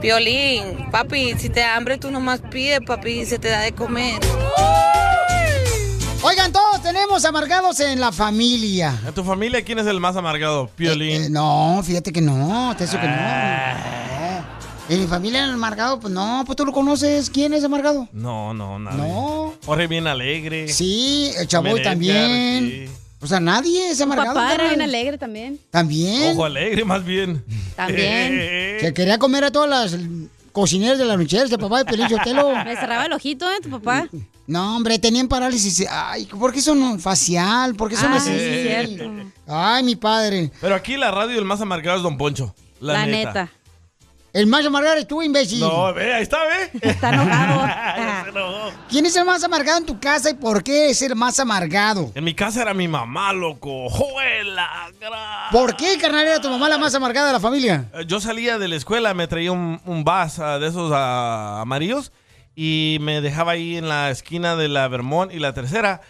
Violín, papi, si te da hambre tú nomás pides, papi, y se te da de comer. Oigan, todos tenemos amargados en la familia. ¿En tu familia quién es el más amargado? Piolín. Eh, no, fíjate que no, te eso que no. Ah. no. En mi familia el amargado, pues no, pues tú lo conoces. ¿Quién es amargado? No, no, nadie. No. Jorge bien alegre. Sí, el chavoy Meredgar, también. sí. O sea, nadie es Tu amargado. papá era bien alegre también. También. Ojo alegre, más bien. También. Se quería comer a todas las cocineras de la Michelle, el papá de Pelín Sotelo. Me cerraba el ojito, ¿eh? Tu papá. No, hombre, tenían parálisis. Ay, ¿por qué son facial? ¿Por qué son Ah, así? sí, es cierto. Ay, mi padre. Pero aquí la radio el más amargado es Don Poncho. La, La neta. neta. El más amargado es tú, imbécil. No, ve, ahí está, ve. Está enojado. Enojó. ¿Quién es el más amargado en tu casa y por qué es el más amargado? En mi casa era mi mamá, loco. ¡Juela! ¿Por qué, carnal, era tu mamá la más amargada de la familia? Eh, Yo salía de la escuela, me traía un, un vas ah, de esos ah, amarillos y me dejaba ahí en la esquina de la Vermont y la tercera.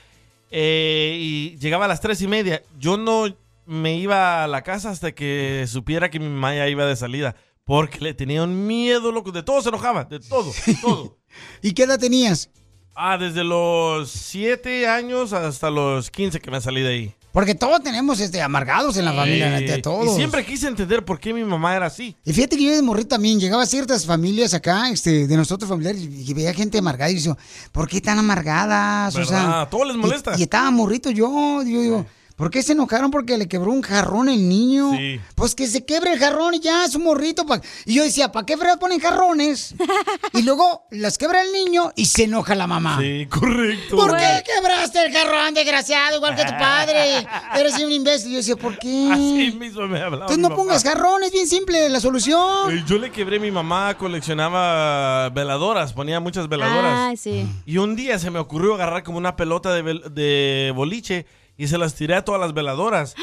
eh, y llegaba a las tres y media. Yo no me iba a la casa hasta que supiera que mi mamá ya iba de salida. Porque le tenía un miedo, loco. De todo se enojaba, de todo, de todo. ¿Y qué edad tenías? Ah, desde los siete años hasta los 15 que me salí de ahí. Porque todos tenemos este, amargados en la familia, neta, todos. Y siempre quise entender por qué mi mamá era así. Y fíjate que yo de morrito también llegaba a ciertas familias acá, este, de nosotros familiares, y veía gente amargada y decía, ¿por qué tan amargadas? O sea. Todo les molesta. Y, y estaba morrito yo, yo digo, ¿por qué se enojaron porque le quebró un jarrón el niño? Sí. Pues que se quebre el jarrón y ya, es un morrito. pa- Y yo decía, ¿para qué fregados ponen jarrones? y luego las quebra el niño y se enoja la mamá. Sí, correcto. ¿Por qué quebraste el jarrón, desgraciado, igual que tu padre? Eres un imbécil. Y yo decía, ¿por qué? Así mismo me hablaba. Entonces mi no mamá. pongas jarrón, es bien simple la solución. Eh, Yo le quebré a mi mamá, coleccionaba veladoras, ponía muchas veladoras. Ay, sí. Y un día se me ocurrió agarrar como una pelota de, de boliche y se las tiré a todas las veladoras.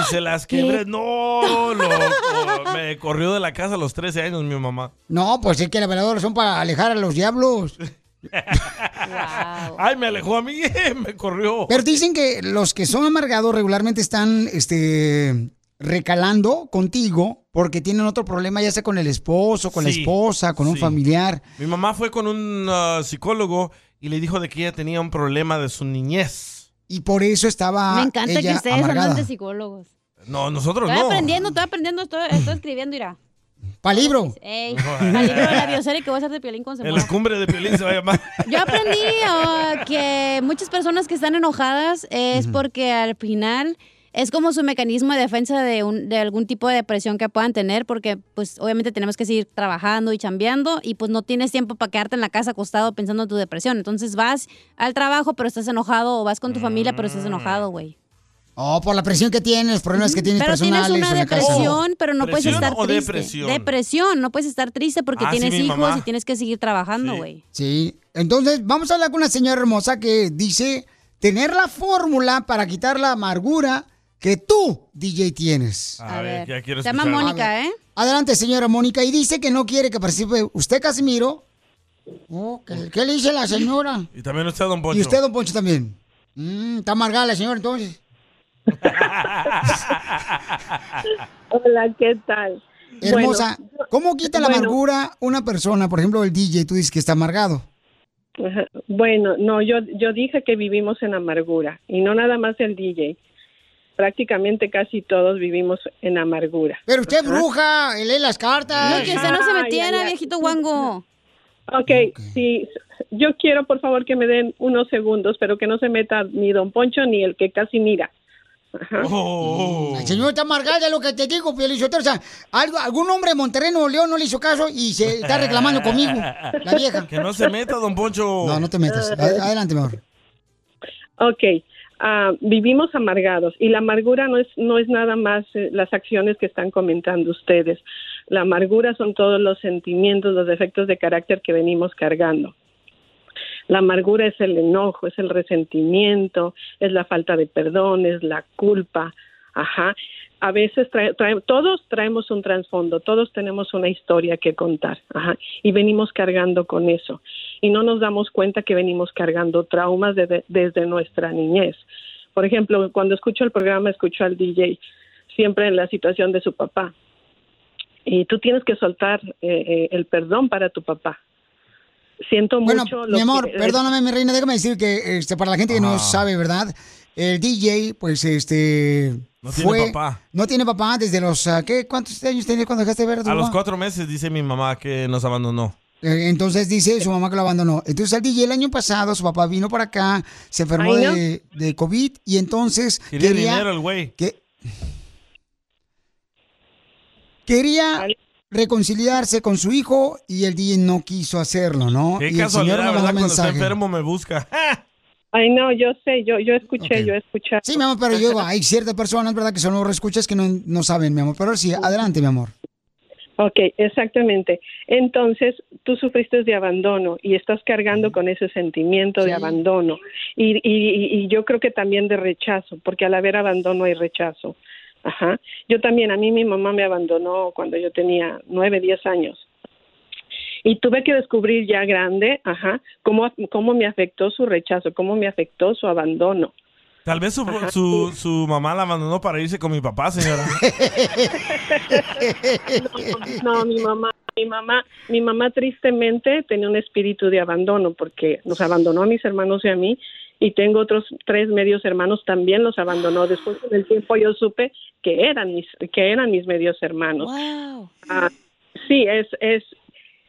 Y se las quebré. No, loco. Me corrió de la casa a los 13 años mi mamá. No, pues es que las veladoras son para alejar a los diablos. Ay, me alejó a mí, me corrió. Pero dicen que los que son amargados regularmente están este, recalando contigo porque tienen otro problema, ya sea con el esposo, con la esposa, con un familiar. Mi mamá fue con un ah, psicólogo y le dijo de que ella tenía un problema de su niñez. Y por eso estaba Me encanta que ustedes amargada. hablan de psicólogos. No, nosotros Estoy no. aprendiendo, estoy aprendiendo, estoy, estoy escribiendo, irá. ¿Para libro? Ey, libro de la bioserie que voy a hacer de Piolín con En Semora. la cumbre de Piolín se va a llamar. Yo aprendí ah, que muchas personas que están enojadas es porque al final es como su mecanismo de defensa de, un, de algún tipo de depresión que puedan tener, porque pues obviamente tenemos que seguir trabajando y chambeando y pues no tienes tiempo para quedarte en la casa acostado pensando en tu depresión. Entonces vas al trabajo pero estás enojado o vas con tu familia pero estás enojado, güey. Oh, por la presión que tienes, los problemas que tienes Pero tienes personales. una en la casa. depresión, pero no puedes ¿Presión estar o triste. depresión? Depresión, no puedes estar triste porque Ah, tienes hijos y tienes que seguir trabajando, güey. Sí. Entonces, vamos a hablar con una señora hermosa que dice tener la fórmula para quitar la amargura que tú, DJ, tienes. A, ver, ya quiero Se llama. Mónica, ¿eh? Adelante, señora Mónica. Y dice que no quiere que participe usted, Casimiro. Oh, ¿qué, qué le dice la señora? Y también usted, don Poncho. Y usted, don Poncho, también. Mm, está amargada la señora, entonces. Hola, ¿qué tal? Hermosa, Bueno, ¿cómo quita la bueno. amargura una persona? Por ejemplo, el DJ, tú dices que está amargado. Bueno, no, yo, yo dije que vivimos en amargura y no nada más el DJ. Prácticamente casi todos vivimos en amargura. Pero usted bruja, lee las cartas. No, que usted no se metiera, ay. viejito guango. Ok, sí, yo quiero por favor que me den unos segundos, pero que no se meta ni Don Poncho ni el que casi mira. Ajá. Oh. El señor está amargada, es lo que te digo, Pielichotero. O sea, algo, algún hombre de Monterrey, Nuevo León, no le hizo caso y se está reclamando conmigo, la vieja. Que no se meta, don Poncho. No, no te metas. Adelante, mejor. Ok, ah, vivimos amargados y la amargura no es, no es nada más eh, las acciones que están comentando ustedes. La amargura son todos los sentimientos, los defectos de carácter que venimos cargando. La amargura es el enojo, es el resentimiento, es la falta de perdón, es la culpa. Ajá. A veces trae- todos traemos un trasfondo, todos tenemos una historia que contar. Ajá. Y venimos cargando con eso. Y no nos damos cuenta que venimos cargando traumas de- desde nuestra niñez. Por ejemplo, cuando escucho el programa, escucho al DJ siempre en la situación de su papá. Y tú tienes que soltar eh, eh, el perdón para tu papá. Siento Bueno, mucho. lo mi amor, que- perdóname, mi reina, déjame decir que este, para la gente que no sabe, ¿verdad? El DJ, pues, este... No tiene fue- papá. No tiene papá desde los... ¿qué? ¿Cuántos años tenías cuando dejaste de ver a tu A los cuatro meses dice mi mamá que nos abandonó. Eh, Entonces dice su mamá que lo abandonó. Entonces el DJ el año pasado, su papá vino para acá, se enfermó Ay, ¿no? de, de COVID y entonces Quería, quería... dinero el güey. que- quería reconciliarse con su hijo y el DJ no quiso hacerlo, ¿no? Qué y el señor me mandó Cuando está mensaje. enfermo me busca. Ay, no, yo sé, yo, yo escuché, yo escuché. Sí, mi amor, pero yo hay ciertas personas, ¿verdad? Que son los escuchas que no, no saben, mi amor. Pero sí, adelante, mi amor. Ok, exactamente. Entonces, tú sufriste de abandono y estás cargando con ese sentimiento de abandono. Y, y, y yo creo que también de rechazo, porque al haber abandono hay rechazo. Ajá. Yo también, a mí mi mamá me abandonó cuando yo tenía nueve, diez años. Y tuve que descubrir ya grande, ajá, cómo, cómo me afectó su rechazo, cómo me afectó su abandono. Tal vez su, su, su mamá la abandonó para irse con mi papá, señora. No, mi mamá, mi mamá, mi mamá tristemente tenía un espíritu de abandono porque nos abandonó a mis hermanos y a mí y tengo otros tres medios hermanos también los abandonó. Después con el tiempo yo supe que eran mis que eran mis medios hermanos. Wow. Ah, sí, es es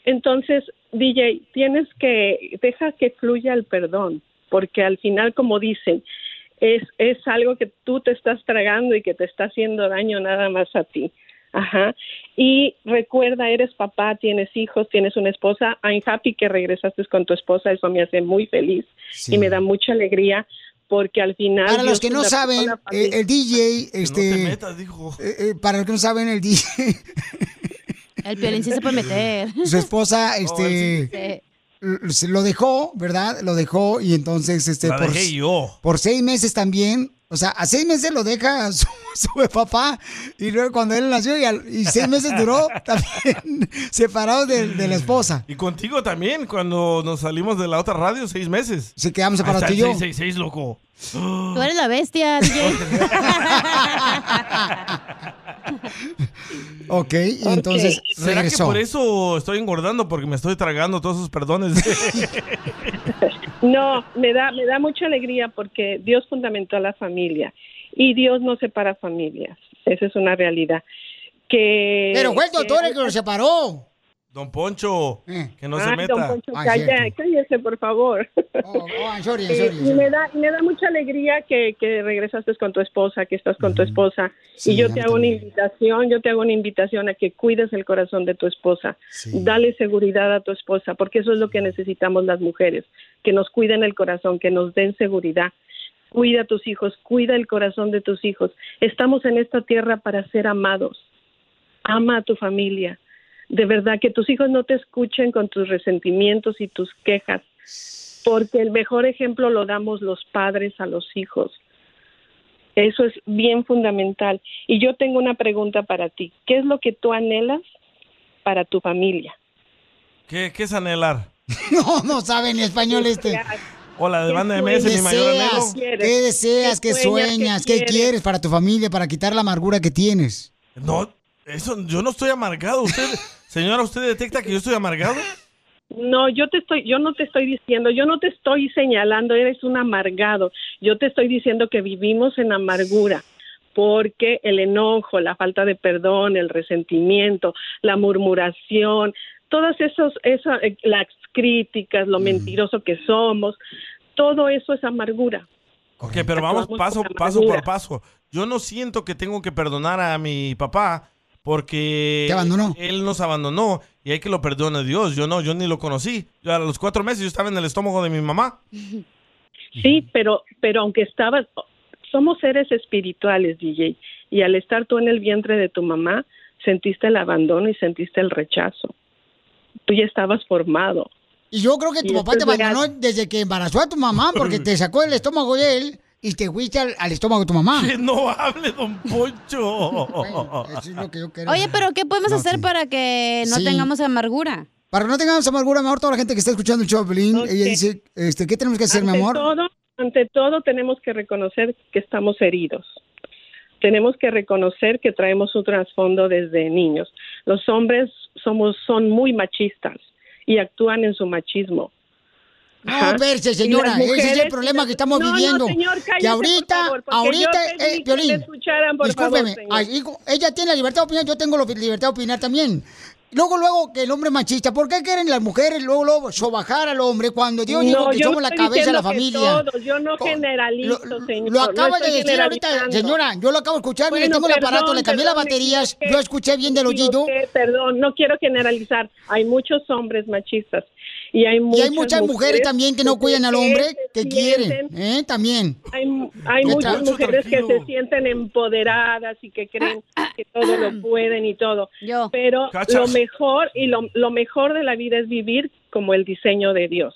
entonces DJ tienes que deja que fluya el perdón porque al final como dicen es es algo que tú te estás tragando y que te está haciendo daño nada más a ti. Ajá. Y recuerda, eres papá, tienes hijos, tienes una esposa. I'm happy que regresaste con tu esposa. Eso me hace muy feliz Sí. y me da mucha alegría porque al final. Para los Dios que no saben, eh, el DJ, este... no te metas, dijo. eh, eh, para los que no saben, el DJ, El piolín sí se puede meter. su esposa, este... Sí. Lo dejó, ¿verdad? Lo dejó y entonces, este, La por, dejé yo. por seis meses también, o sea, a seis meses lo deja su, su papá y luego cuando él nació y, al- y seis meses duró también separado de, de la esposa. Y contigo también, cuando nos salimos de la otra radio, seis meses. Se quedamos separados está tú y yo. 666, loco. Tú eres la bestia, DJ. Ok, y entonces ¿Será que por eso estoy engordando? Porque me estoy tragando todos esos perdones. No, me da, me da mucha alegría porque Dios fundamentó a la familia y Dios no separa familias. Esa es una realidad. Que, Pero fue el que- doctor el que lo separó. Don Poncho, Eh. que no se Ay, don meta. Poncho, Ah, calla- cállese, por favor. Oh, oh, sorry, Eh, sorry, y me da, y me da mucha alegría que, que regresaste con tu esposa, que estás con tu esposa. Sí, y yo te hago una invitación, yo te hago una invitación a que cuides el corazón de tu esposa. Sí. Dale seguridad a tu esposa, porque eso es lo que necesitamos las mujeres, que nos cuiden el corazón, que nos den seguridad. Cuida a tus hijos, cuida el corazón de tus hijos. Estamos en esta tierra para ser amados. Ama a tu familia. De verdad, que tus hijos no te escuchen con tus resentimientos y tus quejas, porque el mejor ejemplo lo damos los padres a los hijos. Eso es bien fundamental. Y yo tengo una pregunta para ti. ¿Qué es lo que tú anhelas para tu familia? ¿Qué, qué es anhelar? No, no sabe ni español este. O la de ¿Qué banda de? MS, mi mayor anhelo. ¿Qué deseas? ¿Qué ¿Qué sueñas? sueñas? ¿Qué ¿Qué quieres? quieres para tu familia, para quitar la amargura que tienes? No, eso, yo no estoy amargado. ¿Usted, señora, usted detecta que yo estoy amargado? No, yo te estoy, yo no te estoy diciendo, yo no te estoy señalando, eres un amargado. Yo te estoy diciendo que vivimos en amargura porque el enojo, la falta de perdón, el resentimiento, la murmuración, todas esos, esa, eh, las críticas, lo mentiroso que somos, todo eso es amargura. Ok, pero vamos paso, paso por paso. Yo no siento que tengo que perdonar a mi papá porque Te abandonó. él nos abandonó y hay que lo perdone Dios. Yo no, yo ni lo conocí. Yo a los cuatro meses yo estaba en el estómago de mi mamá. Sí, pero, pero aunque estabas, somos seres espirituales, DJ, y al estar tú en el vientre de tu mamá, sentiste el abandono y sentiste el rechazo. Tú ya estabas formado. Y yo creo que tu Y papá te legal. abandonó desde que embarazó a tu mamá porque te sacó del estómago de él y te fuiste al, al estómago de tu mamá. Que no hable, don Poncho. Eso es lo que yo quiero. Oye, pero ¿qué podemos No, hacer sí. para que no Sí. tengamos amargura? Para que no tengamos amargura, mi amor, toda la gente que está escuchando el show ella dice, este, ¿qué tenemos que hacer, mi amor? Todo, ante todo, tenemos que reconocer que estamos heridos. Tenemos que reconocer que traemos un trasfondo desde niños. Los hombres somos, son muy machistas y actúan en su machismo. No, verse, señora, las ese es el problema que estamos No, no, viviendo. que cállese, ahorita, por favor, ahorita, eh, que Piolín, por discúlpeme, favor, ella tiene la libertad de opinar, yo tengo la libertad de opinar también. Luego, luego, que el hombre es machista, ¿por qué quieren las mujeres luego, luego sobajar al hombre cuando Dios dijo No, que yo somos no la cabeza de la familia? que todos, yo no generalizo, lo, señor. Lo acaba no de decir ahorita, señora, yo lo acabo de escuchar, mire, Bueno, tengo el aparato, le cambié las perdón, me baterías, yo escuché bien del oído. Perdón, no quiero generalizar. Hay muchos hombres machistas y hay Y muchas, hay muchas mujeres también que no cuidan al hombre que quieren, ¿eh? También. Hay, hay muchas mujeres que se sienten empoderadas y que creen que todo lo pueden y todo. Yo. Pero lo mejor y lo, lo mejor de la vida es vivir como el diseño de Dios.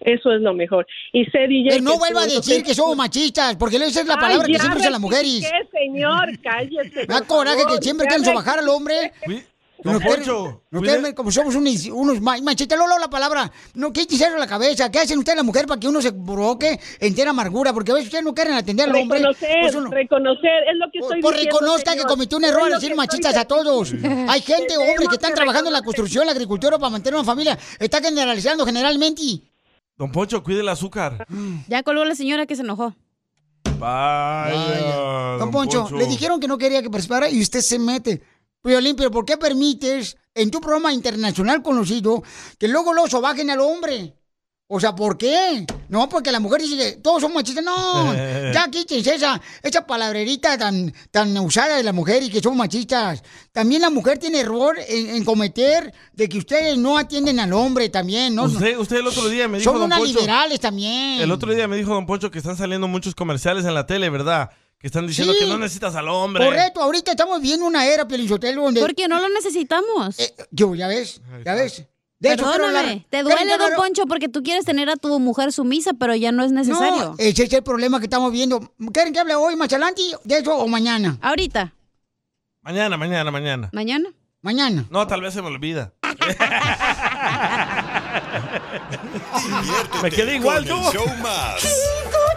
Eso es lo mejor. Y sé DJ. Pero no vuelva a decir que somos machistas, porque esa es la Ay, palabra que siempre usan las mujeres. rectifiqué, señor, cállese. Me da coraje favor, que siempre quieren sobajar al hombre. Don quieren- Poncho, como somos unos, unos ma- machistas. Luego la palabra, no quítese la cabeza. ¿Qué hacen ustedes la mujer para que uno se provoque entera amargura? Porque a veces ustedes no quieren atender al hombre. Reconocer, Pues uno- reconocer, es lo que estoy Pues diciendo. reconozca que cometió un error que machistas estoy a todos. Hay gente, hombres que están trabajando en la construcción, la agricultura para mantener una familia. Está generalizando generalmente. Don Poncho, cuide el azúcar. Ya colgó la señora que se enojó. Vaya. Don Poncho, le dijeron que no quería que participara y usted se mete. Violín, pero ¿por qué permites en tu programa internacional conocido que luego lo sobajen al hombre? O sea, ¿por qué? No, porque la mujer dice que todos son machistas. No, ya quítense esa, esa palabrerita tan, tan usada de la mujer y que son machistas. También la mujer tiene error en, en cometer de que ustedes no atienden al hombre también. ¿no? Usted, usted el otro día me dijo, son unas liberales también. el otro día me dijo Don Poncho que están saliendo muchos comerciales en la tele, ¿verdad? Que están diciendo Sí. que no necesitas al hombre. Correcto, ahorita estamos viendo una era, Pelichotelo, donde... Porque no lo necesitamos. Eh, yo, ya ves, ya ves. De hecho, Perdóname, te quiero duele, don Poncho, porque tú quieres tener a tu mujer sumisa, pero ya no es necesario. No, ese es el problema que estamos viendo. ¿Quieren que hable hoy, más adelante, de eso o mañana? Ahorita, Mañana, mañana, mañana. mañana. Mañana. No, tal vez se me olvida. Me quedé igual, yo.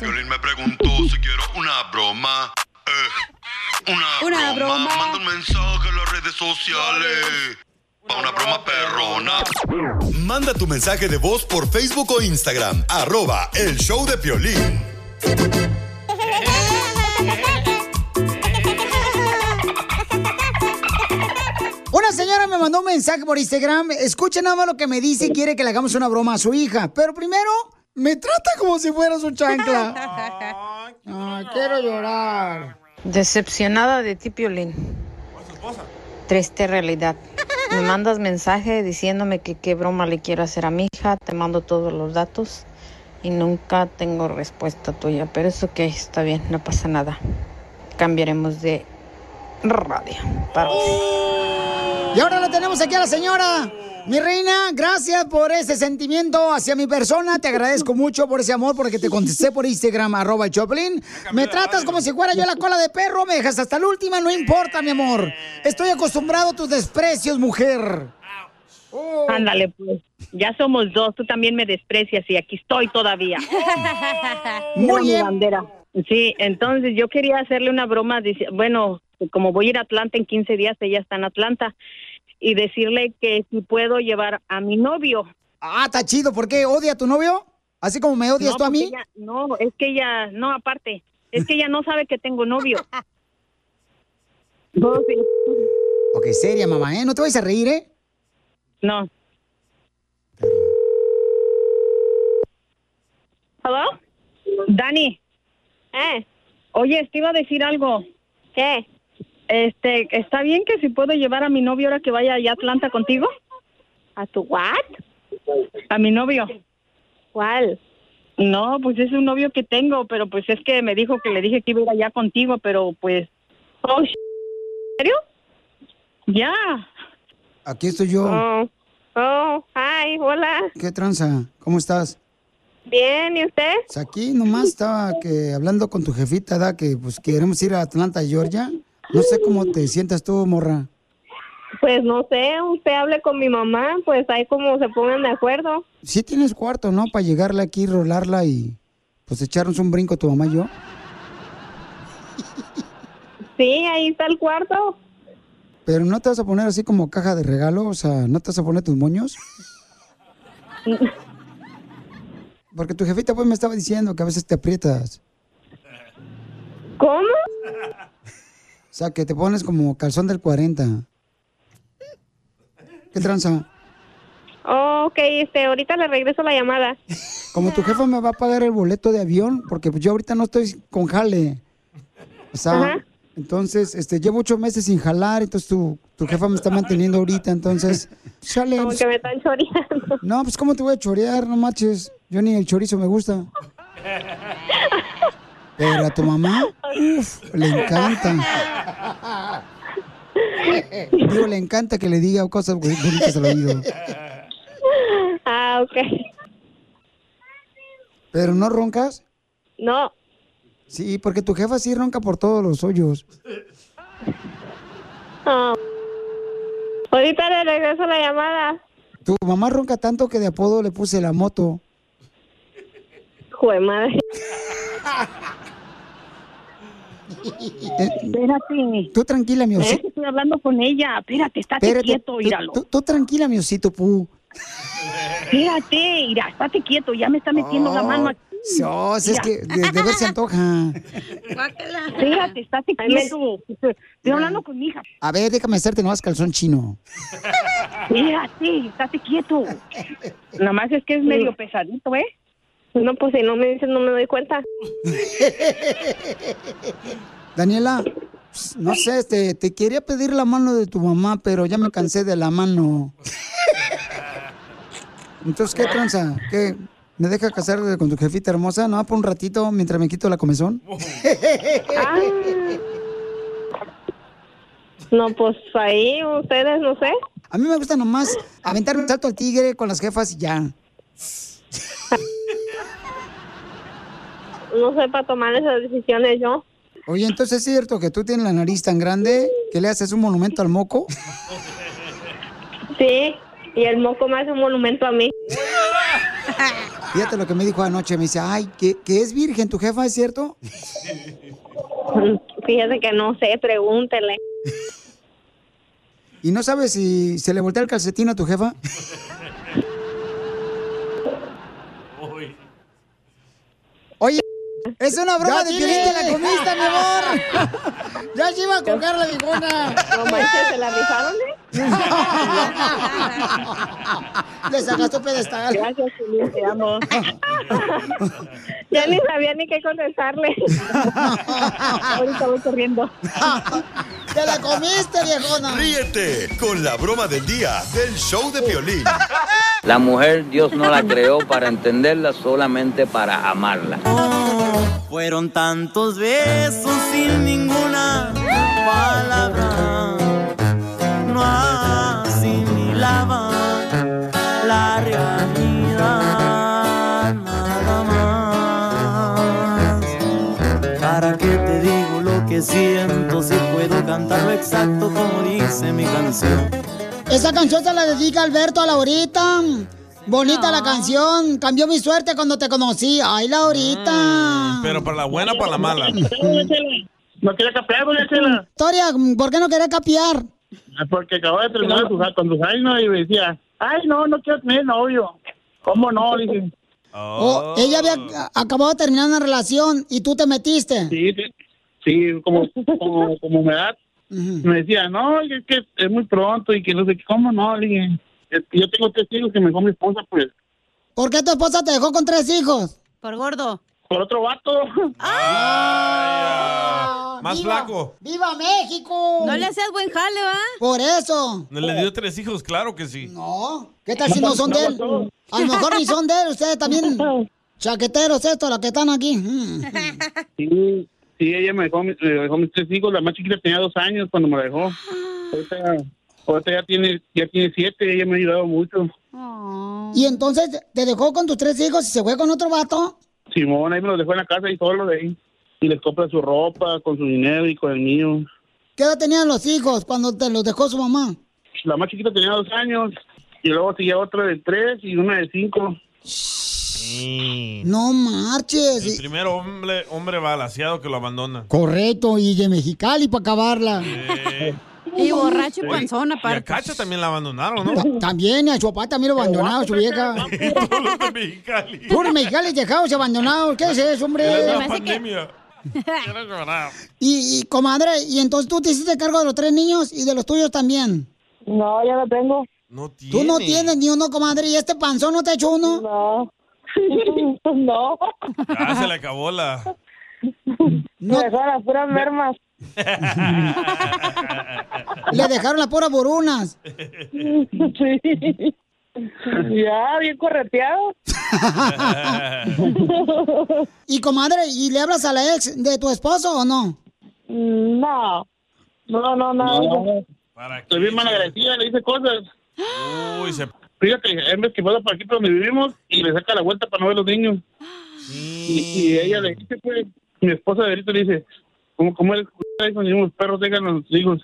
showdepiolín.net. Piolín me preguntó si quiero una broma. Eh, una, Una broma. Manda un mensaje en las redes sociales. Pa' una broma perrona. Manda tu mensaje de voz por Facebook o Instagram. Arroba el show de Piolín. Una señora me mandó un mensaje por Instagram. Escuchen nada más lo que me dice y quiere que le hagamos una broma a su hija. Pero primero, me trata como si fuera su chancla. Ay, quiero llorar. Decepcionada de ti, Piolín. Triste realidad. Me mandas mensaje diciéndome que qué broma le quiero hacer a mi hija, te mando todos los datos y nunca tengo respuesta tuya. Pero eso que está bien, no pasa nada. Cambiaremos de radio. Para Y ahora la tenemos aquí a la señora. Mi reina, gracias por ese sentimiento hacia mi persona. Te agradezco mucho por ese amor, porque te contesté por Instagram, arroba el Choplin. Me tratas como si fuera yo la cola de perro, me dejas hasta la última, no importa, mi amor. Estoy acostumbrado a tus desprecios, mujer. Ándale, pues. Ya somos dos. Tú también me desprecias y aquí estoy todavía. Muy bien. bandera. Sí, entonces yo quería hacerle una broma. Bueno, como voy a ir a Atlanta en 15 días, ella está en Atlanta. Y decirle que si puedo llevar a mi novio. Ah, está chido. ¿Por qué? ¿Odia a tu novio? Así como me odias No, tú a mí. ella- no, es que ella, no, aparte, es que ella no sabe que tengo novio. Ok, seria, mamá, ¿eh? No te vayas a reír, ¿eh? No. ¿Hello? Dani. Eh. Oye, te iba a decir algo. ¿Qué? Este, ¿está bien que si puedo llevar a mi novio ahora que vaya allá a Atlanta contigo? ¿A tu what? A mi novio. ¿Cuál? No, pues es un novio que tengo, pero pues es que me dijo que le dije que iba a ir allá contigo, pero pues... Oh, sh- ¿En serio? Ya. Aquí estoy yo. Oh, oh, hi, hola. ¿Qué tranza? ¿Cómo estás? Bien, ¿y usted? Pues aquí nomás estaba que hablando con tu jefita, da que pues queremos ir a Atlanta, Georgia. No sé cómo te sientas tú, morra. Pues no sé, usted hable con mi mamá, pues ahí como se pongan de acuerdo. Sí tienes cuarto, ¿no? Para llegarle aquí, rolarla y pues echarnos un brinco tu mamá y yo. Sí, ahí está el cuarto. Pero no te vas a poner así como caja de regalo, o sea, ¿no te vas a poner tus moños? Porque tu jefita pues me estaba diciendo que a veces te aprietas. ¿Cómo? O sea, que te pones como calzón del 40. ¿Qué tranza? Oh, ok, este, ahorita le regreso la llamada. Como tu jefa me va a pagar el boleto de avión, porque pues yo ahorita no estoy con jale. O sea, Ajá. entonces, este, llevo ocho meses sin jalar, entonces tu, tu jefa me está manteniendo ahorita, entonces, chale. Como pues, que me están choreando. No, pues ¿cómo te voy a chorear? No manches. Yo ni el chorizo me gusta. Pero a tu mamá, uff, le encanta. Digo, le encanta que le diga cosas bonitas al oído. Ah, ok. ¿Pero no roncas? No. Sí, porque tu jefa sí ronca por todos los hoyos. Ah. Ahorita le regreso la llamada. Tu mamá ronca tanto que de apodo le puse la moto. Jue madre. Espérate. Tú tranquila, mi Es osito. que estoy hablando con ella. Espérate, estate Espérate, quieto, tú- míralo. Tú, tú tranquila, mi osito, pu. Espérate, mira, estate quieto. Ya me está metiendo la mano aquí. Dios, es Mira. que de, de ver se antoja. Espérate, estate quieto. Estoy hablando con mi hija. A ver, déjame hacerte nomás calzón chino. Espérate, estate quieto. Nada más es que es medio pesadito, ¿eh? No, pues si no me dices, no me doy cuenta. Daniela, pues, no sé, este, te quería pedir la mano de tu mamá, pero ya me cansé de la mano. Entonces, ¿qué tranza? ¿Qué? ¿Me deja casar con tu jefita hermosa? ¿No? Por un ratito mientras me quito la comezón. Ah. No, pues ahí ustedes, no sé. A mí me gusta nomás aventar un salto al tigre con las jefas y ya. No sé para tomar esas decisiones yo. Oye, entonces es cierto que tú tienes la nariz tan grande que le haces un monumento al moco. Sí, y el moco me hace un monumento a mí. Fíjate lo que me dijo anoche. Me dice, ay, que, que es virgen tu jefa, ¿es cierto? Fíjese que no sé, pregúntele. ¿Y no sabes si se le voltea el calcetín a tu jefa? Oye, es una broma de Piolín, te la comiste, mi amor. ya se iba a colgar la viejona. No manches, ¿se la rifaron, eh? Le sacaste pedestal. Gracias, Piolín, te amo. ya ni sabía ni qué contestarle. Ahorita voy corriendo. ¡Te la comiste, viejona! Ríete con la broma del día del show de Piolín. La mujer Dios no la creó para entenderla, solamente para amarla. Fueron tantos besos sin ninguna palabra. No asimilaba la realidad nada más. ¿Para qué te digo lo que siento si puedo cantarlo exacto como dice mi canción? Esa canción se la dedica Alberto a Laurita. Bonita la canción. Cambió mi suerte cuando te conocí. Ay, Laurita. Pero para la buena o para la mala. No quería capear, doña Chela. ¿por qué no querés capear? Ah, Porque acababa de terminar su- con tus años y me decía, ay, no, no quiero tener novio. ¿Cómo no? Dije, Oh, ella había acabado de terminar una relación y tú te metiste. sí, sí, sí, como, como, como me da. Me decía, no, es que es muy pronto y que no sé qué, ¿cómo no? Le dije, "Es que yo tengo tres hijos que me dejó mi esposa, pues, ¿Por qué tu esposa te dejó con tres hijos? Por gordo. Por otro vato. Más flaco. ¡Viva México! No le hacías buen jale, ¿va? Por eso. ¿No le dio tres hijos? Claro que sí. No. ¿Qué tal si no son de él? A lo mejor ni son de él, ustedes también. Chaqueteros estos, los que están aquí. Mm. Sí, sí, ella me dejó, me dejó mis tres hijos. La más chiquita tenía dos años cuando me la dejó. Ahorita, ahorita ya tiene, ya tiene siete. Ella me ha ayudado mucho. Y entonces te dejó con tus tres hijos y se fue con otro vato. Simón ahí me los dejó en la casa y solo de ahí. Y les compra su ropa con su dinero y con el mío. ¿Qué edad tenían los hijos cuando te los dejó su mamá? La más chiquita tenía dos años. Y luego seguía otra de tres y una de cinco. Sí. No marches. El primer hombre, hombre balaseado que lo abandona. Correcto, y de Mexicali para acabarla. Y borracho y panzón y a aparte. Cacha también la abandonaron, ¿no? Ta- También, y a su papá también lo abandonaron, su vieja. Puro Mexicali dejados abandonados. ¿Qué es eso, hombre? Era una pandemia. Quiero llorar. Y, y, comadre, y entonces tú te hiciste cargo de los tres niños y de los tuyos también. No, ya no tengo. No Tú no tienes ni uno, comadre, y este panzón no te ha hecho uno. No. no. Ya se le acabó la. Me dejaron las puras mermas. Le dejaron las puras borunas. Sí. Ya, bien correteado. y comadre, ¿y le hablas a la ex de tu esposo o no? No. No, no, no. Estoy bien malagradecida, le dice cosas. Uy, se... Fíjate, él me por aquí por donde vivimos y le saca la vuelta para no ver los niños. Y, y ella le dice, pues, mi esposa de ahorita le dice, como, como hijo, ni unos perros dejan a los hijos.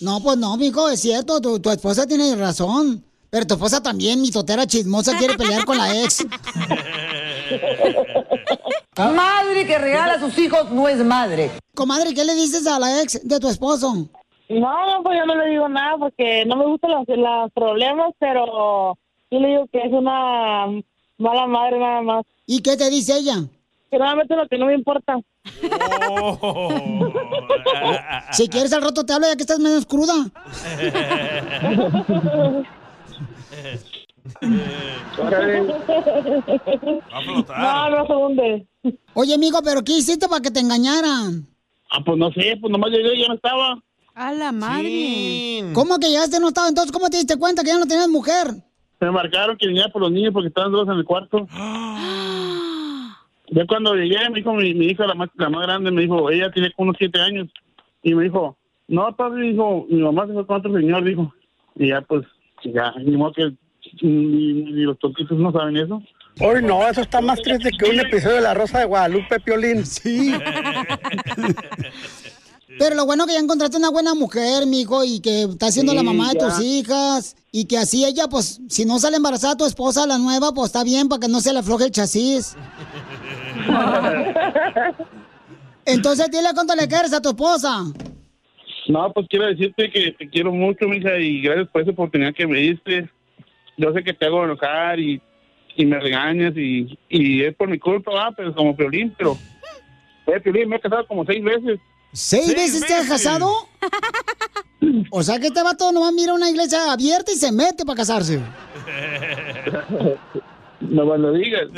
No, pues no, mijo, es cierto, tu, tu esposa tiene razón. Pero tu esposa también, mi totera chismosa, quiere pelear con la ex. Madre que regala a sus hijos no es madre. Comadre, ¿qué le dices a la ex de tu esposo? No, no, pues yo no le digo nada porque no me gustan los, los problemas, pero yo le digo que es una mala madre nada más. ¿Y qué te dice ella? Normalmente lo que no me importa. Si quieres al rato te hablo ya que estás menos cruda. No, no se hunde. Oye, amigo, ¿pero qué hiciste para que te engañaran? Ah, pues no sé, pues nomás llegué y ya no estaba. A la madre. ¿Cómo que llegaste no estaba? Entonces, ¿cómo te diste cuenta que ya no tenías mujer? Me marcaron que venía por los niños porque estaban dos en el cuarto. Ya cuando llegué, me dijo mi, mi hija, la más, la más grande, me dijo, ella tiene como unos siete años. Y me dijo, no, padre, dijo, mi mamá se fue con otro señor, dijo. Y ya, pues, ya, ni modo que ni, ni los tontitos no saben eso. Hoy no, eso está más triste que un episodio de La Rosa de Guadalupe, Piolín. Sí. Pero lo bueno que ya encontraste una buena mujer, mijo, y que está siendo la mamá de tus hijas. Y que así ella, pues, si no sale embarazada tu esposa, la nueva, pues está bien para que no se le afloje el chasis. Entonces, dile cuánto le quieres a tu esposa. No, pues quiero decirte que te quiero mucho, mija, y gracias por esa oportunidad que me diste. Yo sé que te hago enojar y, y me regañas y, y es por mi culpa, pero como Piolín, pero... Eh, Piolín, me he casado como seis veces. ¿Seis, veces te has casado? O sea que este vato nomás mira una iglesia abierta y se mete para casarse. No me lo digas.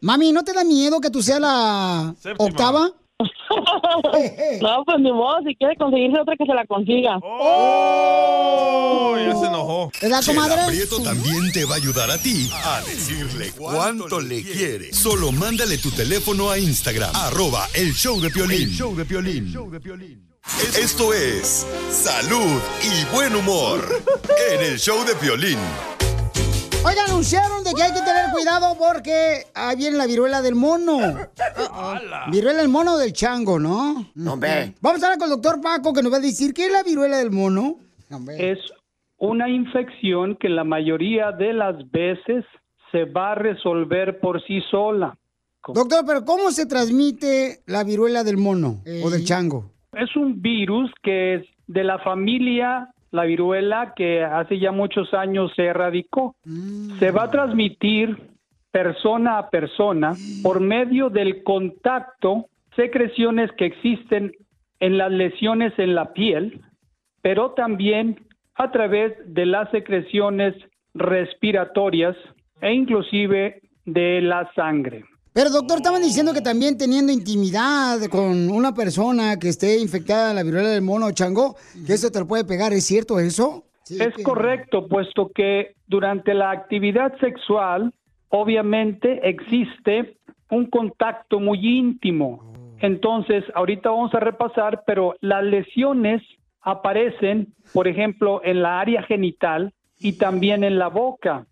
Mami, ¿no te da miedo que tú seas la octava? No, pues ni modo, si quiere conseguirse otra que se la consiga. ¡Oh! Ya se enojó. ¿Verdad, Chela Prieto también te va a ayudar a ti a decirle cuánto le quiere. Solo mándale tu teléfono a Instagram, arroba el show de Piolín. show de Piolín. Esto es Salud y Buen Humor en el show de Piolín. Oiga, anunciaron de que hay que tener cuidado porque ahí viene la viruela del mono. Viruela del mono o del chango, ¿no? Hombre. Vamos a hablar con el doctor Paco que nos va a decir qué es la viruela del mono. Es una infección que la mayoría de las veces se va a resolver por sí sola. Doctor, pero ¿cómo se transmite la viruela del mono o del chango? Es un virus que es de la familia la viruela que hace ya muchos años se erradicó. Se va a transmitir persona a persona por medio del contacto, secreciones que existen en las lesiones en la piel, pero también a través de las secreciones respiratorias e inclusive de la sangre. Pero doctor, estaban diciendo que también teniendo intimidad con una persona que esté infectada de la viruela del mono chango, que eso te lo puede pegar, ¿es cierto eso? es correcto, puesto que durante la actividad sexual, obviamente existe un contacto muy íntimo. Entonces, ahorita vamos a repasar, pero las lesiones aparecen, por ejemplo, en la área genital y también en la boca.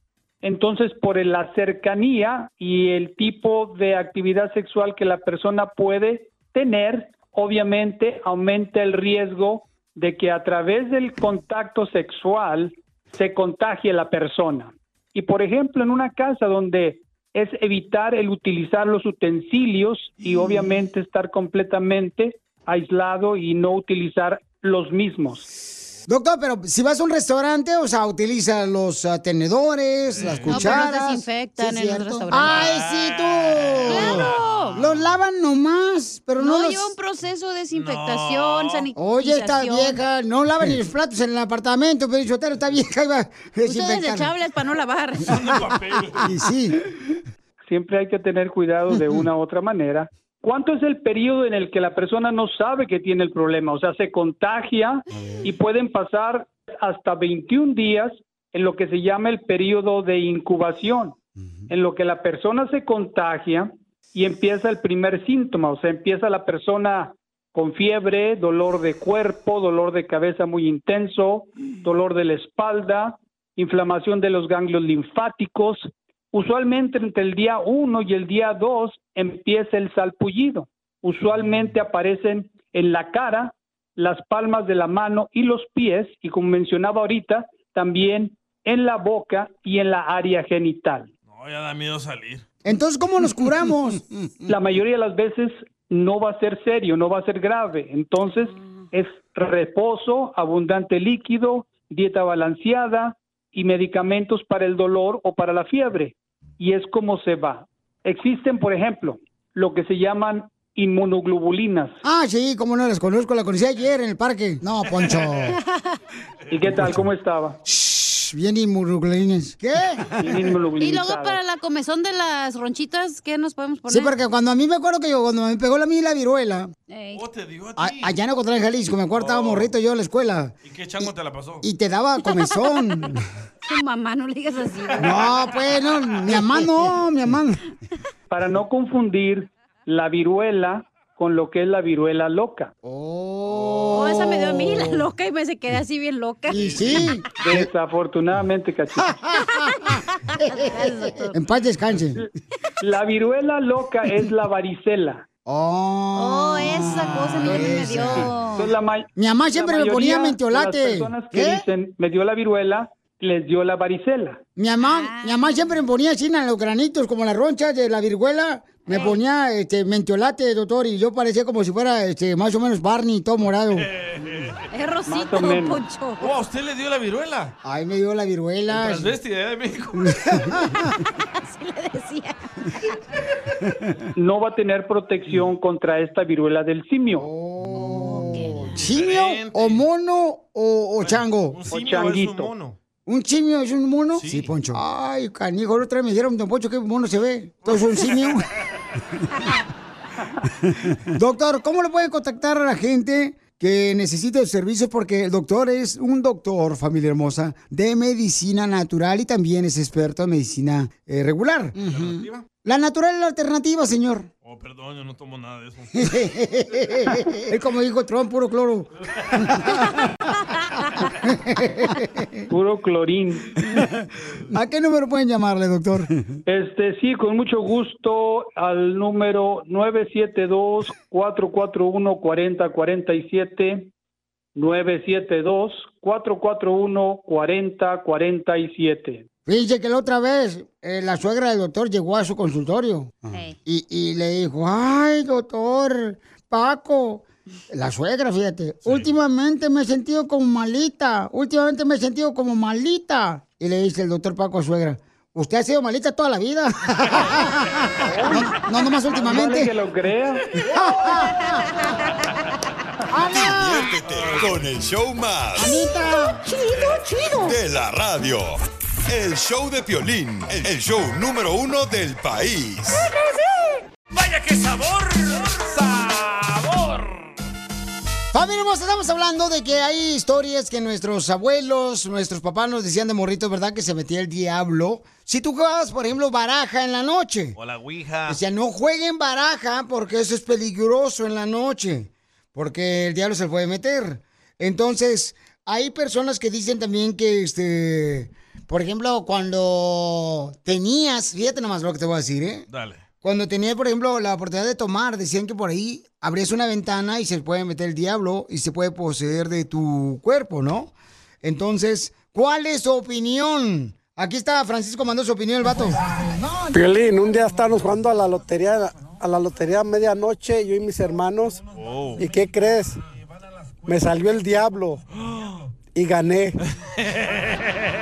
Entonces, por la cercanía y el tipo de actividad sexual que la persona puede tener, obviamente aumenta el riesgo de que a través del contacto sexual se contagie la persona. Y por ejemplo, en una casa donde es evitar el utilizar los utensilios y obviamente estar completamente aislado y no utilizar los mismos. Doctor, pero si vas a un restaurante, o sea, utiliza los ah, tenedores, las No, pero cucharas. los desinfectan ¿Sí en los restaurantes. ¡Ay, sí, tú! ¡Claro! Los lavan nomás, pero no, No, los... lleva un proceso de desinfectación, sanitización. Oye, esta vieja, no lava ni los platos en el apartamento, pero Chotero, esta vieja iba a Ustedes desinfectar. desechables para no lavar. Y sí. Siempre hay que tener cuidado de una u otra manera. ¿Cuánto es el periodo en el que la persona no sabe que tiene el problema? O sea, se contagia y pueden pasar hasta 21 días en lo que se llama el periodo de incubación, en lo que la persona se contagia y empieza el primer síntoma, o sea, empieza la persona con fiebre, dolor de cuerpo, dolor de cabeza muy intenso, dolor de la espalda, inflamación de los ganglios linfáticos. Usualmente entre el día 1 y el día 2 empieza el salpullido. Usualmente aparecen en la cara, las palmas de la mano y los pies, y como mencionaba ahorita, también en la boca y en la área genital. No, ya da miedo salir. Entonces, ¿cómo nos curamos? La mayoría de las veces no va a ser serio, no va a ser grave. Entonces, es reposo, abundante líquido, dieta balanceada y medicamentos para el dolor o para la fiebre. Y es como se va. Existen, por ejemplo, lo que se llaman inmunoglobulinas. Ah, sí, cómo no las conozco, la conocí ayer en el parque. No, Poncho. ¿Y qué tal? ¿Cómo estaba? Shh, bien inmunoglobulines. ¿Qué? Bien Y luego para la comezón de las ronchitas, ¿qué nos podemos poner? Sí, porque cuando a mí me acuerdo que yo, cuando me pegó la mí la viruela, Ey. a- allá en Ocotlán, Jalisco, me acuerdo, estaba morrito yo en la escuela, ¿Y qué chango te la pasó? y te daba comezón. Tu mamá, no le digas así. No, pues, no, mi mamá no, mi mamá. Para no confundir la viruela con lo que es la viruela loca. Oh, esa me dio a mí la loca y me se quedé así bien loca. Y sí. Desafortunadamente, cachita. En paz descanse. La viruela loca es la varicela. Oh, esa cosa a mí también me dio. Entonces, la ma- Mi mamá la siempre me ponía de mentiolate. Las personas que ¿Qué? dicen, me dio la viruela, les dio la varicela. Mi mamá, mi mamá siempre me ponía así en los granitos, como las ronchas de la viruela. Me ponía este mentiolate, doctor, y yo parecía como si fuera este, más o menos Barney, todo morado. Es rosito, Más o menos. Poncho. Oh, ¿a usted le dio la viruela? Ay, me dio la viruela. Transvesti de México. Así le decía. No va a tener protección contra esta viruela del simio. ¿Simio o mono o, o chango? Un O simio es un changuito. mono. ¿Un simio es un mono? Sí. Poncho. Ay, canijo, la otra vez me dijeron, don Poncho, qué mono se ve. Todo es un simio. doctor, ¿cómo le pueden contactar a la gente que necesite el servicio? Porque el doctor es un doctor, familia hermosa, de medicina natural y también es experto en medicina eh, regular. ¿Alternativa? La natural es la alternativa, señor. Oh, perdón, yo no tomo nada de eso. es como dijo Trump, puro cloro. Puro clorín. ¿A qué número pueden llamarle, doctor? Este, sí, con mucho gusto al número 972-441-4047 972-441-4047. Fíjense que la otra vez eh, la suegra del doctor llegó a su consultorio y, y le dijo, ay, doctor Paco, la suegra, fíjate, últimamente me he sentido como malita, últimamente me he sentido como malita. Y le dice el doctor Paco a suegra, usted ha sido malita toda la vida. no, no, nomás últimamente. Vale que lo crea. Diviértete con el show más. Anita. Chido, chido. De la radio. El show de Piolín. El show número uno del país. ¡Vaya qué sabor! ¡Sabor! Familia hermosa, estamos hablando de que hay historias que nuestros abuelos, nuestros papás nos decían de morritos, ¿verdad? Que se metía el diablo. Si tú jugabas, por ejemplo, baraja en la noche. O la ouija. Decían, no jueguen baraja porque eso es peligroso en la noche. Porque el diablo se puede meter. Entonces, hay personas que dicen también que, este, por ejemplo, cuando tenías, fíjate nomás lo que te voy a decir, ¿eh? Dale. Cuando tenías, por ejemplo, la oportunidad de tomar, decían que por ahí abrías una ventana y se puede meter el diablo y se puede poseer de tu cuerpo, ¿no? Entonces, ¿cuál es su opinión? Aquí está Francisco mandó su opinión el vato. Piolín, un día estábamos jugando a la lotería, a la lotería a medianoche, yo y mis hermanos. ¿Y qué crees? Me salió el diablo y gané.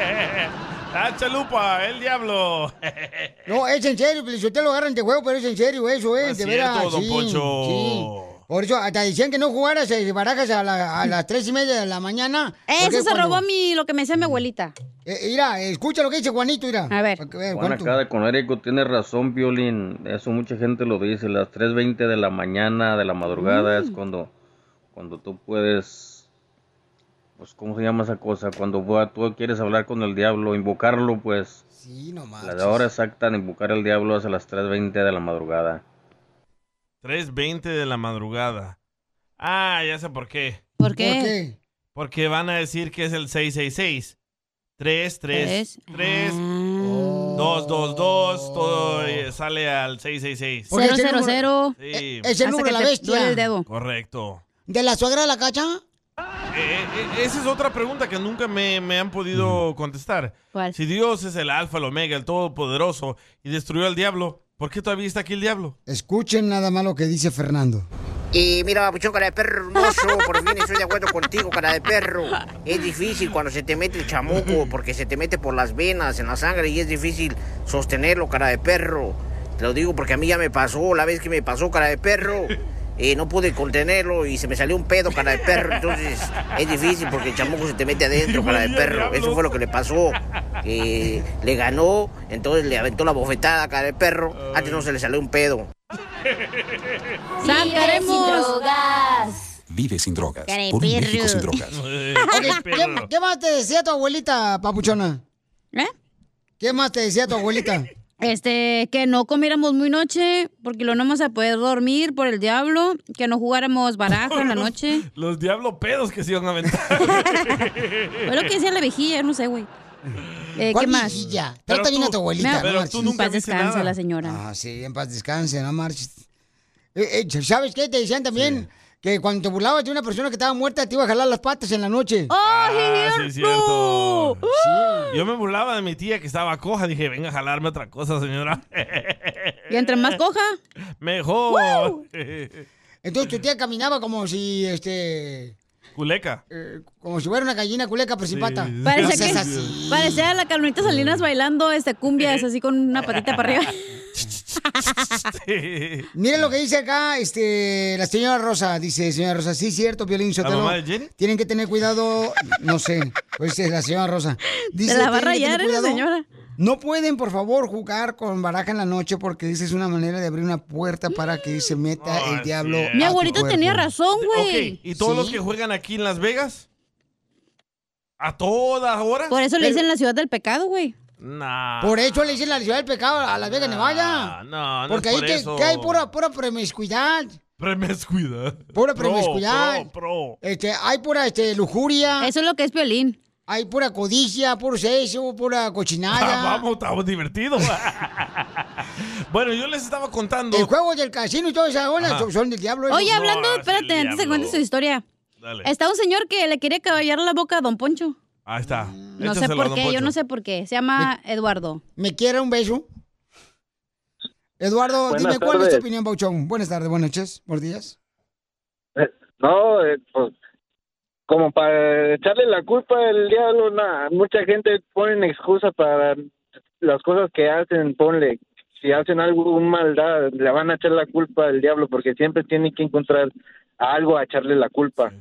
¡Ah, chalupa! ¡El diablo! No, es en serio, si usted lo agarran de juego, pero es en serio eso, ¿eh? Es de cierto, veras. don sí, Poncho. sí. Por eso, hasta decían que no jugaras barajas a, la- a las tres y media de la mañana. Eso se cuando- robó mi, lo que me decía mi abuelita. Eh, mira, escucha lo que dice Juanito, mira. A ver. Juan acá de Conérico tiene razón, Violín. Eso mucha gente lo dice. Las 3.20 de la mañana, de la madrugada, es cuando, cuando tú puedes. Pues, ¿cómo se llama esa cosa? Cuando tú quieres hablar con el diablo, invocarlo, pues. Sí, no La hora exacta de invocar al diablo es a las 3.20 de la madrugada. 3.20 de la madrugada. Ah, ya sé por qué. ¿Por qué? ¿Por qué? Porque van a decir que es el 666. 3, 3, Tres. 3, 2, 2, 2, todo eh, sale al 666. Porque ese Cero, número- cero. Sí. Eh, es el número de la bestia. duele el dedo. Correcto. ¿De la suegra de la cacha? Eh, eh, esa es otra pregunta que nunca me, me han podido contestar. ¿Cuál? Si Dios es el alfa, el omega, el todopoderoso y destruyó al diablo, ¿por qué todavía está aquí el diablo? Escuchen nada más lo que dice Fernando. Y mira, papuchón, cara de perro hermoso, por fin estoy de acuerdo contigo, cara de perro. Es difícil cuando se te mete el chamuco, porque se te mete por las venas, en la sangre, y es difícil sostenerlo, cara de perro. Te lo digo porque a mí ya me pasó, la vez que me pasó, cara de perro. Eh, no pude contenerlo y se me salió un pedo, cara de perro. Entonces es difícil porque el chamuco se te mete adentro, cara de perro. Eso fue lo que le pasó. Eh, le ganó, entonces le aventó la bofetada, cara de perro. Antes no se le salió un pedo. Vive sin drogas. Cara de Por un México sin drogas. ¿qué, qué más te decía tu abuelita, papuchona? ¿Eh? ¿Qué más te decía tu abuelita? Este, que no comiéramos muy noche, porque lo no vamos a poder dormir por el diablo, que no jugáramos baraja en la noche. Los diablos pedos que se iban a aventar. Fue lo que decía la vejilla, no sé, güey. Eh, ¿Cuál ¿Qué más? viejilla? Trata bien a tu abuelita. no Pero tú nunca En paz descanse nada. la señora. Ah, sí, en paz descanse, no marches. Eh, eh, ¿Sabes qué? Te decían también que cuando te burlabas de una persona que estaba muerta, te iba a jalar las patas en la noche. Ah, sí, es cierto. Yo me burlaba de mi tía que estaba coja. Dije, venga a jalarme otra cosa, señora. Y entre más coja. Mejor. Entonces tu tía caminaba como si, este... Culeca. eh, como si fuera una gallina culeca, pero sin pata. No Parecía seas que así. parecía la Carmelita Salinas bailando este cumbias así con una patita para arriba. Miren lo que dice acá este, la señora Rosa. Dice, señora Rosa, sí, cierto, Piolín Sotelo. Tienen que tener cuidado, no sé, pues es la señora Rosa. Dice, la va a "Tienen que tener rayar cuidado. señora. No pueden, por favor, jugar con baraja en la noche porque dice es una manera de abrir una puerta para que se meta el diablo. a Mi abuelito tenía razón, güey. ¿y todos los que juegan aquí en Las Vegas? ¿A todas horas? Por eso le dicen la ciudad del pecado, güey. Nah. Por eso le dicen la ciudad del pecado a Las Vegas, Nevada. No, no Porque es ahí por que, eso. que hay pura, pura promiscuidad. Promiscuidad. Pura Pro, promiscuidad. pro, pro. Este, hay pura este, lujuria. Eso es lo que es violín. Hay pura codicia, puro sexo, pura cochinada. Ah, vamos, estamos divertidos. bueno, yo les estaba contando. El juego del casino y toda esa onda Ajá. son, del diablo. Oye, hablando, espérate, antes de que cuentes tu historia. Dale. Está un señor que le quiere caballar la boca a Don Poncho. Ahí está. No sé por qué, yo no sé por qué. Se llama Eduardo. ¿Me quiere un beso? Eduardo, Buenas dime cuál es tu opinión, Bauchón. Buenas tardes, buenas noches, buenos días. No, eh, pues como para echarle la culpa al diablo, nada, mucha gente pone excusa para las cosas que hacen, ponle, si hacen algo, un maldad, le van a echar la culpa al diablo porque siempre tienen que encontrar algo a echarle la culpa.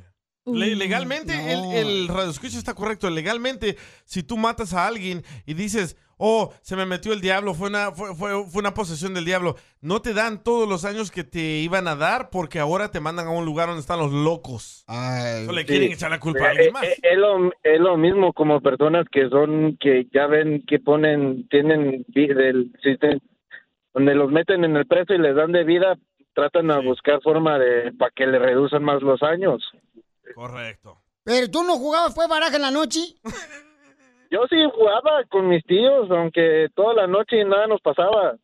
Le- legalmente, el, el radioescucha está correcto. Legalmente, si tú matas a alguien y dices, oh, se me metió el diablo, fue una, fue, fue, fue una posesión del diablo, no te dan todos los años que te iban a dar porque ahora te mandan a un lugar donde están los locos. Solo le quieren Sí. echar la culpa a Eh, alguien más. eh, Es lo, es lo mismo como personas que son, que ya ven que ponen, tienen del sistema, donde los meten en el preso y les dan de vida, tratan a buscar forma de, para que le reduzcan más los años. Correcto. Pero tú no jugabas, fue baraja en la noche. Yo sí jugaba con mis tíos, aunque toda la noche nada nos pasaba.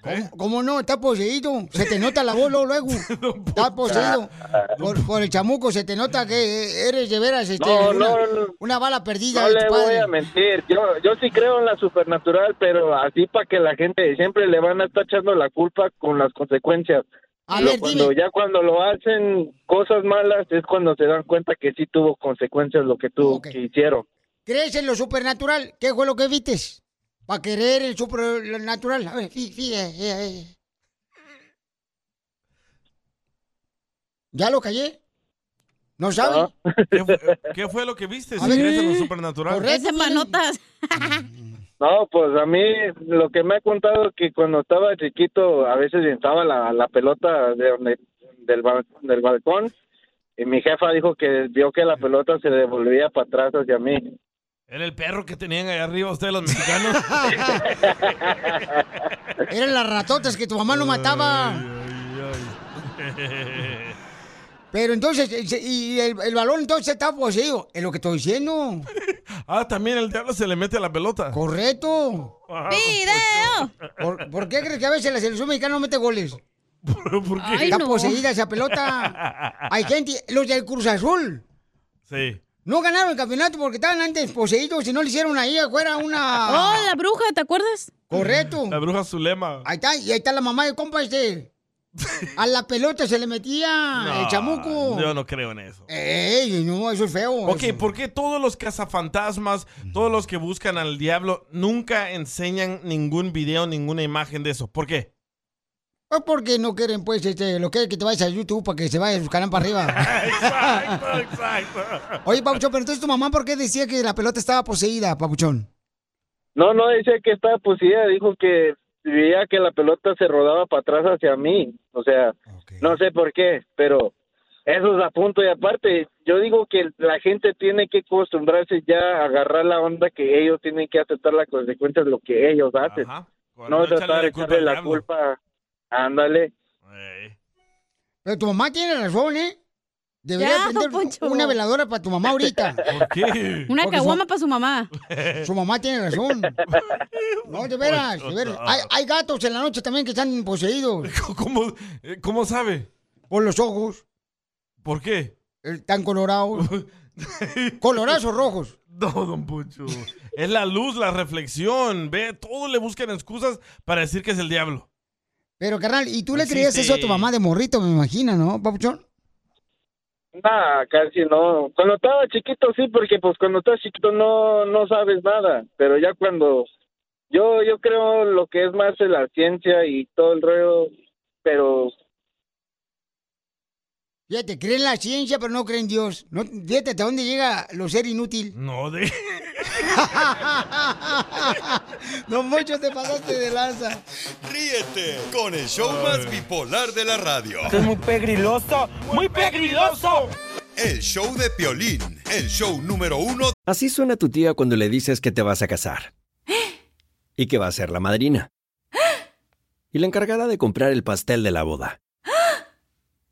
¿Cómo, cómo no? Está poseído. Se te nota la voz luego, luego. Está poseído. Por, por el chamuco se te nota que eres de veras este, No, una, no, no. una bala perdida No de le voy a mentir, yo, yo sí creo en la supernatural, pero así para que la gente siempre le van a estar echando la culpa con las consecuencias. A ver, cuando dime. ya cuando lo hacen cosas malas es cuando se dan cuenta que sí tuvo consecuencias lo que tuvo que hicieron. ¿Crees en lo supernatural? ¿Qué fue lo que vistes? Para querer el supernatural. A ver, fí- fí- eh, eh, eh. ¿Ya lo callé? ¿No sabe? ¿Qué fue, qué fue lo que viste? A Si ver. crees en lo supernatural. Ese manotas. No, pues a mí lo que me ha contado que cuando estaba chiquito a veces estaba la, la pelota de donde, del, bal- del balcón y mi jefa dijo que vio que la pelota se devolvía para atrás hacia mí. Era el perro que tenían ahí arriba ustedes los mexicanos. Eran las ratotas que tu mamá no mataba. Pero entonces, y el, el balón entonces está poseído. Es lo que estoy diciendo. ah, también el diablo se le mete a la pelota. Correcto. ¡Video! ¿Por, por qué crees que a veces la selección mexicana no mete goles? ¿Por qué? Está Ay, no. poseída esa pelota. Hay gente, los del Cruz Azul, Sí. no ganaron el campeonato porque estaban antes poseídos y no le hicieron ahí afuera una... Oh, la bruja, ¿te acuerdas? Correcto. La bruja Zulema. Ahí está, y ahí está la mamá de compa este. A la pelota se le metía el chamuco. Yo no creo en eso. Ey, no, eso es feo. Ok, eso. ¿por qué todos los cazafantasmas, todos los que buscan al diablo, nunca enseñan ningún video, ninguna imagen de eso? ¿Por qué? Pues porque no quieren, pues, este, lo que que te vayas a YouTube para que se vaya su canal para arriba. exacto, exacto. Oye, Papuchón, pero entonces tu mamá, ¿por qué decía que la pelota estaba poseída, Papuchón? No, no decía que estaba poseída, dijo que veía que la pelota se rodaba para atrás hacia mí. O sea, no sé por qué, pero eso es a punto. Y aparte, yo digo que la gente tiene que acostumbrarse ya a agarrar la onda que ellos tienen que aceptar las consecuencias de lo que ellos hacen. No tratar de echarle la culpa. Ándale. Pero tu mamá tiene razón, ¿eh? Debería Ya, prender Poncho. una veladora para tu mamá ahorita. ¿Por qué? Una Porque caguama su- para su mamá. Su mamá tiene razón. No, de veras, de veras. Hay, hay gatos en la noche también que están poseídos. ¿Cómo, eh, cómo sabe? Por los ojos. ¿Por qué? Están colorados. ¿Colorados o rojos? No, don Pucho. Es la luz, la reflexión. Ve, todos le buscan excusas para decir que es el diablo. Pero, carnal, ¿y tú le creías eso a tu mamá de morrito, me imagino, no, Papuchón? Nah, casi no. Cuando estaba chiquito sí, porque pues cuando estás chiquito no no sabes nada, pero ya cuando yo yo creo lo que es más la ciencia y todo el rollo, pero Fíjate, creen en la ciencia, pero no creen en Dios. No, fíjate hasta dónde llega lo ser inútil. No, de... no mucho te pasaste de lanza. Ríete con el show más bipolar de la radio. Esto es muy pegriloso, muy pegriloso. El show de Piolín, el show número uno Así suena tu tía cuando le dices que te vas a casar. Y que va a ser la madrina. Y la encargada de comprar el pastel de la boda.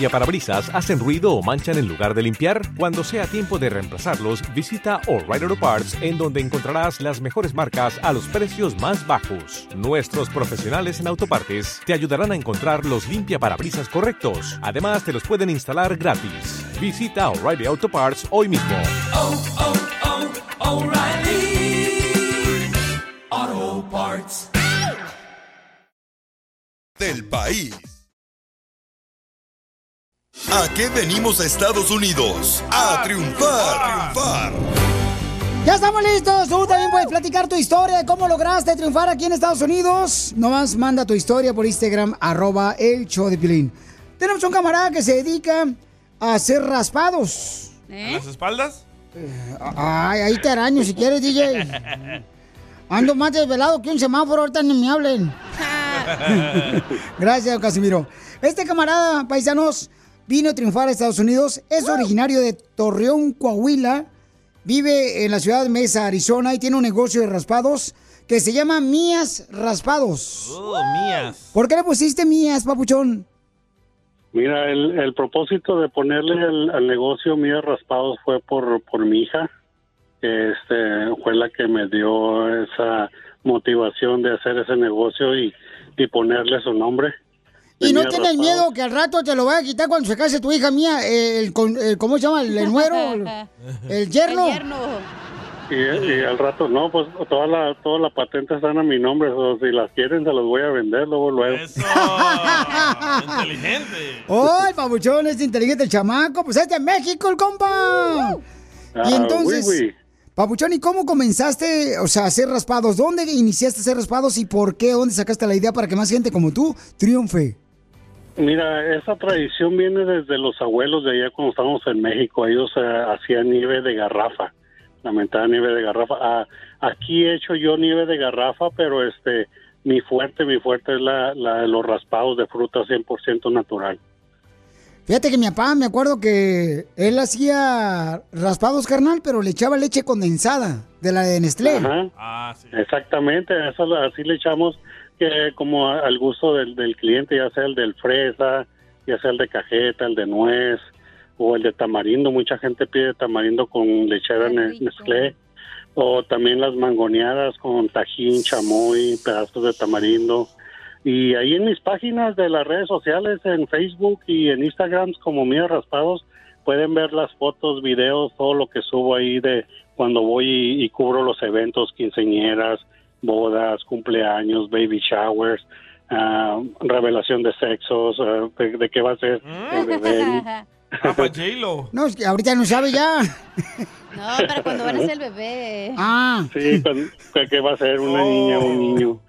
limpiaparabrisas hacen ruido o manchan en lugar de limpiar? Cuando sea tiempo de reemplazarlos, visita O'Reilly Auto Parts en donde encontrarás las mejores marcas a los precios más bajos. Nuestros profesionales en autopartes te ayudarán a encontrar los limpiaparabrisas correctos. Además, te los pueden instalar gratis. Visita O'Reilly Auto Parts hoy mismo. Auto Parts. Del país. ¿A qué venimos a Estados Unidos? A triunfar, a triunfar. Ya estamos listos. Tú también puedes platicar tu historia de cómo lograste triunfar aquí en Estados Unidos. Nomás manda tu historia por Instagram, arroba el show de Pilín. Tenemos un camarada que se dedica a hacer raspados. ¿En las espaldas? Ay, ahí te araño si quieres, DJ. Ando más desvelado que un semáforo, ahorita ni me hablen. Gracias, Casimiro. Este camarada, paisanos, vino a triunfar a Estados Unidos. Es originario de Torreón, Coahuila. Vive en la ciudad de Mesa, Arizona, y tiene un negocio de raspados que se llama Mías Raspados. Oh, mías. ¿Por qué le pusiste Mías, papuchón? Mira, el, el propósito de ponerle el, al negocio Mías Raspados fue por, por mi hija, que este, fue la que me dio esa motivación de hacer ese negocio y, y ponerle su nombre. ¿Y no tienes miedo que al rato te lo vaya a quitar cuando se case tu hija mía? El, con- el- ¿Cómo se llama? ¿El nuero? ¿El yerno? Y, y al rato, no, pues toda la, toda la patente están a mi nombre, o si las quieren se las voy a vender luego, luego. Inteligente. ¡Ay, papuchón! Es inteligente el chamaco. Pues es de México el compa. y Ah, entonces, oui, oui. papuchón, ¿y cómo comenzaste, o sea, a hacer raspados? ¿Dónde iniciaste a hacer raspados y por qué? ¿Dónde sacaste la idea para que más gente como tú triunfe? Mira, esa tradición viene desde los abuelos de allá cuando estábamos en México. Ellos eh, hacían nieve de garrafa, la mentada nieve de garrafa. Ah, aquí he hecho yo nieve de garrafa, pero este, mi fuerte, mi fuerte es la, la de los raspados de fruta 100% natural. Fíjate que mi papá, me acuerdo que él hacía raspados, carnal, pero le echaba leche condensada de la de Nestlé. Ajá. Exactamente, eso, así le echamos que como a- al gusto del, del cliente, ya sea el del fresa, ya sea el de cajeta, el de nuez o el de tamarindo. Mucha gente pide tamarindo con lechera ne- Nestlé o también las mangoneadas con tajín, chamoy, pedazos de tamarindo. Y ahí en mis páginas de las redes sociales, en Facebook y en Instagram, como Mía Raspados, pueden ver las fotos, videos, todo lo que subo ahí de cuando voy y, y cubro los eventos, quinceñeras, bodas, cumpleaños, baby showers, ah, revelación de sexos, ah, de, de qué va a ser el bebé. No, es que ahorita no sabe ya. No, pero cuando van a ser el bebé. Ah. Sí, con- que- que va a ser una niña, un niño.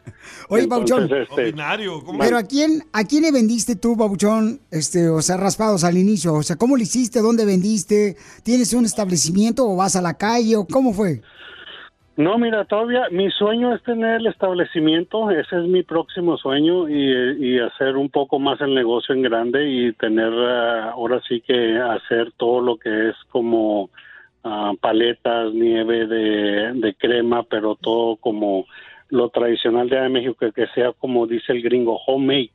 Oye. Entonces, este, Ordinario. ¿cómo? Pero ¿a quién, ¿a quién le vendiste tú, Babuchón, este, o sea, raspados al inicio? O sea, ¿cómo lo hiciste? ¿Dónde vendiste? ¿Tienes un establecimiento o vas a la calle? o ¿Cómo fue? No, mira, todavía mi sueño es tener el establecimiento, ese es mi próximo sueño y, y hacer un poco más el negocio en grande y tener ah, ahora sí que hacer todo lo que es como ah, paletas, nieve de, de crema, pero todo como lo tradicional de México, que, que sea como dice el gringo, homemade.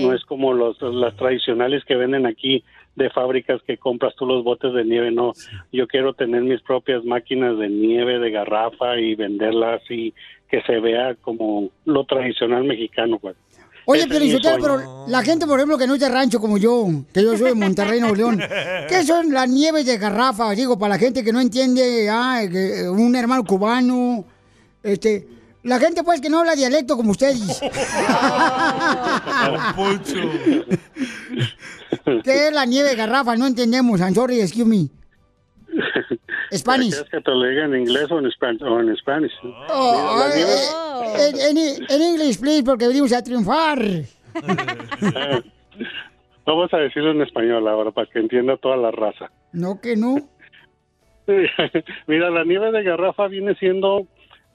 No es como los, las tradicionales que venden aquí de fábricas que compras tú los botes de nieve, no. Yo quiero tener mis propias máquinas de nieve, de garrafa y venderlas y que se vea como lo tradicional mexicano, pues. Oye, pero, pero la gente, por ejemplo, que no es de rancho como yo, que yo soy de Monterrey, Nuevo León, ¿qué son las nieves de garrafa? Digo, para la gente que no entiende, ah, un hermano cubano, este, la gente pues que no habla dialecto como ustedes. ¿Qué es la nieve de garrafa? No entendemos, I'm sorry, excuse me. Spanish. ¿Quieres que te lo diga en inglés o en, Spanish? Oh, eh, eh, en, en English, please, porque venimos a triunfar. Vamos a decirlo en español ahora para que entienda toda la raza. No, que no. Mira, la nieve de garrafa viene siendo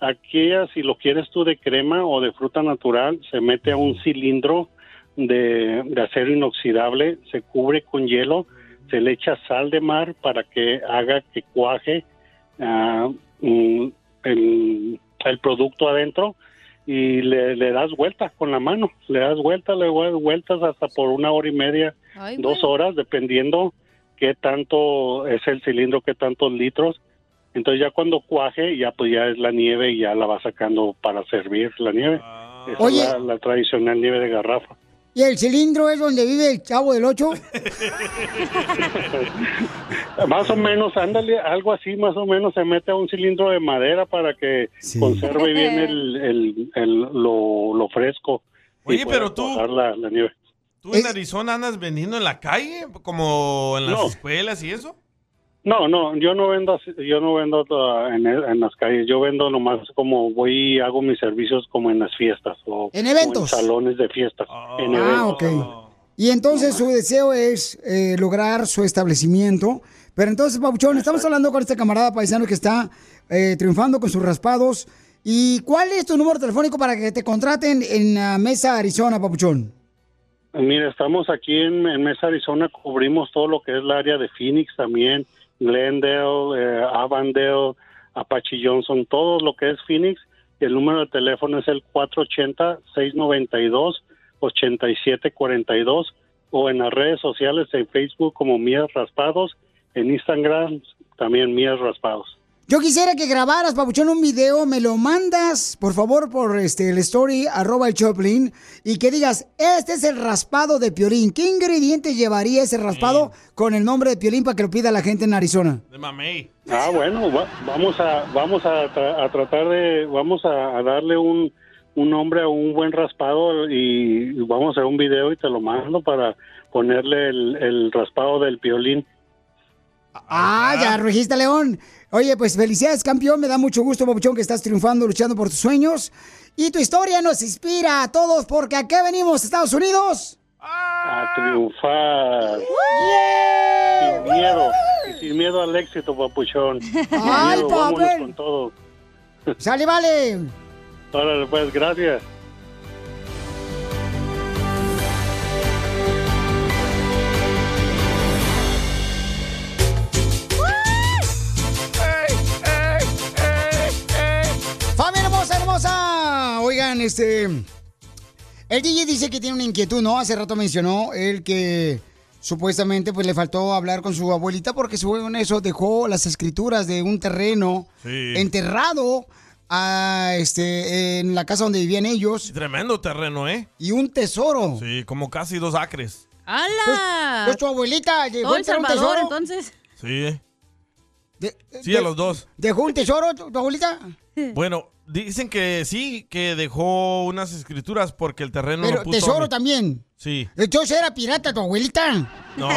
aquella, si lo quieres tú de crema o de fruta natural, se mete a un cilindro de, de acero inoxidable, se cubre con hielo, se le echa sal de mar para que haga que cuaje ah, mm, el, el producto adentro y le, le das vueltas con la mano, le das vueltas, le das vueltas hasta por una hora y media, Ay, dos horas, dependiendo qué tanto es el cilindro, qué tantos litros. Entonces ya cuando cuaje, ya pues ya es la nieve y ya la va sacando para servir la nieve. Esa Oye. es la, la tradicional nieve de garrafa. ¿Y el cilindro es donde vive el chavo del 8? Más o menos, ándale, algo así, más o menos se mete a un cilindro de madera para que conserve bien el, el- el- lo, lo fresco. Oye, pueda pero tú- La, la nieve. ¿Tú en Arizona andas vendiendo en la calle? Como en las No. escuelas y eso. No, no, yo no vendo, así- yo no vendo uh, en, en las calles. Yo vendo nomás como voy y hago mis servicios como en las fiestas o ¿En o eventos? salones de fiestas. En Ah, eventos. ok. Y entonces su deseo es eh, lograr su establecimiento. Pero entonces, Papuchón, estamos hablando con este camarada paisano que está eh, triunfando con sus raspados. ¿Y cuál es tu número telefónico para que te contraten en la Mesa Arizona, Papuchón? Mira, estamos aquí en, en Mesa, Arizona, cubrimos todo lo que es el área de Phoenix también, Glendale, eh, Apache Johnson, todo lo que es Phoenix. El número de teléfono es el 480-692-8742 o en las redes sociales, en Facebook como Mías Raspados, en Instagram también Mías Raspados. Yo quisiera que grabaras, Papuchón, un video, me lo mandas, por favor, por este el story, arroba el Choplin, y que digas, este es el raspado de Piolín. ¿Qué ingredientes llevaría ese raspado con el nombre de Piolín para que lo pida la gente en Arizona? De mamey. Ah, bueno, va- vamos a vamos a, tra- a tratar de vamos a, a darle un, un nombre a un buen raspado y vamos a hacer un video y te lo mando para ponerle el, el raspado del piolín. Ah, ya, Regista León. Oye, pues felicidades, campeón. Me da mucho gusto, Papuchón, que estás triunfando, luchando por tus sueños. Y tu historia nos inspira a todos porque aquí venimos, Estados Unidos. A triunfar. Sin miedo. Y sin miedo al éxito, papuchón. Sin Ay, miedo, vámonos con todo. Sale, vale. Órale, pues, gracias. Familia hermosa, hermosa. Oigan, este. El DJ dice que tiene una inquietud, ¿no? Hace rato mencionó él que supuestamente pues le faltó hablar con su abuelita porque según eso dejó las escrituras de un terreno Sí. enterrado a, este, en la casa donde vivían ellos Tremendo terreno, ¿eh? y un tesoro. Sí, como casi dos acres. ¡Hala! Pues tu abuelita El entrar un tesoro. entonces. Sí. sí, de- a los dos. ¿Dejó un tesoro tu, tu abuelita? Bueno, dicen que sí, que dejó unas escrituras porque el terreno Pero lo puso. tesoro mi- también. Sí. Entonces era pirata tu abuelita. No,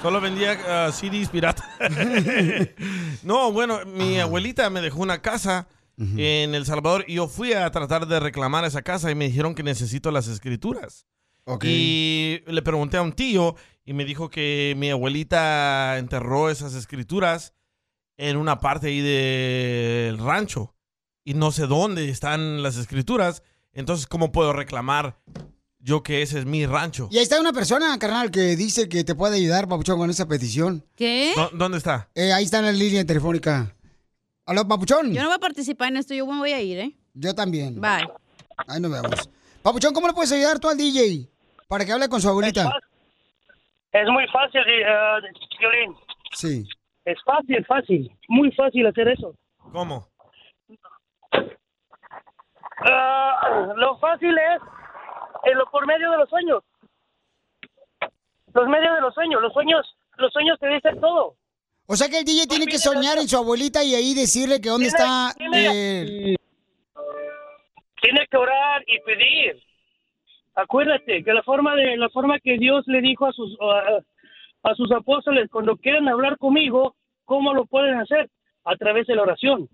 solo vendía ah, CDs pirata. no, bueno, mi abuelita me dejó una casa en El Salvador y yo fui a tratar de reclamar esa casa y me dijeron que necesito las escrituras. Y le pregunté a un tío y me dijo que mi abuelita enterró esas escrituras en una parte ahí del rancho y no sé dónde están las escrituras. Entonces, ¿cómo puedo reclamar yo que ese es mi rancho? Y ahí está una persona, carnal, que dice que te puede ayudar, Papuchón, con esa petición. ¿Qué? ¿Dó- ¿Dónde está? Eh, ahí está en la línea telefónica. Aló, Papuchón. Yo no voy a participar en esto, yo me voy a ir, ¿eh? Yo también. Bye. Ahí nos vemos. Papuchón, ¿cómo le puedes ayudar tú al DJ? Para que hable con su abuelita. Es muy fácil, eh, Violín. Sí. Es fácil, fácil. Muy fácil hacer eso. ¿Cómo? Ah, lo fácil es en lo, por medio de los sueños. Los medios de los sueños. Los sueños, los sueños te dicen todo. O sea que el DJ tiene que soñar en su abuelita y ahí decirle que dónde está... eh, Tiene que orar y pedir. Acuérdate que la forma de la forma que Dios le dijo a sus a, a sus apóstoles cuando quieran hablar conmigo, ¿Cómo lo pueden hacer? A través de la oración.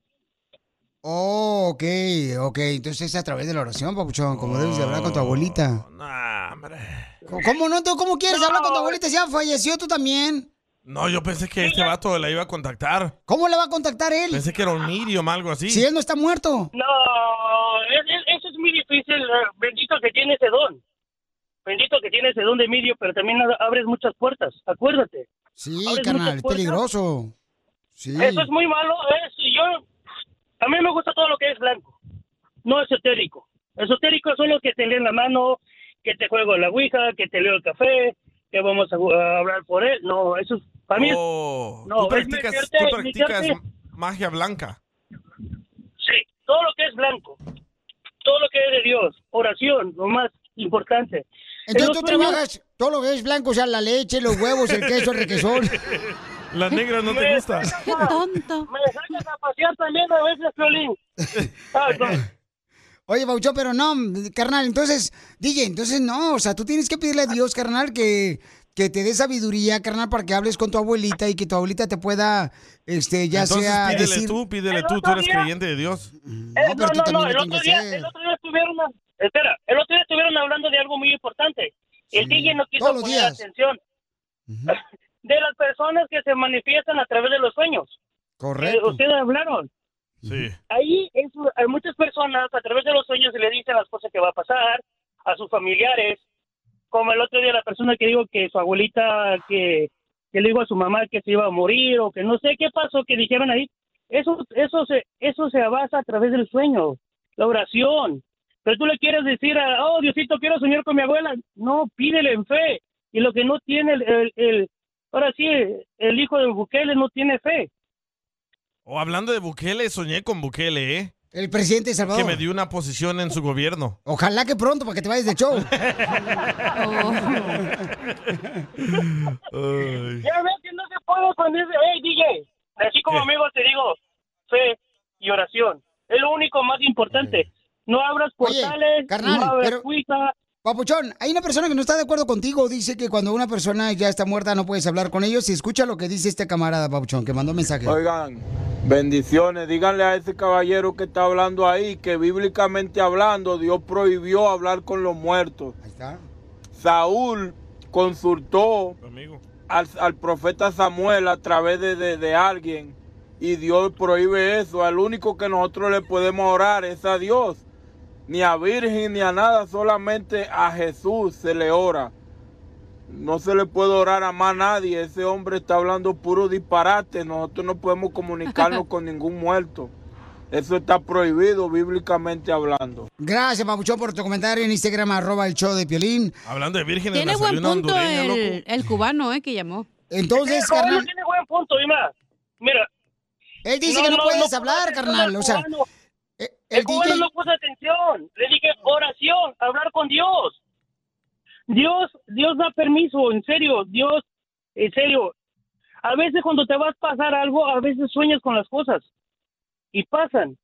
Oh, ok, ok. Entonces es a través de la oración, papuchón, como debes de hablar con tu abuelita. ¿Cómo- ¿Cómo no? ¿Tú ¿Cómo quieres hablar con tu abuelita si ya falleció tú también? No, yo pensé que este vato la iba a contactar. ¿Cómo le va a contactar él? Pensé que era un medium, algo así. Si él no está muerto. No, es- es- eso es muy difícil. eh, Bendito que tiene ese don. Bendito que tiene ese don de medio, pero también abres muchas puertas. Acuérdate. Sí, Abres carnal, es peligroso. Sí. Eso es muy malo. Es, y yo, a mí me gusta todo lo que es blanco, no esotérico. Esotérico son los que te leen la mano, que te juego la ouija, que te leo el café, que vamos a, a hablar por él. No, eso es, para mí Oh, no, tú es practicas, meterte- tú practicas magia blanca. Sí, todo lo que es blanco, todo lo que es de Dios, oración, lo más importante. En Entonces los tú sueños- trabajas todo lo que es blanco, o sea, la leche, los huevos, el queso, el requesón. La negra no te Me gusta. sacas a- Me sacas a pasear también a veces, Piolín. Ah, no. Oye, Bauchón, pero no, carnal, entonces, DJ, entonces no, o sea, tú tienes que pedirle a Dios, carnal, que, que te dé sabiduría, carnal, para que hables con tu abuelita y que tu abuelita te pueda, este, ya Entonces sea pídele decir... tú, pídele El tú, tú eres día- creyente de Dios. Eh, pero no, tú no, también no, el otro, día, el otro día estuvieron, espera, el otro día estuvieron hablando de algo muy importante. El DJ no quiso poner días. atención de las personas que se manifiestan a través de los sueños. Correcto. Eh, ustedes hablaron. Sí. Ahí es- hay muchas personas a través de los sueños se le dicen las cosas que va a pasar a sus familiares. Como el otro día la persona que dijo que su abuelita, que, que le dijo a su mamá que se iba a morir o que no sé qué pasó, que dijeron ahí. Eso, eso, se, eso se basa a través del sueño, la oración. Pero tú le quieres decir, a, oh Diosito, quiero soñar con mi abuela. No, pídele en fe. Y lo que no tiene el, el, el- ahora sí, el hijo de Bukele no tiene fe. O hablando de Bukele, soñé con Bukele, ¿eh? El presidente de Salvador. Que me dio una posición en su gobierno. Ojalá que pronto, para que te vayas de show. Ya ves que no se puede cuando dice, hey DJ, así como amigo te digo, fe y oración. Es lo único más importante. No abras Oye, portales, carnal, no abras pero-. Papuchón, hay una persona que no está de acuerdo contigo. Dice que cuando una persona ya está muerta no puedes hablar con ellos. Y escucha lo que dice este camarada, Papuchón, que mandó mensaje. Oigan, bendiciones. Díganle a ese caballero que está hablando ahí que bíblicamente hablando, Dios prohibió hablar con los muertos. Ahí está. Saúl consultó al, al profeta Samuel a través de, de- de alguien y Dios prohíbe eso. Al único que nosotros le podemos orar es a Dios. Ni a Virgen ni a nada, solamente a Jesús se le ora. No se le puede orar a más nadie. Ese hombre está hablando puro disparate. Nosotros no podemos comunicarnos con ningún muerto. Eso está prohibido bíblicamente hablando. Gracias, Papuchón, por tu comentario en Instagram, arroba el show de Piolín. Hablando de vírgenes, Tiene buen punto el, el cubano, ¿eh? Que llamó. Entonces, No, carnal, no tiene buen punto. Mira. Él dice que no puedes hablar, carnal, al o sea, cubano. El el cubano DJ no puso atención. Le dije oración, hablar con Dios. Dios, Dios da permiso, en serio, Dios, en serio. A veces cuando te vas a pasar algo, a veces sueñas con las cosas y pasan.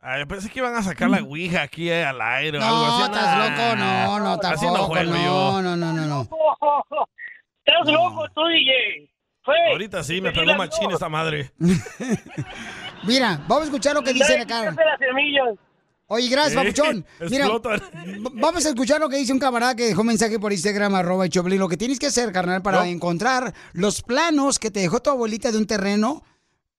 Ah, yo pensé que iban a sacar la ouija aquí eh, al aire o algo No, así. estás loco, no, no, Así no tampoco, juego no, yo. no, no, no, no. Estás loco tú, DJ. Ahorita sí, me pegó machín esta madre. Mira, vamos a escuchar lo que dicen acá. Quítate las semillas. Oye, gracias, Papuchón. Mira, vamos a escuchar lo que dice un camarada que dejó mensaje por Instagram, arroba el Choplin. Lo que tienes que hacer, carnal, para No. encontrar los planos que te dejó tu abuelita de un terreno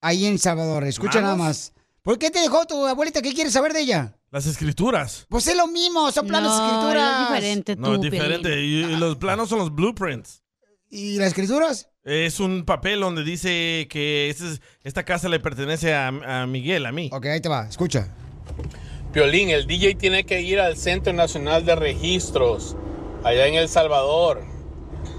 ahí en Salvador. Escucha nada más. ¿Por qué te dejó tu abuelita? ¿Qué quieres saber de ella? Las escrituras. Pues es lo mismo, son planos de No, escrituras. es diferente No, es diferente. Y, y los planos son los blueprints. ¿Y las escrituras? Es un papel donde dice que este es- esta casa le pertenece a, a Miguel, a mí. Ok, ahí te va, escucha. Piolín, el DJ tiene que ir al Centro Nacional de Registros, allá en El Salvador,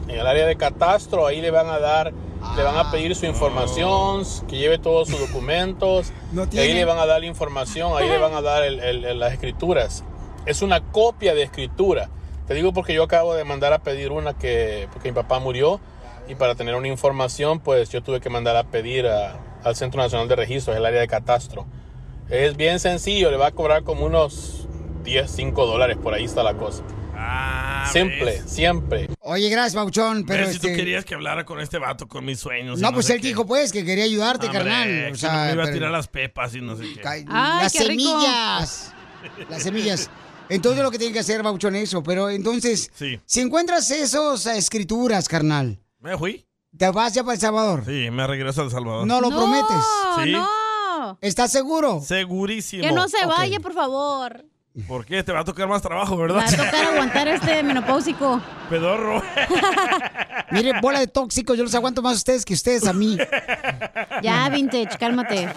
en el área de catastro, ahí le van a dar, le van a pedir su información, que lleve todos sus documentos, No y ahí tiene. le van a dar la información, ahí le van a dar el- el- el- las escrituras. Es una copia de escritura. Te digo porque yo acabo de mandar a pedir una que, porque mi papá murió, y para tener una información, pues yo tuve que mandar a pedir a- al Centro Nacional de Registros, el área de catastro. Es bien sencillo, le va a cobrar como unos 10, 5 dólares, por ahí está la cosa. Simple, siempre. Oye, gracias, Pauchón, pero si tú este... querías que hablara con este vato, con mis sueños. y No, pues él qué. dijo, pues, que quería ayudarte, Hombre, carnal. que O no sea, me iba a pero- tirar las pepas y no sé qué. las semillas. Las semillas. Entonces lo que tiene que hacer, Bauchón, es eso. Pero entonces, Sí. si encuentras esas escrituras, carnal, ¿Me fui? ¿te vas ya para El Salvador? Sí, me regreso a El Salvador. ¿No lo prometes? Sí. no. ¿Estás seguro? Segurísimo. Que no se vaya, por favor. ¿Por qué? Te va a tocar más trabajo, Me ¿verdad? va a tocar aguantar este menopáusico. Pedorro. Mire, bola de tóxicos, yo los aguanto más a ustedes que ustedes a mí. Ya, vintage, cálmate.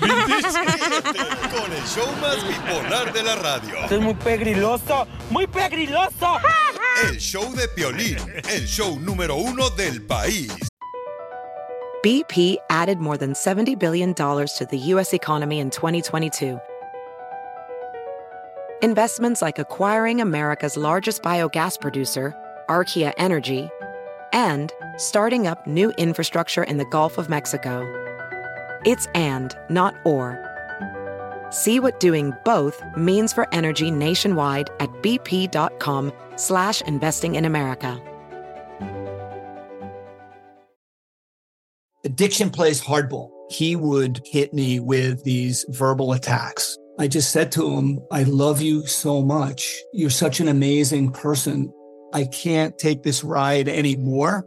Con el show más bipolar de la radio. Esto es muy pegriloso, muy pegriloso. El show de Piolín, el show número uno del país. BP added more than $70 billion to the U.S. economy in 2022. Investments like acquiring America's largest biogas producer, Archaea Energy, and starting up new infrastructure in the Gulf of Mexico. It's and, not or. See what doing both means for energy nationwide at bp.com slash investing in America. addiction plays hardball. He would hit me with these verbal attacks. I just said to him, I love you so much. You're such an amazing person. I can't take this ride anymore.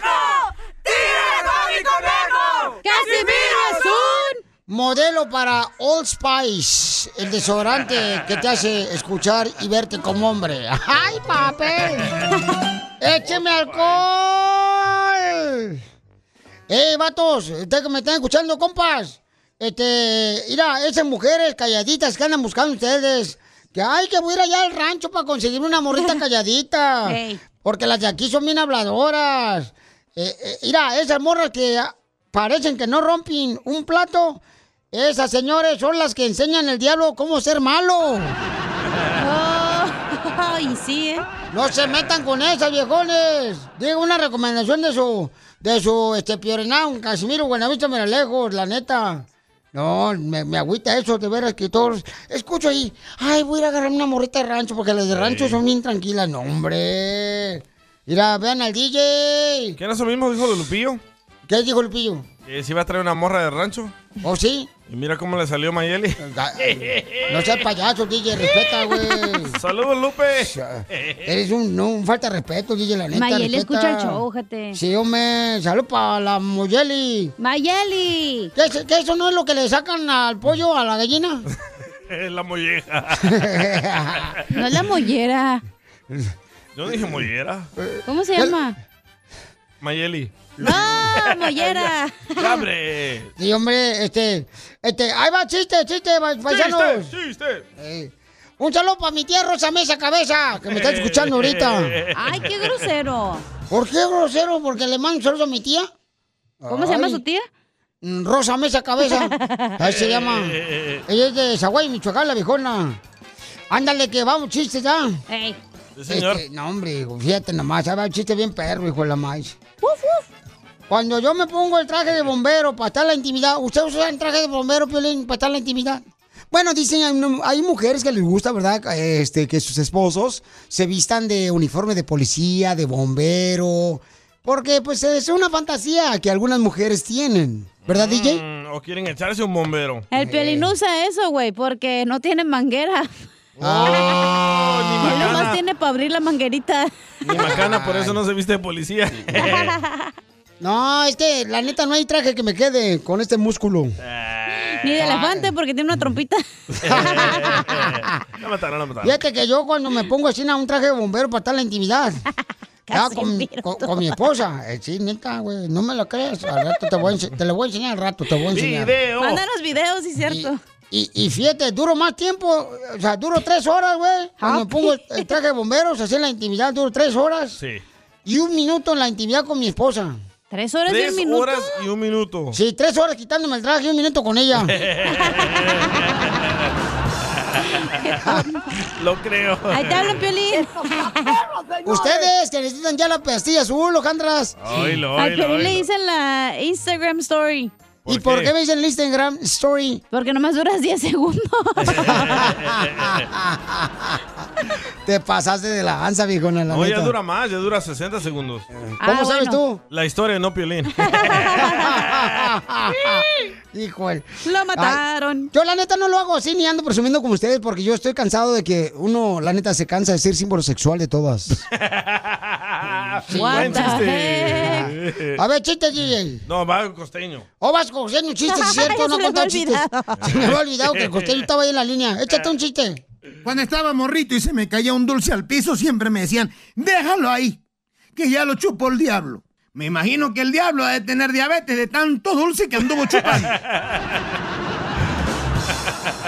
Modelo para Old Spice, el desodorante que te hace escuchar y verte como hombre. ¡Ay, papel! ¡Écheme alcohol! ¡Eh, vatos! Ustedes que me están escuchando, compas. Este, mira, esas mujeres calladitas que andan buscando ustedes. Que ay, que voy a ir allá al rancho para conseguir una morrita calladita. Ey. Porque las de aquí son bien habladoras. Eh, eh, mira, esas morras que parecen que no rompen un plato. Esas señores son las que enseñan el diablo cómo ser malo. y sí, ¿eh? No se metan con esas, viejones. Digo una recomendación de su, de su, este, Piorenao, Casimiro Buenavista lejos, la neta. No, me, me agüita eso, de veras que todos... Escucho ahí, ay, voy a ir a agarrar una morrita de rancho, porque las de rancho son bien tranquilas. No, hombre. Mira, vean al DJ. ¿Qué era eso mismo, dijo de Lupillo? ¿Qué dijo Lupillo? Que se iba a traer una morra de rancho. ¿Oh, sí? Y mira cómo le salió Mayeli. No seas payaso, DJ, respeta, güey. Saludos, Lupe. Eres un, no, un falta de respeto, DJ, la neta. Mayeli respeta. escucha el show, ojete. Sí, hombre, salud para la Mayeli. Mayeli. ¿Qué, es- qué eso no es lo que le sacan al pollo, a la gallina? la molleja. No es la mollera. Yo dije mollera. ¿Cómo se llama? Mayeli. ¡Ah, mollera! ¡Ya, hombre! Sí, hombre, este, este, ahí va chiste, chiste, pa- paisanos. ¡Chiste, Eh, un saludo para mi tía Rosa Mesa Cabeza, que me está escuchando ahorita. Ay, qué grosero. ¿Por qué grosero? Porque le mando un saludo a mi tía. ¿Cómo se llama su tía? Mm, Rosa Mesa Cabeza. Ahí se llama. Ella es de Zaguay, Michoacán, la viejona. Ándale, que vamos, chistes ya. Ey. Sí, señor. Este, no, hombre, fíjate nomás, ahí va un chiste bien perro, hijo de la maíz. Cuando yo me pongo el traje de bombero para estar en la intimidad, ¿usted usa el traje de bombero, Piolín, para estar en la intimidad? Bueno, dicen, hay, mujeres que les gusta, ¿verdad? Este, que sus esposos se vistan de uniforme de policía, de bombero, porque pues es una fantasía que algunas mujeres tienen, ¿verdad, DJ? Mm, o quieren echarse un bombero. El piolín usa eso, güey, porque no tiene manguera. Oh, Él nomás tiene para abrir la manguerita. Ni macana, por eso no se viste de policía. No, es que la neta no hay traje que me quede con este músculo. Ni de elefante, porque tiene una trompita. No mataron, no mataron. Fíjate que yo cuando me pongo así, ¿no? un traje de bombero para estar en la intimidad. ya, con, con- con mi esposa. Eh, sí, neta, güey. No me lo crees. Al rato te, voy a te lo voy a enseñar al rato, te voy a enseñar. Mándanos videos, sí, cierto. Y, y fíjate, duro más tiempo. O sea, duro tres horas, güey. Cuando me pongo el, el traje de bomberos, así en la intimidad, duro tres horas. Sí. Y un minuto en la intimidad con mi esposa. Tres horas Tres horas y un minuto. Sí, tres horas quitándome el traje y un minuto con ella. Lo creo. Ahí te hablan, Piolín. Ustedes que necesitan ya la pastilla azul, Ojandras. Al oílo, Piolín le dicen la Instagram Story. ¿Y por qué me dicen el Instagram Story? Porque nomás duras 10 segundos. Te pasaste de la ansa, viejona, la No, ya neta. dura más, ya dura 60 segundos. ¿Cómo Ah, sabes tú? La historia, no Piolín. Híjole. Lo mataron. Ay, yo la neta no lo hago así ni ando presumiendo como ustedes porque yo estoy cansado de que uno, la neta, se cansa de ser símbolo sexual de todas. Buen chiste. A ver, chiste, DJ. No, va costeño. O vas costeño, chiste, ¿sí es cierto? No había chistes. Se me había olvidado que el costeño estaba ahí en la línea. Échate un chiste. Cuando estaba morrito y se me caía un dulce al piso, siempre me decían, déjalo ahí, que ya lo chupó el diablo. Me imagino que el diablo ha de tener diabetes de tanto dulce que anduvo chupando.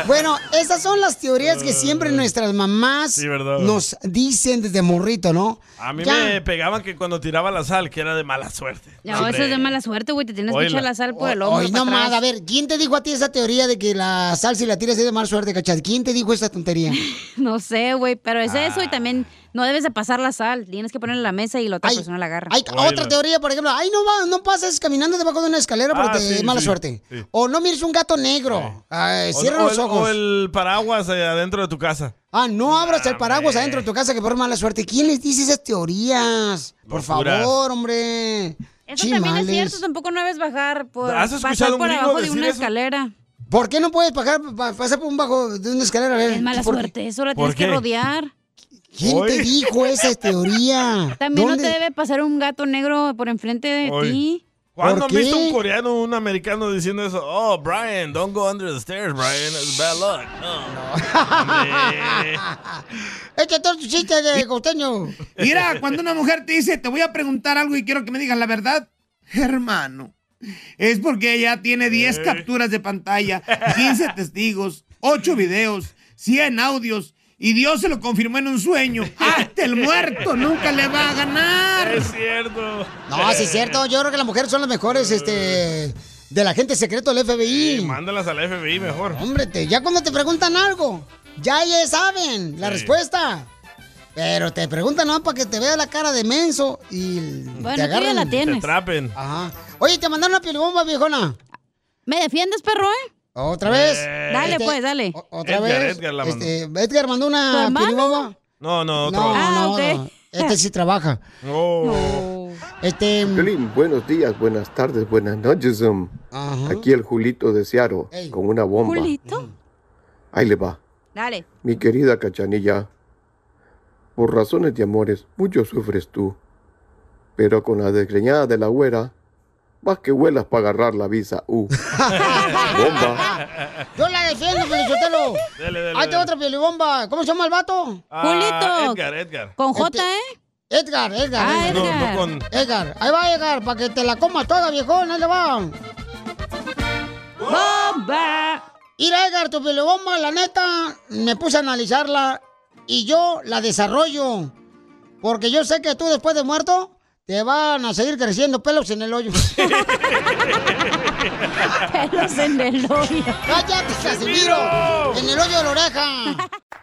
Bueno, esas son las teorías que siempre nuestras mamás nos dicen desde morrito, ¿no? A mí Ya. me pegaban que cuando tiraba la sal, que era de mala suerte. No, Hombre. eso es de mala suerte, güey. Te tienes que echar la sal por el hombro. Hoy para no más, atrás. a ver, ¿quién te dijo a ti esa teoría de que la sal si la tiras es de mala suerte, cachas? ¿Quién te dijo esa tontería? No sé, güey, pero es eso Ah. y también no debes de pasar la sal. Tienes que ponerla en la mesa y la otra persona la agarra. Hay otra teoría, por ejemplo, ay, no va, no pases caminando debajo de una escalera porque Ah, te sí, es mala sí, suerte. sí. O no mires un gato negro. Ay, O- cierra o los el- ojos. O el paraguas eh, adentro de tu casa. Ah, no abras el paraguas adentro de tu casa que por mala suerte. ¿Quién les dice esas teorías? Por Locuras. favor, hombre. Eso también es cierto, tampoco no debes bajar por ¿Has pasar escuchado un por gringo abajo de decir una eso? escalera. ¿Por qué no puedes bajar, pa- pasar por un bajo de una escalera? Es mala ¿por qué? suerte, eso la ¿Por tienes que qué? rodear. ¿Quién te dijo esa teoría? También ¿Dónde? no te debe pasar un gato negro por enfrente de Oye. ti. ¿Cuándo ¿Por han visto un coreano o un americano diciendo eso? Oh, Brian, don't go under the stairs, Brian. It's bad luck. No. Échate otro chiste de costeño. Mira, cuando una mujer te dice, te voy a preguntar algo y quiero que me digas la verdad, hermano, es porque ella tiene 10 capturas de pantalla, 15 testigos, 8 videos, 100 audios. Y Dios se lo confirmó en un sueño. Hasta el muerto nunca le va a ganar. Es cierto. No, sí es cierto. Yo creo que las mujeres son las mejores, este, de la gente secreto del FBI. Mándalas al FBI mejor. Hombre, te- ya cuando te preguntan algo, ya ya saben la Sí. respuesta. Pero te preguntan no para que te vea la cara de menso y Bueno, te agarren. la tienes. Te atrapen. Ajá. Oye, te mandaron una pielbomba, viejona. ¿Me defiendes, perro, eh? ¿Otra vez? Dale, Este, pues, dale. o- ¿Otra Edgar, vez? Edgar la mandó. Este, Edgar mandó ¿Tu una pielbomba. No, no, otro. No, Ah, no, no. Este sí trabaja. Oh. Este. Piolín, buenos días, buenas tardes, buenas noches. um. Aquí el Julito de Searo con una bomba. ¿Julito? Ahí le va. Dale. Mi querida Cachanilla, por razones de amores, mucho sufres tú. Pero con la desgreñada de la güera, vas que vuelas para agarrar la visa U. Bomba. Yo la defiendo, Felicitelo. Dale, dale, Ahí te dale. otra pielbomba. ¿Cómo se llama el vato? Ah, Julito. Edgar, Edgar. Con J, Este- ¿eh? Edgar, Edgar. Ah, Edgar. No, no con. Edgar, ahí va Edgar, para que te la comas toda, viejón, ahí le va. ¡Bomba! Mira, Edgar, tu pielobomba, la neta, me puse a analizarla y yo la desarrollo. Porque yo sé que tú después de muerto te van a seguir creciendo pelos en el hoyo. Pelos en el hoyo. ¡Cállate, Casimiro! En el hoyo de la oreja.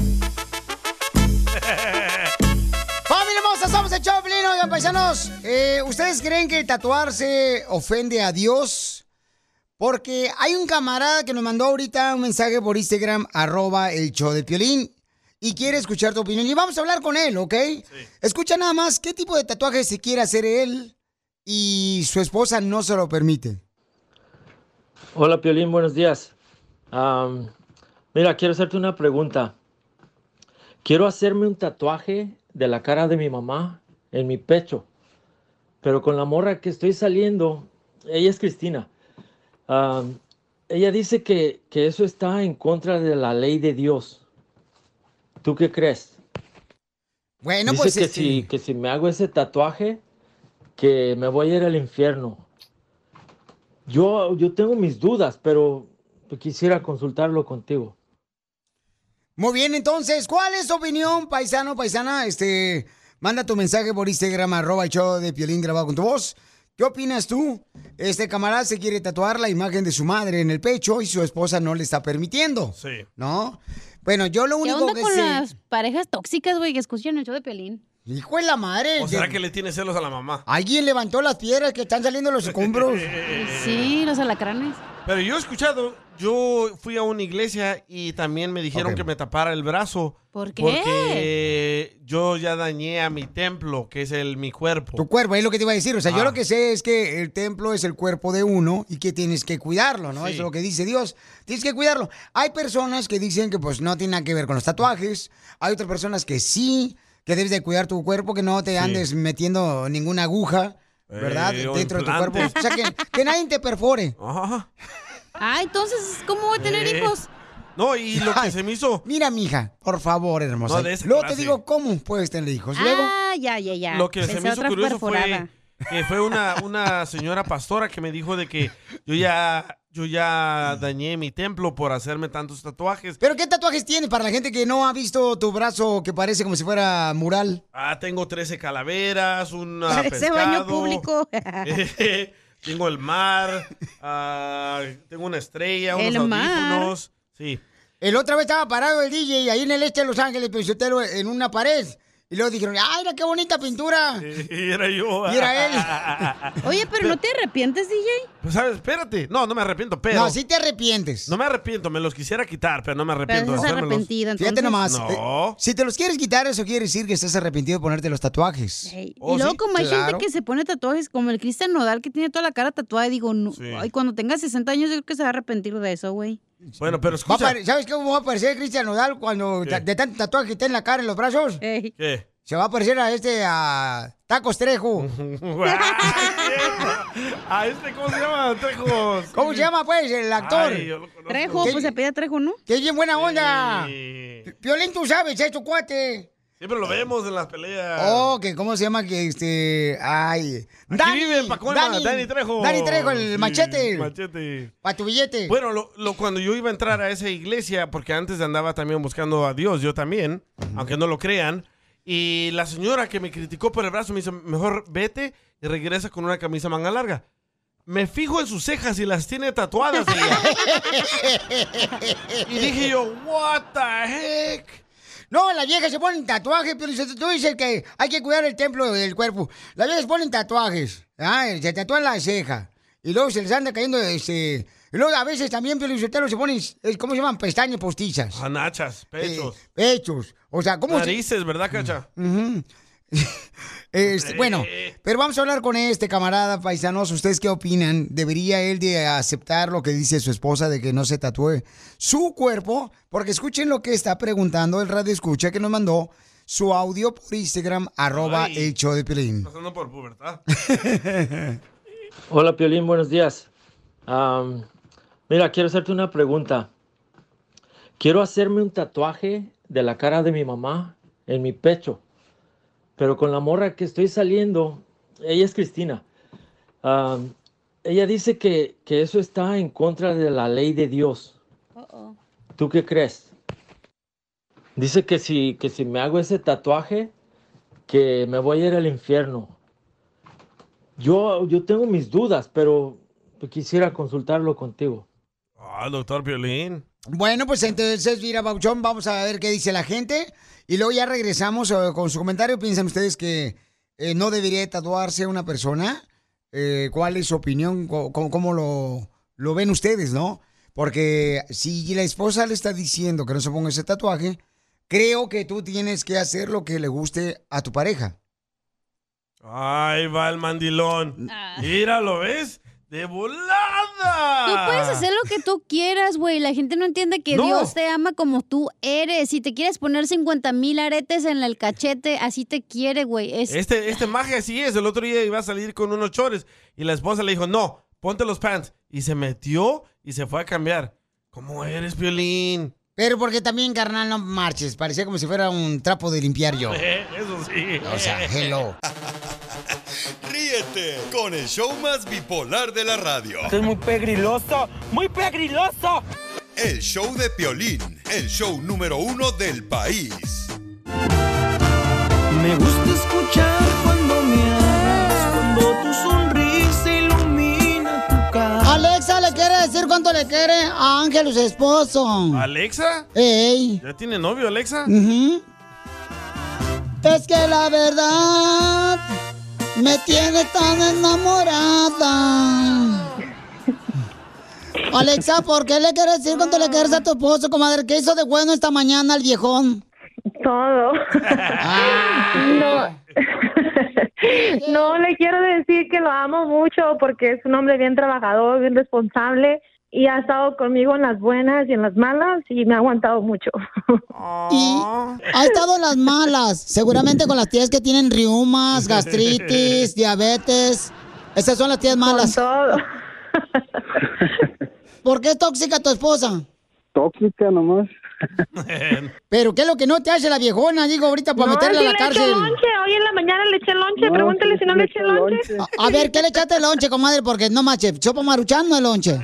Somos el Choplin, oigan, paisanos. eh, ¿Ustedes creen que tatuarse ofende a Dios? Porque hay un camarada que nos mandó ahorita un mensaje por Instagram, arroba el show de Piolín, y quiere escuchar tu opinión. Y vamos a hablar con él, ¿ok? Escucha nada más qué tipo de tatuaje se quiere hacer él y su esposa no se lo permite. Hola Piolín, buenos días. Mira, quiero hacerte una pregunta. Quiero hacerme un tatuaje de la cara de mi mamá en mi pecho, pero con la morra que estoy saliendo, ella es Cristina. Ella dice que, que eso está en contra de la ley de Dios. ¿Tú qué crees? Bueno, Dice pues que, este, si, que si me hago ese tatuaje, que me voy a ir al infierno. Yo, yo tengo mis dudas, pero quisiera consultarlo contigo. Muy bien, entonces, ¿cuál es tu opinión, paisano, paisana? Este, manda tu mensaje por Instagram, arroba el show de Piolín grabado con tu voz. ¿Qué opinas tú? Este camarada se quiere tatuar la imagen de su madre en el pecho y su esposa no le está permitiendo. Sí. ¿No? Bueno, yo lo ¿Qué único onda que con sé... las parejas tóxicas, güey, que escuchan el show de Pelín? Hijo de la madre. ¿O será que le tiene celos a la mamá? Alguien levantó las piedras que están saliendo los escombros. Sí, los alacranes. Pero yo he escuchado, yo fui a una iglesia y también me dijeron que me tapara el brazo. ¿Por qué? Porque yo ya dañé a mi templo, que es el mi cuerpo. Tu cuerpo, es lo que te iba a decir. O sea, yo Ah. lo que sé es que el templo es el cuerpo de uno y que tienes que cuidarlo, ¿no? Sí. Eso es lo que dice Dios. Tienes que cuidarlo. Hay personas que dicen que pues no tiene nada que ver con los tatuajes. Hay otras personas que sí, que debes de cuidar tu cuerpo, que no te andes metiendo ninguna aguja, ¿verdad? Eh, Dentro de tu cuerpo. O sea, que, que nadie te perfore. Ah, entonces, ¿cómo voy a tener Eh. hijos? No, y lo que se me hizo... Mira, mija, por favor, hermosa. No, de esa Luego te digo cómo puedes tener hijos. Luego, Ah, ya, ya, ya. Lo que se me hizo curioso perforada. fue que fue una, una señora pastora que me dijo de que yo ya, yo ya dañé mi templo por hacerme tantos tatuajes. ¿pero qué tatuajes tienes para la gente que no ha visto tu brazo que parece como si fuera mural? Ah, tengo 13 calaveras, un Parece baño público. tengo el mar, ah, tengo una estrella, unos El mar. Sí. El otra vez estaba parado el DJ ahí en el este de Los Ángeles, en una pared. Y luego dijeron, ¡ay, mira qué bonita pintura! Y era yo. Y era él. Oye, pero ¿no te arrepientes, DJ? Pues, ¿sabes? Espérate. No, no me arrepiento, pero... No, sí te arrepientes. No me arrepiento, me los quisiera quitar, pero no me arrepiento. de estás hacérmelos. arrepentido, Fíjate nomás. No. eh, si te los quieres quitar, eso quiere decir que estás arrepentido de ponerte los tatuajes. Ey, Oh, y luego ¿sí? como hay Claro. gente que se pone tatuajes, como el Cristian Nodal que tiene toda la cara tatuada, y digo, no, Sí. ay, cuando tenga 60 años yo creo que se va a arrepentir de eso, güey. Bueno, pero escucha. ¿Sabes cómo va a parecer Cristian Nodal cuando de tanto tatuaje que está en la cara, en los brazos? ¿Qué? Se va a parecer a este, a Tacos Trejo. ¿A este cómo se llama? Trejos. ¿Cómo se llama, pues, el actor? Ay. Trejo, pues se pide Trejo, ¿no? ¡Qué bien buena onda! Sí. Violín, tú sabes, es tu cuate. Siempre lo vemos en las peleas. Oh, que cómo se llama que este. Ay. Aquí vive en Pacoima, Dani Trejo. Dani Trejo, el Sí, machete. Machete. Para tu billete. Bueno, lo, lo- cuando yo iba a entrar a esa iglesia, porque antes andaba también buscando a Dios, yo también, aunque no lo crean, y la señora que me criticó por el brazo me dice, mejor vete y regresa con una camisa manga larga. Me fijo en sus cejas y las tiene tatuadas ella. y dije yo, what the heck? No, las viejas se ponen tatuajes, pero tú dices que hay que cuidar el templo del cuerpo. Las viejas ponen tatuajes. Ah, se tatúan la ceja. Y luego se les anda cayendo este. Y luego a veces también, pero se ponen, ¿cómo se llaman? Pestañas postizas. Anachas, pechos. Eh, pechos. O sea, ¿cómo se- Narices, ¿verdad, Cacha? Ujú. Este, bueno, pero vamos a hablar con este camarada paisanos. ¿Ustedes qué opinan? ¿Debería él de aceptar lo que dice su esposa de que no se tatúe su cuerpo? Porque escuchen lo que está preguntando el radio escucha que nos mandó su audio por Instagram, arroba Ay. el show de Pelín. Pasando por pubertad. Hola Piolín, buenos días. Am, mira, quiero hacerte una pregunta. Quiero hacerme un tatuaje de la cara de mi mamá en mi pecho, pero con la morra que estoy saliendo, ella es Cristina. Am, ella dice que, que eso está en contra de la ley de Dios. ¿Tú qué crees? Dice que si, que si me hago ese tatuaje, que me voy a ir al infierno. Yo, yo tengo mis dudas, pero quisiera consultarlo contigo. Ah, doctor Violín. Bueno, pues entonces, mira, Bauchón, vamos a ver qué dice la gente. Y luego ya regresamos eh, con su comentario. ¿Piensan ustedes que eh, no debería tatuarse una persona? Eh, ¿Cuál es su opinión? ¿Cómo, cómo lo, lo ven ustedes, no? Porque si la esposa le está diciendo que no se ponga ese tatuaje, creo que tú tienes que hacer lo que le guste a tu pareja. Ahí va el mandilón. Mira, ¿lo ves? ¡De volada! Tú puedes hacer lo que tú quieras, güey. La gente no entiende que No. Dios te ama como tú eres. Si te quieres poner 50 mil aretes en el cachete, así te quiere, güey. Es... Este, este maje así es. El otro día iba a salir con unos chores y la esposa le dijo, no, ponte los pants. y se metió y se fue a cambiar. ¿Cómo eres, Violín? Pero porque también, carnal, no marches. Parecía como si fuera un trapo de limpiar yo. Eso sí. O sea, hello. Ríete con el show más bipolar de la radio. Esto es muy pegriloso, muy pegriloso. El show de Piolín, el show número uno del país. Me gusta escuchar cuando me hablas, cuando tu sonrisa ilumina tu cara. Alexa le quiere decir cuánto le quiere a Ángel, su esposo. ¿Alexa? Ey. ¿Ya tiene novio, Alexa? Es que la verdad me tiene tan enamorada. Alexa, ¿por qué le quieres decir cuánto le quieres a tu esposo, comadre? ¿Qué hizo de bueno esta mañana el viejón? Todo. no. no, le quiero decir que lo amo mucho porque es un hombre bien trabajador, bien responsable y ha estado conmigo en las buenas y en las malas y me ha aguantado mucho. Y ha estado en las malas, seguramente con las tías que tienen riumas, gastritis, diabetes. Esas son las tías malas. todo. ¿Por qué es tóxica tu esposa? Tóxica nomás. ¿Pero qué es lo que no te hace la viejona? Digo, ahorita para No, meterla sí a la le eché cárcel. lonche, hoy en la mañana le eché lonche, No, pregúntale sí, si no le eché eché lonche. A, a ver, ¿qué le echaste de lonche, comadre? Porque no manches, sopa maruchan no es lonche.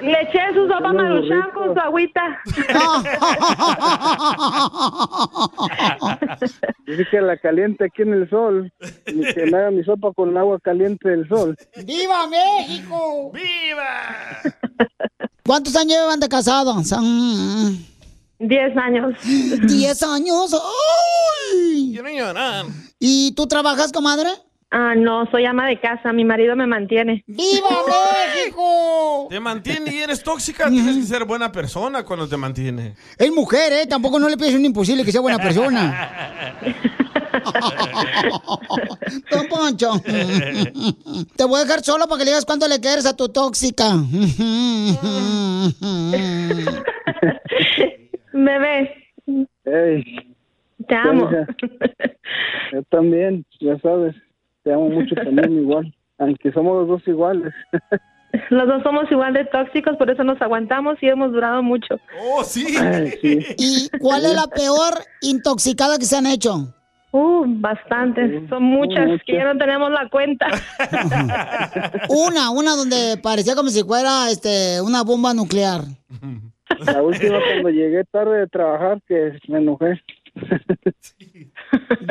Le eché su sopa maruchan con su agüita. Dice que la caliente aquí en el sol. Y que me haga mi sopa con agua caliente del sol. ¡Viva México! ¡Viva! ¿Cuántos años llevan de casados? Son- Diez años. Diez años. ¡Ay! Quiero llorar. ¿Y tú trabajas, comadre? Ah, no, soy ama de casa, mi marido me mantiene. ¡Viva México! Te mantiene y eres tóxica. Tienes que ser buena persona cuando te mantiene. Es mujer, ¿eh? Tampoco no le pides un imposible que sea buena persona. Don Poncho. Te voy a dejar solo para que le digas cuánto le quieres a tu tóxica. Bebé, te amo. yo también, ya sabes. Te amo mucho también igual. Aunque somos los dos iguales. Los dos somos igual de tóxicos, por eso nos aguantamos y hemos durado mucho. Oh, sí. ¿Y cuál es la peor intoxicada que se han hecho? Uh, bastantes. Son muchas que ya no tenemos la cuenta. Una, una donde parecía como si fuera este una bomba nuclear. La última cuando llegué tarde de trabajar que me enojé.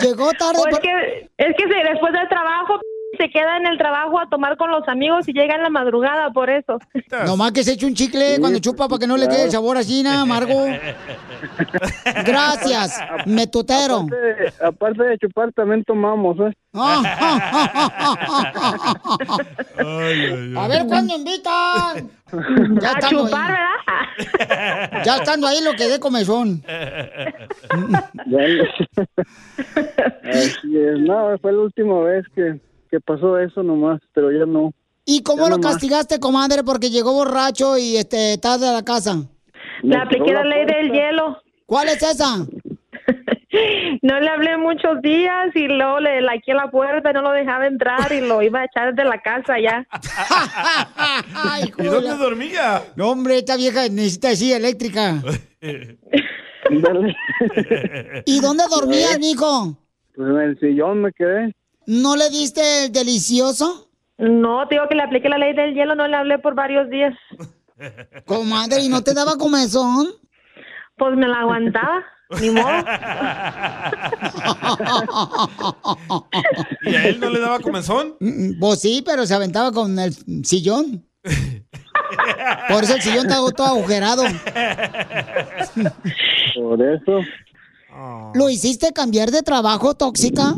Llegó tarde. O es que, es que después del trabajo se queda en el trabajo a tomar con los amigos y llega en la madrugada por eso. Nomás que se eche un chicle cuando chupa para que no le quede el sabor así, nada amargo. Gracias, metutero. Aparte, aparte de chupar, también tomamos, ¿eh? A ver, ¿cuándo invitan? A estando chupar, ahí. Ya estando ahí lo que dé comezón. Ya- Así es. No, fue la última vez que, que pasó eso nomás, pero ya no. ¿Y cómo Ya lo nomás. castigaste, comadre? Porque llegó borracho y este tarde a la casa. Le apliqué la ley del hielo. ¿Cuál es esa? No le hablé muchos días y luego le laqué la puerta, no lo dejaba entrar y lo iba a echar de la casa ya. ¿Y dónde dormía? No, hombre, esta vieja necesita silla eléctrica. ¿Y dónde dormías, mijo? Pues en el sillón me quedé. ¿No le diste el delicioso? No, te digo que le apliqué la ley del hielo, no le hablé por varios días. Comadre, ¿y no te daba comezón? Pues me la aguantaba, ni modo. ¿Y a él no le daba comezón? Pues sí, pero se aventaba con el sillón. Por eso el sillón está todo agujerado. Por eso. ¿Lo hiciste cambiar de trabajo, tóxica?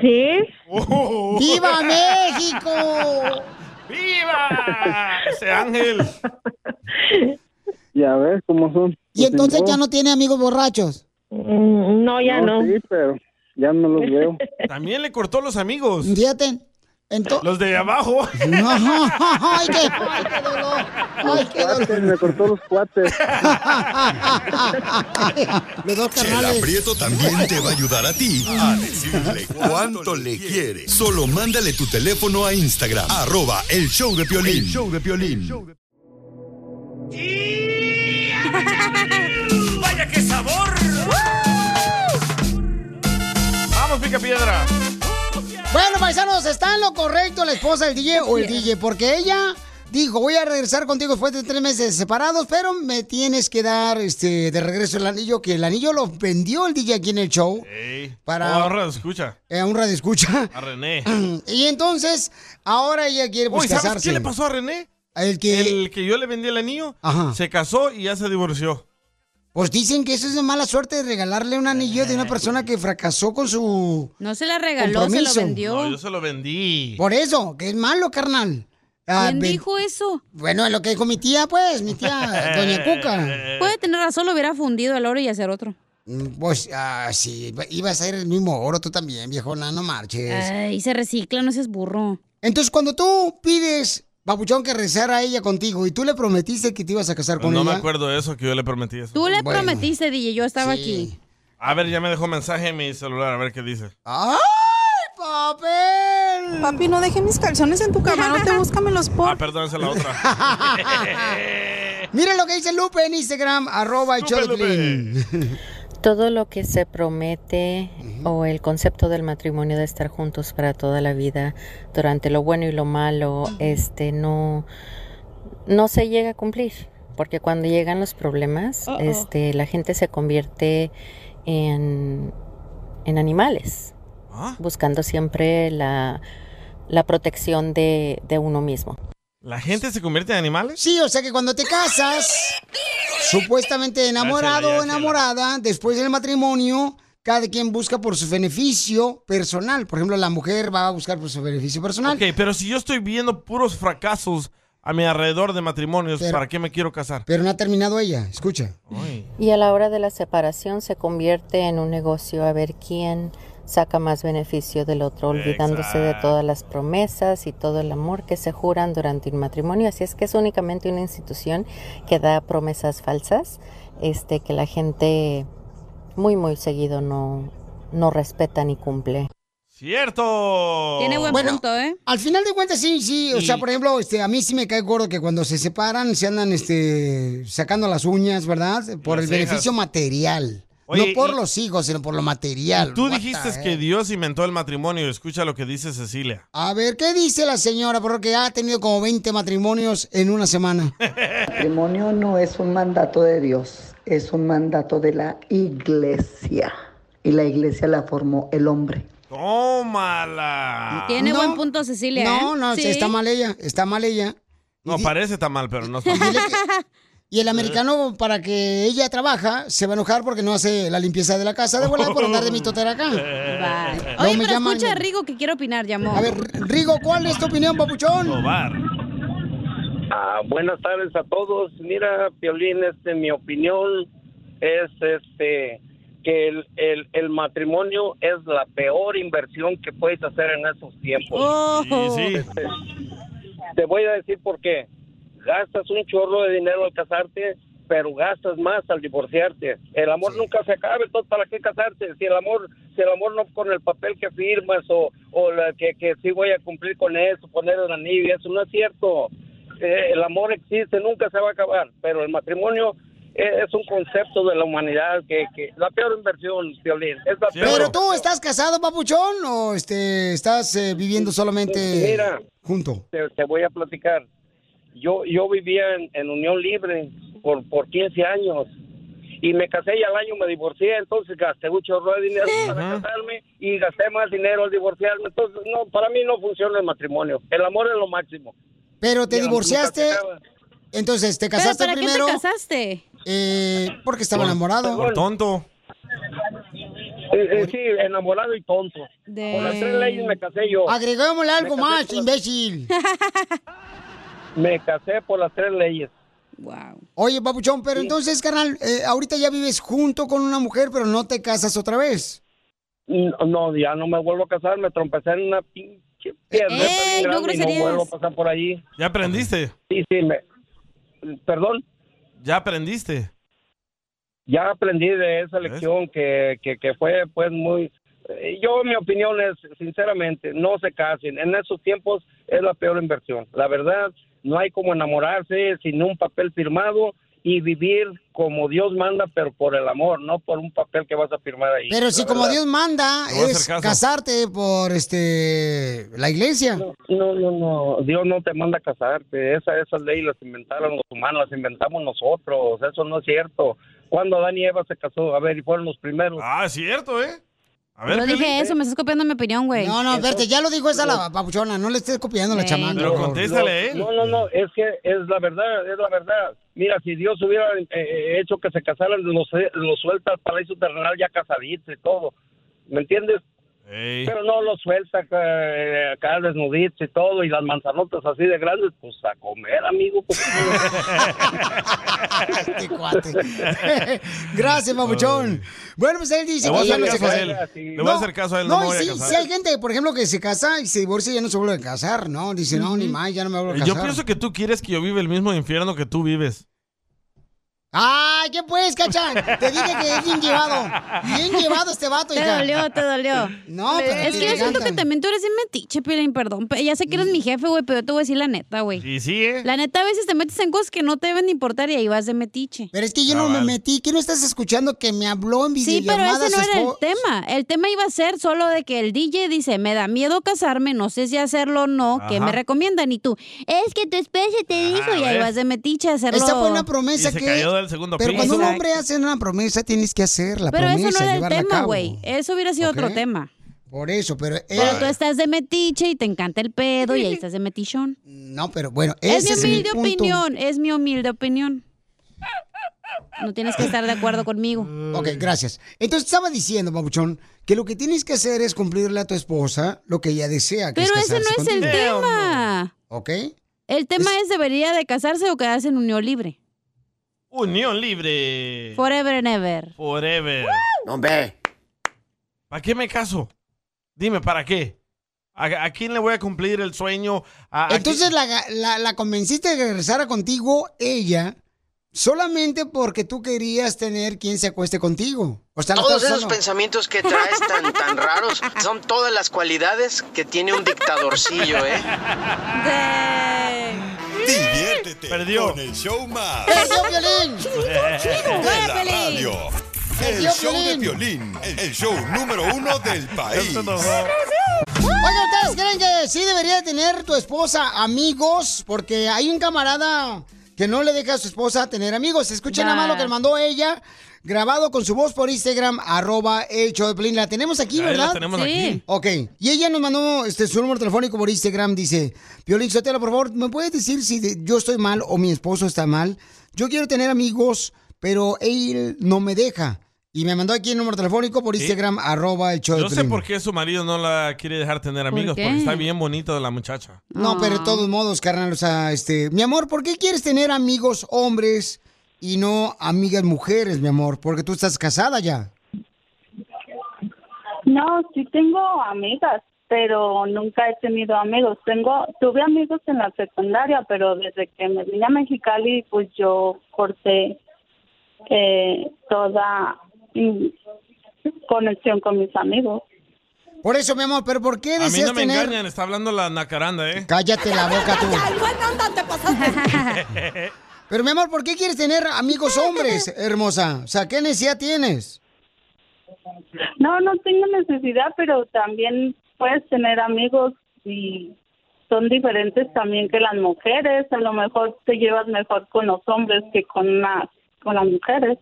Sí. ¡Viva México! ¡Viva! Ese ángel. Ya ves cómo son. Y entonces ya no tiene amigos borrachos. Mm, No, ya no. Sí, pero ya no los veo. También le cortó los amigos. Fíjate. Los de abajo. ay, qué, ay, qué dolor. Ay, qué dolor. Me cortó los cuates. Los dos Chela carnales. Prieto también te va a ayudar a ti a decirle cuánto le quiere. Solo mándale tu teléfono a Instagram, arroba el show de Piolín. El show de Piolín. ¡Vaya qué sabor! ¡Vamos, pica piedra! Bueno, paisanos, ¿está en lo correcto la esposa del DJ o el DJ? Porque ella dijo, voy a regresar contigo después de tres meses separados, pero me tienes que dar este de regreso el anillo, que el anillo lo vendió el DJ aquí en el show. Ey. Para- Oh, ahora escucha. Eh, a un radio escucha. A René. Y entonces, ahora ella quiere pues, Uy, ¿sabes casarse. qué le pasó a René? El que... El que yo le vendí el anillo Ajá. se casó y ya se divorció. Pues dicen que eso es de mala suerte de regalarle un anillo de una persona que fracasó con su... No se la regaló, se lo vendió. No, yo se lo vendí. Por eso, que es malo, carnal. Ah, ¿Quién dijo eso? Bueno, es lo que dijo mi tía, pues, mi tía, doña Cuca. Puede tener razón, lo hubiera fundido el oro y hacer otro. Mm, Pues, ah, sí, iba a ser el mismo oro tú también, viejona, no marches. Ay, se recicla, no seas burro. Entonces, cuando tú pides, Papuchón, que rezara a ella contigo y tú le prometiste que te ibas a casar con no ella. me acuerdo de eso que yo le prometí eso. Tú le Bueno. prometiste, DJ, yo estaba aquí. A ver, ya me dejó mensaje en mi celular, a ver qué dice. ¡Ay, papel! Papi, no deje mis calzones en tu camarote, búscamelos por. Ah, perdón, esa es la otra. Mira lo que dice Lupe en Instagram, arroba Piolín. Todo lo que se promete o el concepto del matrimonio de estar juntos para toda la vida, durante lo bueno y lo malo, este no no se llega a cumplir, porque cuando llegan los problemas, este la gente se convierte en en animales, buscando siempre la la protección de, de uno mismo. ¿La gente se convierte en animales? Sí, o sea que cuando te casas, supuestamente enamorado o enamorada, después del matrimonio, cada quien busca por su beneficio personal. Por ejemplo, la mujer va a buscar por su beneficio personal. Ok, pero si yo estoy viendo puros fracasos a mi alrededor de matrimonios, Pero- ¿para qué me quiero casar? Pero no ha terminado ella, escucha. Y a la hora de la separación se convierte en un negocio a ver quién saca más beneficio del otro, olvidándose de todas las promesas y todo el amor que se juran durante un matrimonio. Así es que es únicamente una institución que da promesas falsas, este, que la gente muy muy seguido no, no respeta ni cumple. ¡Cierto! Bueno, Al final de cuentas, sí, sí. O sea, por ejemplo, este, a mí sí me cae gordo que cuando se separan se andan este, sacando las uñas, ¿verdad? Por Las el beneficio material. Oye, no por y- los hijos, sino por lo material. Tú What the dijiste heck? que Dios inventó el matrimonio. Escucha lo que dice Cecilia. A ver, ¿qué dice la señora? Porque ha tenido como 20 matrimonios en una semana. matrimonio no es un mandato de Dios, es un mandato de la iglesia. Y la iglesia la formó el hombre. ¡Tómala! Tiene No, buen punto, Cecilia. No, ¿eh? no, Sí. está mal ella, está mal ella. No, parece tan mal, pero no está mal. Y el americano, para que ella trabaja, se va a enojar porque no hace la limpieza de la casa de volada por andar de mitotera acá. Bye. Luego Oye, me pero llaman- escucha a Rigo que quiere opinar, llamó. A ver, Rigo, ¿cuál es tu opinión, papuchón? Ah, buenas tardes a todos. Mira, Piolín, este, mi opinión es este que el, el, el matrimonio es la peor inversión que puedes hacer en estos tiempos. Este, te voy a decir por qué. Gastas un chorro de dinero al casarte, pero gastas más al divorciarte. El amor nunca se acaba, entonces ¿para qué casarte? Si el amor, si el amor no con el papel que firmas o, o la que, que sí voy a cumplir con eso, poner el anillo, eso no es cierto. Eh, el amor existe, nunca se va a acabar, pero el matrimonio eh, es un concepto de la humanidad que, que la peor inversión, Violín. Es la peor. ¿Pero tú estás casado, papuchón, o este, estás eh, viviendo solamente Mira. junto? te, te voy a platicar. Yo yo vivía en, en unión libre por, por 15 años y me casé y al año me divorcié, entonces gasté chorro de dinero para casarme y gasté más dinero al divorciarme. Entonces, no, para mí no funciona el matrimonio. El amor es lo máximo. Pero te Y divorciaste, entonces te ¿Pero casaste para primero. qué te casaste? Eh, porque estaba enamorado. Por tonto. Eh, eh, sí, enamorado y tonto. Con las tres leyes me casé yo. Agregámosle algo más, por las- imbécil. Me casé por las tres leyes. Wow. Oye, papuchón, pero entonces, carnal, eh, ahorita ya vives junto con una mujer, pero no te casas otra vez. No, no, ya no me vuelvo a casar, me trompecé en una pinche piedra ¡Ey, bien no no vuelvo a pasar por allí. ¿Ya aprendiste? Sí, sí, me... Perdón. ¿Ya aprendiste? ya aprendí de esa lección que, que, que fue pues muy... eh, Yo mi opinión es, sinceramente, no se casen. En esos tiempos es la peor inversión. La verdad, no hay como enamorarse sin un papel firmado y vivir como Dios manda, pero por el amor, no por un papel que vas a firmar ahí. Pero si como verdad. Dios manda es casarte por este la iglesia. No, no, no. Dios no te manda a casarte. Esa, esas leyes las inventaron los humanos, las inventamos nosotros. Eso no es cierto. Cuando Adán y Eva se casó, a ver, y fueron los primeros. Ah, cierto, ¿eh? A No dije eso, me estás copiando mi opinión, güey. No, no, espérate, ya lo dijo esa la papuchona, no le estés copiando a la chamaca. Pero contéstale, ¿eh? No, no, no, es que es la verdad, es la verdad. Mira, si Dios hubiera eh, eh, hecho que se casaran, los, los suelta al paraíso terrenal ya casaditos y todo. ¿Me entiendes? Pero no los suelta acá, acá desnuditos y todo, y las manzanotas así de grandes, pues a comer, amigo. pues. Este cuate. Gracias, papuchón. Bueno, pues él dice Le voy que a ya hacer no se caso a casa. él. Le voy a hacer caso a él, no sí, casar. sí hay gente, por ejemplo, que se casa y se divorcia y ya no se vuelve a casar, ¿no? Dice, no, ni más, ya no me vuelvo a casar. Yo pienso que tú quieres que yo viva el mismo infierno que tú vives. Ay, ¿qué pues, cachan? Te dije que es bien llevado. Bien llevado este vato, Te hija. dolió, te dolió. No, pero Es te que yo siento que también tú eres bien metiche, Pilín, perdón. Pe- Ya sé que eres mi jefe, güey, pero yo te voy a decir la neta, güey. Y sí, ¿eh? La neta, a veces te metes en cosas que no te deben importar y ahí vas de metiche. Pero es que yo no me metí. ¿Qué no estás escuchando que me habló en Sí, pero videollamada ese no era el tema. El tema iba a ser solo de que el DJ dice, me da miedo casarme, no sé si hacerlo o no, ¿qué Ajá. me recomiendan? Y tú, es que tu especie te dijo, y ahí vas de metiche a hacerlo. Esa fue una promesa Y se que... del segundo Pero piso. cuando un hombre hace una promesa, tienes que hacer la Pero promesa, eso no era el tema, güey. Eso hubiera sido otro tema. Por eso, pero... Pero eh, tú estás de metiche y te encanta el pedo y ahí estás de metichón. No, pero bueno, Es ese mi es mi humilde punto. opinión, es mi humilde opinión. No tienes que estar de acuerdo conmigo. Ok, gracias. Entonces estaba diciendo, Babuchón, que lo que tienes que hacer es cumplirle a tu esposa lo que ella desea. Que Pero es ese no es el tema. ¿Ok? El tema es, debería de casarse o quedarse en unión libre. Unión libre. Forever and ever. Forever. Hombre. ¿Para qué me caso? Dime, ¿para qué? ¿A, a quién le voy a cumplir el sueño? ¿A- a Entonces la, la- la convenciste de que regresara contigo ella solamente porque tú querías tener quien se acueste contigo. O sea, la Todos esos pensamientos que traes tan, tan raros son todas las cualidades que tiene un dictadorcillo, ¿eh? Diviértete Perdió. con el show más. ¡Perdió Violín! de la radio. El show de violín, el show número uno del país. Oigan, ¿ustedes creen que sí debería tener tu esposa amigos? Porque hay un camarada que no le deja a su esposa tener amigos. Escuchen nada más lo que le mandó ella, grabado con su voz por Instagram, arroba el show de Piolín. La tenemos aquí, Ahí la ¿verdad? tenemos Sí. aquí. Ok, y ella nos mandó este, su número telefónico por Instagram, dice, Piolín Sotelo, por favor, ¿me puedes decir si de- yo estoy mal o mi esposo está mal? Yo quiero tener amigos, pero él no me deja. Y me mandó aquí el número telefónico por Instagram, arroba el show Yo de sé por qué su marido no la quiere dejar tener amigos, porque está bien bonita la muchacha. No, pero de todos modos, carnal, o sea, este, mi amor, ¿por qué quieres tener amigos hombres y no amigas mujeres, mi amor? Porque tú estás casada ya. No, sí tengo amigas, pero nunca he tenido amigos. Tengo, tuve amigos en la secundaria, pero desde que me vine a Mexicali, pues yo corté eh, toda conexión con mis amigos. Por eso, mi amor, pero ¿por qué A mí deseas no me tener... engañan, está hablando la nacaranda, ¿eh? Cállate la boca tú. Pero, mi amor, ¿por qué quieres tener amigos hombres, hermosa? O sea, ¿qué necesidad tienes? No, no tengo necesidad, pero también puedes tener amigos y son diferentes también que las mujeres. A lo mejor te llevas mejor con los hombres que con una, con las mujeres.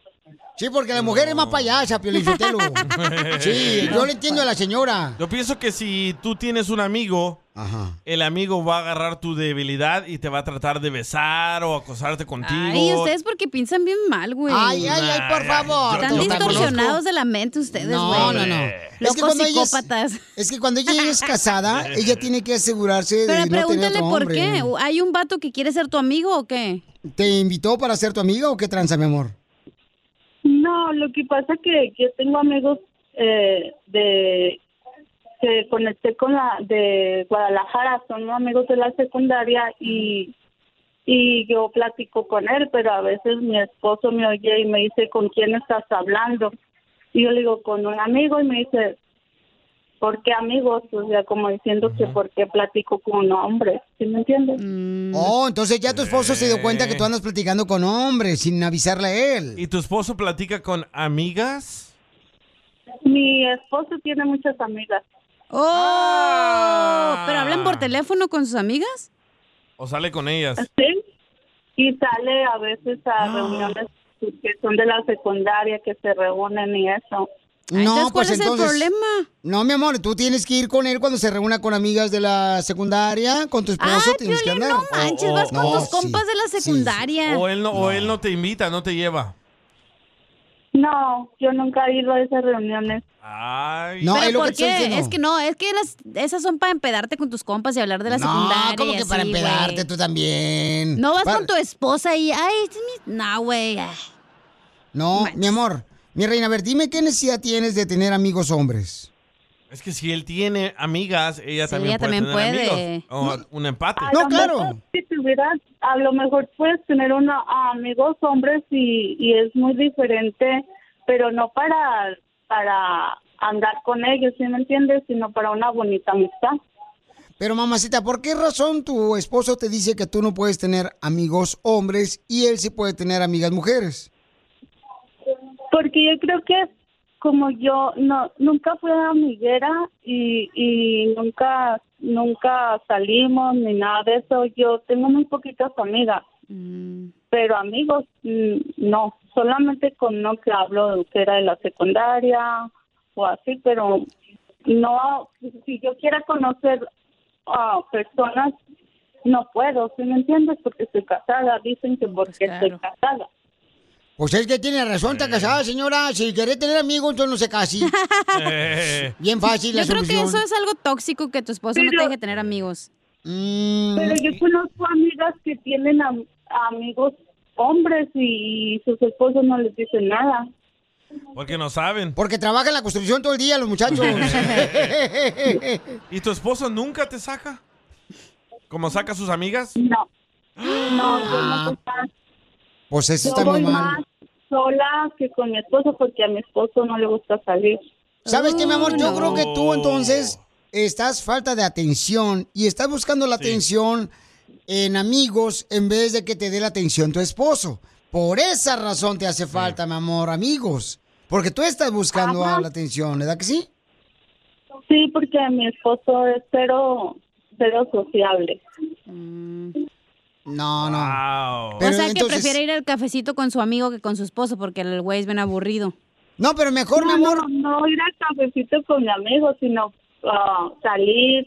Sí, porque la mujer es más payasa, Piolichotelo. Sí, yo le entiendo a la señora. Yo pienso que si tú tienes un amigo, el amigo va a agarrar tu debilidad y te va a tratar de besar o acosarte contigo. Ay, ustedes porque piensan bien mal, güey. Ay, ay, ay, por favor. Están distorsionados de la mente ustedes, güey. No, no, no. Locos cuando ella es- psicópatas. Es que cuando ella es casada, ella tiene que asegurarse de Pero no tener pregúntale otro por hombre. qué. ¿Hay un vato que quiere ser tu amigo o qué? ¿Te invitó para ser tu amiga o qué tranza, mi amor? No, lo que pasa que yo tengo amigos eh, de que conecté con la de Guadalajara, son amigos de la secundaria y y yo platico con él, pero a veces mi esposo me oye y me dice, ¿con quién estás hablando? Y yo le digo, con un amigo y me dice, ¿por qué amigos? O sea, como diciendo que ¿por qué platico con un hombre? ¿Sí me entiendes? Oh, entonces ya tu esposo se dio cuenta que tú andas platicando con hombres sin avisarle a él. ¿Y tu esposo platica con amigas? Mi esposo tiene muchas amigas. Oh, ¿pero hablan por teléfono con sus amigas? ¿O sale con ellas? Sí. Y sale a veces a Ah. reuniones que son de la secundaria, que se reúnen y eso. No, pues entonces. No, mi amor, tú tienes que ir con él cuando se reúna con amigas de la secundaria, con tu esposo tienes que andar. no manches, vas con tus compas de la sí, secundaria. O él no, o él no te invita, no te lleva. No, yo nunca he ido a esas reuniones. Ay. No, ¿Pero es lo por que te estoy qué? diciendo. Es que no, es que las, esas son para empedarte con tus compas y hablar de la No, secundaria. como que para así, empedarte tú también. No vas Para- con tu esposa y, ay, este es mi... No, güey. ay. No, mi amor. Mi reina, a ver, dime qué necesidad tienes de tener amigos hombres. Es que si él tiene amigas, ella Sí, también ella puede también tener puede. amigos. O un empate. A lo mejor Si tuvieras, a lo mejor puedes tener una, amigos hombres y, y es muy diferente, pero no para, para andar con ellos, ¿sí me entiendes? Sino para una bonita amistad. Pero mamacita, ¿por qué razón tu esposo te dice que tú no puedes tener amigos hombres y él sí puede tener amigas mujeres? Porque yo creo que como yo no nunca fui amiguera y, y nunca nunca salimos ni nada de eso, yo tengo muy poquitas amigas. Pero amigos, mm, no, solamente con uno que hablo que era de la secundaria o así, pero no, si yo quiera conocer a personas, no puedo, ¿sí me entiendes? Porque estoy casada, dicen que porque estoy casada. Pues es que tiene razón, está casada, señora. Si quiere tener amigos, entonces no se case. Bien fácil la Yo creo que eso es algo tóxico que tu esposo no te deje tener amigos. Mm. Pero yo conozco amigas que tienen am- amigos hombres y sus esposos no les dicen nada. Porque no saben. Porque trabaja en la construcción todo el día los muchachos. ¿Y tu esposo nunca te saca? ¿Como saca a sus amigas? No. No, yo no Pues eso está muy mal. más sola que con mi esposo porque a mi esposo no le gusta salir. ¿Sabes qué, mi amor? Yo creo que tú entonces estás falta de atención y estás buscando la atención en amigos en vez de que te dé la atención tu esposo. Por esa razón te hace falta, mi amor, amigos. Porque tú estás buscando Ajá. la atención, ¿verdad que sí? Sí, porque mi esposo es cero, cero sociable. No, no. o sea que prefiere ir al cafecito con su amigo que con su esposo porque el güey es bien aburrido. No, pero mejor, no, No, no ir al cafecito con mi amigo, sino ah, salir,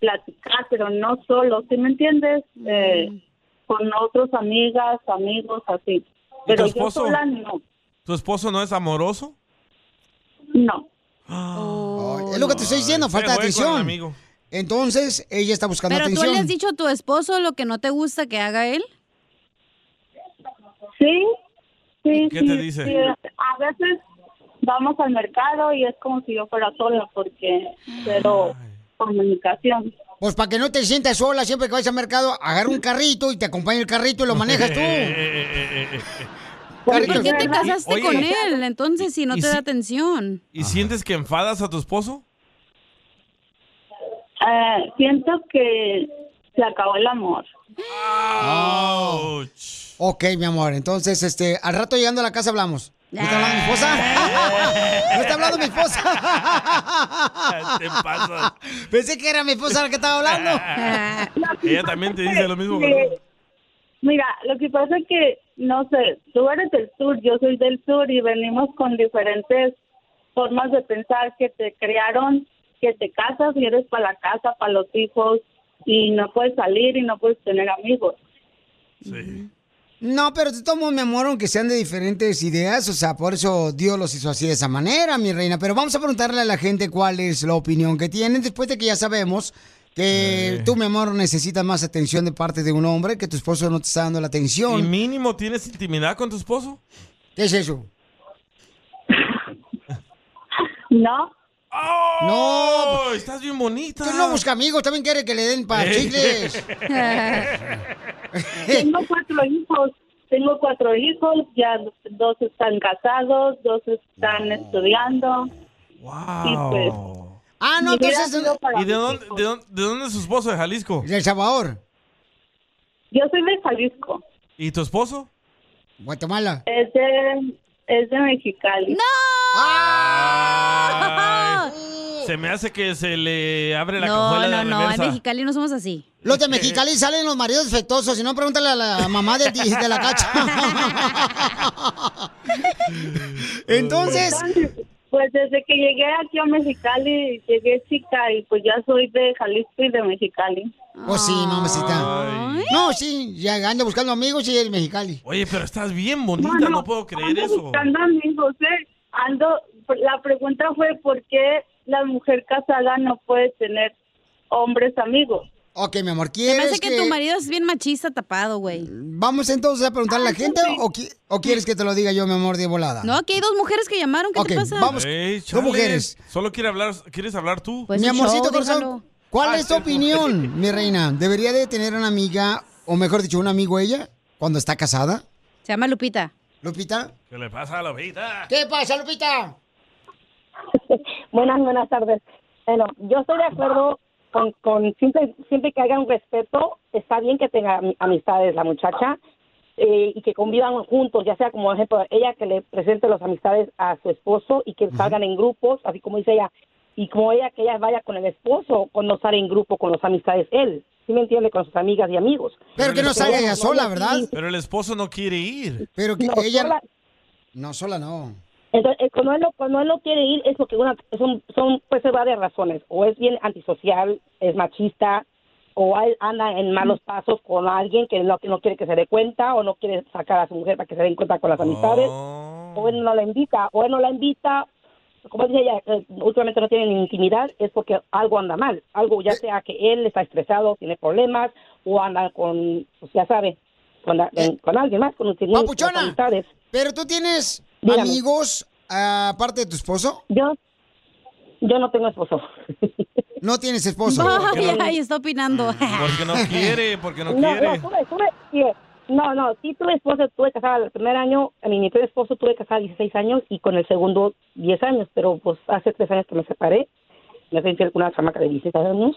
platicar, pero no solo, ¿sí me entiendes? Eh, con otras amigas, amigos, así. ¿Y tu Pero yo esposo? sola no. ¿Tu esposo no es amoroso? No. Ay, es lo que te estoy diciendo, falta de fue con el atención. amigo. Entonces, ella está buscando Pero tú atención. le has dicho a tu esposo lo que no te gusta que haga él. Sí, sí, ¿Qué sí, te dice? sí. A veces vamos al mercado y es como si yo fuera sola porque cero comunicación. Pues para que no te sientas sola siempre que vayas al mercado, agarra un carrito y te acompaña el carrito y lo manejas tú. ¿Por qué te casaste Oye, con él entonces si no ¿y te si- da atención? ¿Y sientes que enfadas a tu esposo? Eh, siento que se acabó el amor. Ok, mi amor, entonces, este, al rato llegando a la casa hablamos. ¿No está hablando mi esposa? ¿No está hablando mi esposa? Te pasas. Pensé que era mi esposa la que estaba hablando. Ella también te dice lo mismo. Mira, lo que pasa es que, no sé, tú eres del sur, yo soy del sur y venimos con diferentes formas de pensar que te crearon, que te casas y eres para la casa, para los hijos y no puedes salir y no puedes tener amigos. No, pero de todos modos, mi amor, aunque sean de diferentes ideas, o sea, por eso Dios los hizo así de esa manera, mi reina. Pero vamos a preguntarle a la gente cuál es la opinión que tienen después de que ya sabemos que tú, mi amor, necesitas más atención de parte de un hombre, que tu esposo no te está dando la ¿Y atención. mínimo tienes intimidad con tu esposo? ¿Qué es eso? No. No, estás bien bonita. Tú no busca amigos, también quiere que le den para chicles. Tengo cuatro hijos. Tengo cuatro hijos, ya dos están casados, dos están estudiando. Y pues, Ah, no, entonces- ¿Y de dónde, hijos. de, dónde, de dónde es su esposo? ¿De Jalisco? De El Salvador. Yo soy de Jalisco. ¿Y tu esposo? Guatemala. Es de, es de Mexicali. ¡No! Ay, se me hace que se le abre la No, cajuela no, de no, en. Mexicali no somos así. Los de Mexicali salen los maridos defectuosos, si no, pregúntale a la mamá de, ti- de la cacha. Entonces, Pues desde que llegué aquí a Mexicali, llegué chica y pues ya soy de Jalisco y de Mexicali. pues sí, mamacita. No, sí, ya anda buscando amigos y es Mexicali. Oye, pero estás bien bonita, no, puedo creer ando eso. buscando amigos, ¿eh? Ando, la pregunta fue por qué la mujer casada no puede tener hombres amigos. Ok, mi amor, ¿quieres hace que, tu marido es bien machista tapado, güey. Vamos entonces a preguntarle a la gente o, qui- o quieres que te lo diga yo, mi amor, de volada? No, aquí hay dos mujeres que llamaron. ¿Qué Ok, te pasa? vamos. Ey, Dos chale, mujeres. Solo quiere hablar, ¿quieres hablar tú? Pues mi amorcito corazón. ¿cuál Ah, es tu sí. opinión, mi reina? ¿Debería de tener una amiga, o mejor dicho, un amigo ella, cuando está casada? Se llama Lupita. ¿Lupita? ¿Qué le pasa a la vida? ¿Qué pasa, Lupita? Buenas, buenas tardes. Bueno, yo estoy de acuerdo con, con siempre, siempre que haya un respeto, está bien que tenga ami- amistades la muchacha eh, y que convivan juntos, ya sea como ejemplo ella que le presente las amistades a su esposo y que salgan en grupos, así como dice ella, y como ella que ella vaya con el esposo cuando sale en grupo con las amistades él, ¿sí me entiende? Con sus amigas y amigos. Pero que no salga ella sola, ¿verdad? Pero el esposo no quiere ir. Pero que No, ella... sola- No, sola no. Entonces, cuando él, no, cuando él no quiere ir es porque una, son, son pues ser varias razones. O es bien antisocial, es machista, o él anda en malos pasos con alguien que no, que no quiere que se dé cuenta, o no quiere sacar a su mujer para que se den cuenta con las amistades, o él no la invita, o él no la invita, como dice ella, eh, últimamente no tienen intimidad, es porque algo anda mal. Algo ya sea que él está estresado, tiene problemas, o anda con, pues ya sabe, con, la- con alguien más, con, con Papuchona, amistades. Pero tú tienes Dígame. amigos aparte de tu esposo. Yo, yo no tengo esposo. No tienes esposo. Ay, ay, está opinando. Porque no quiere, porque no, No, no, quiere. tuve, tuve, no, no, sí tuve esposo, tuve casada el primer año, a mi primer esposo tuve casada 16 años y con el segundo 10 años, pero pues hace tres años que me separé, me fui con una chamaca de 16 años.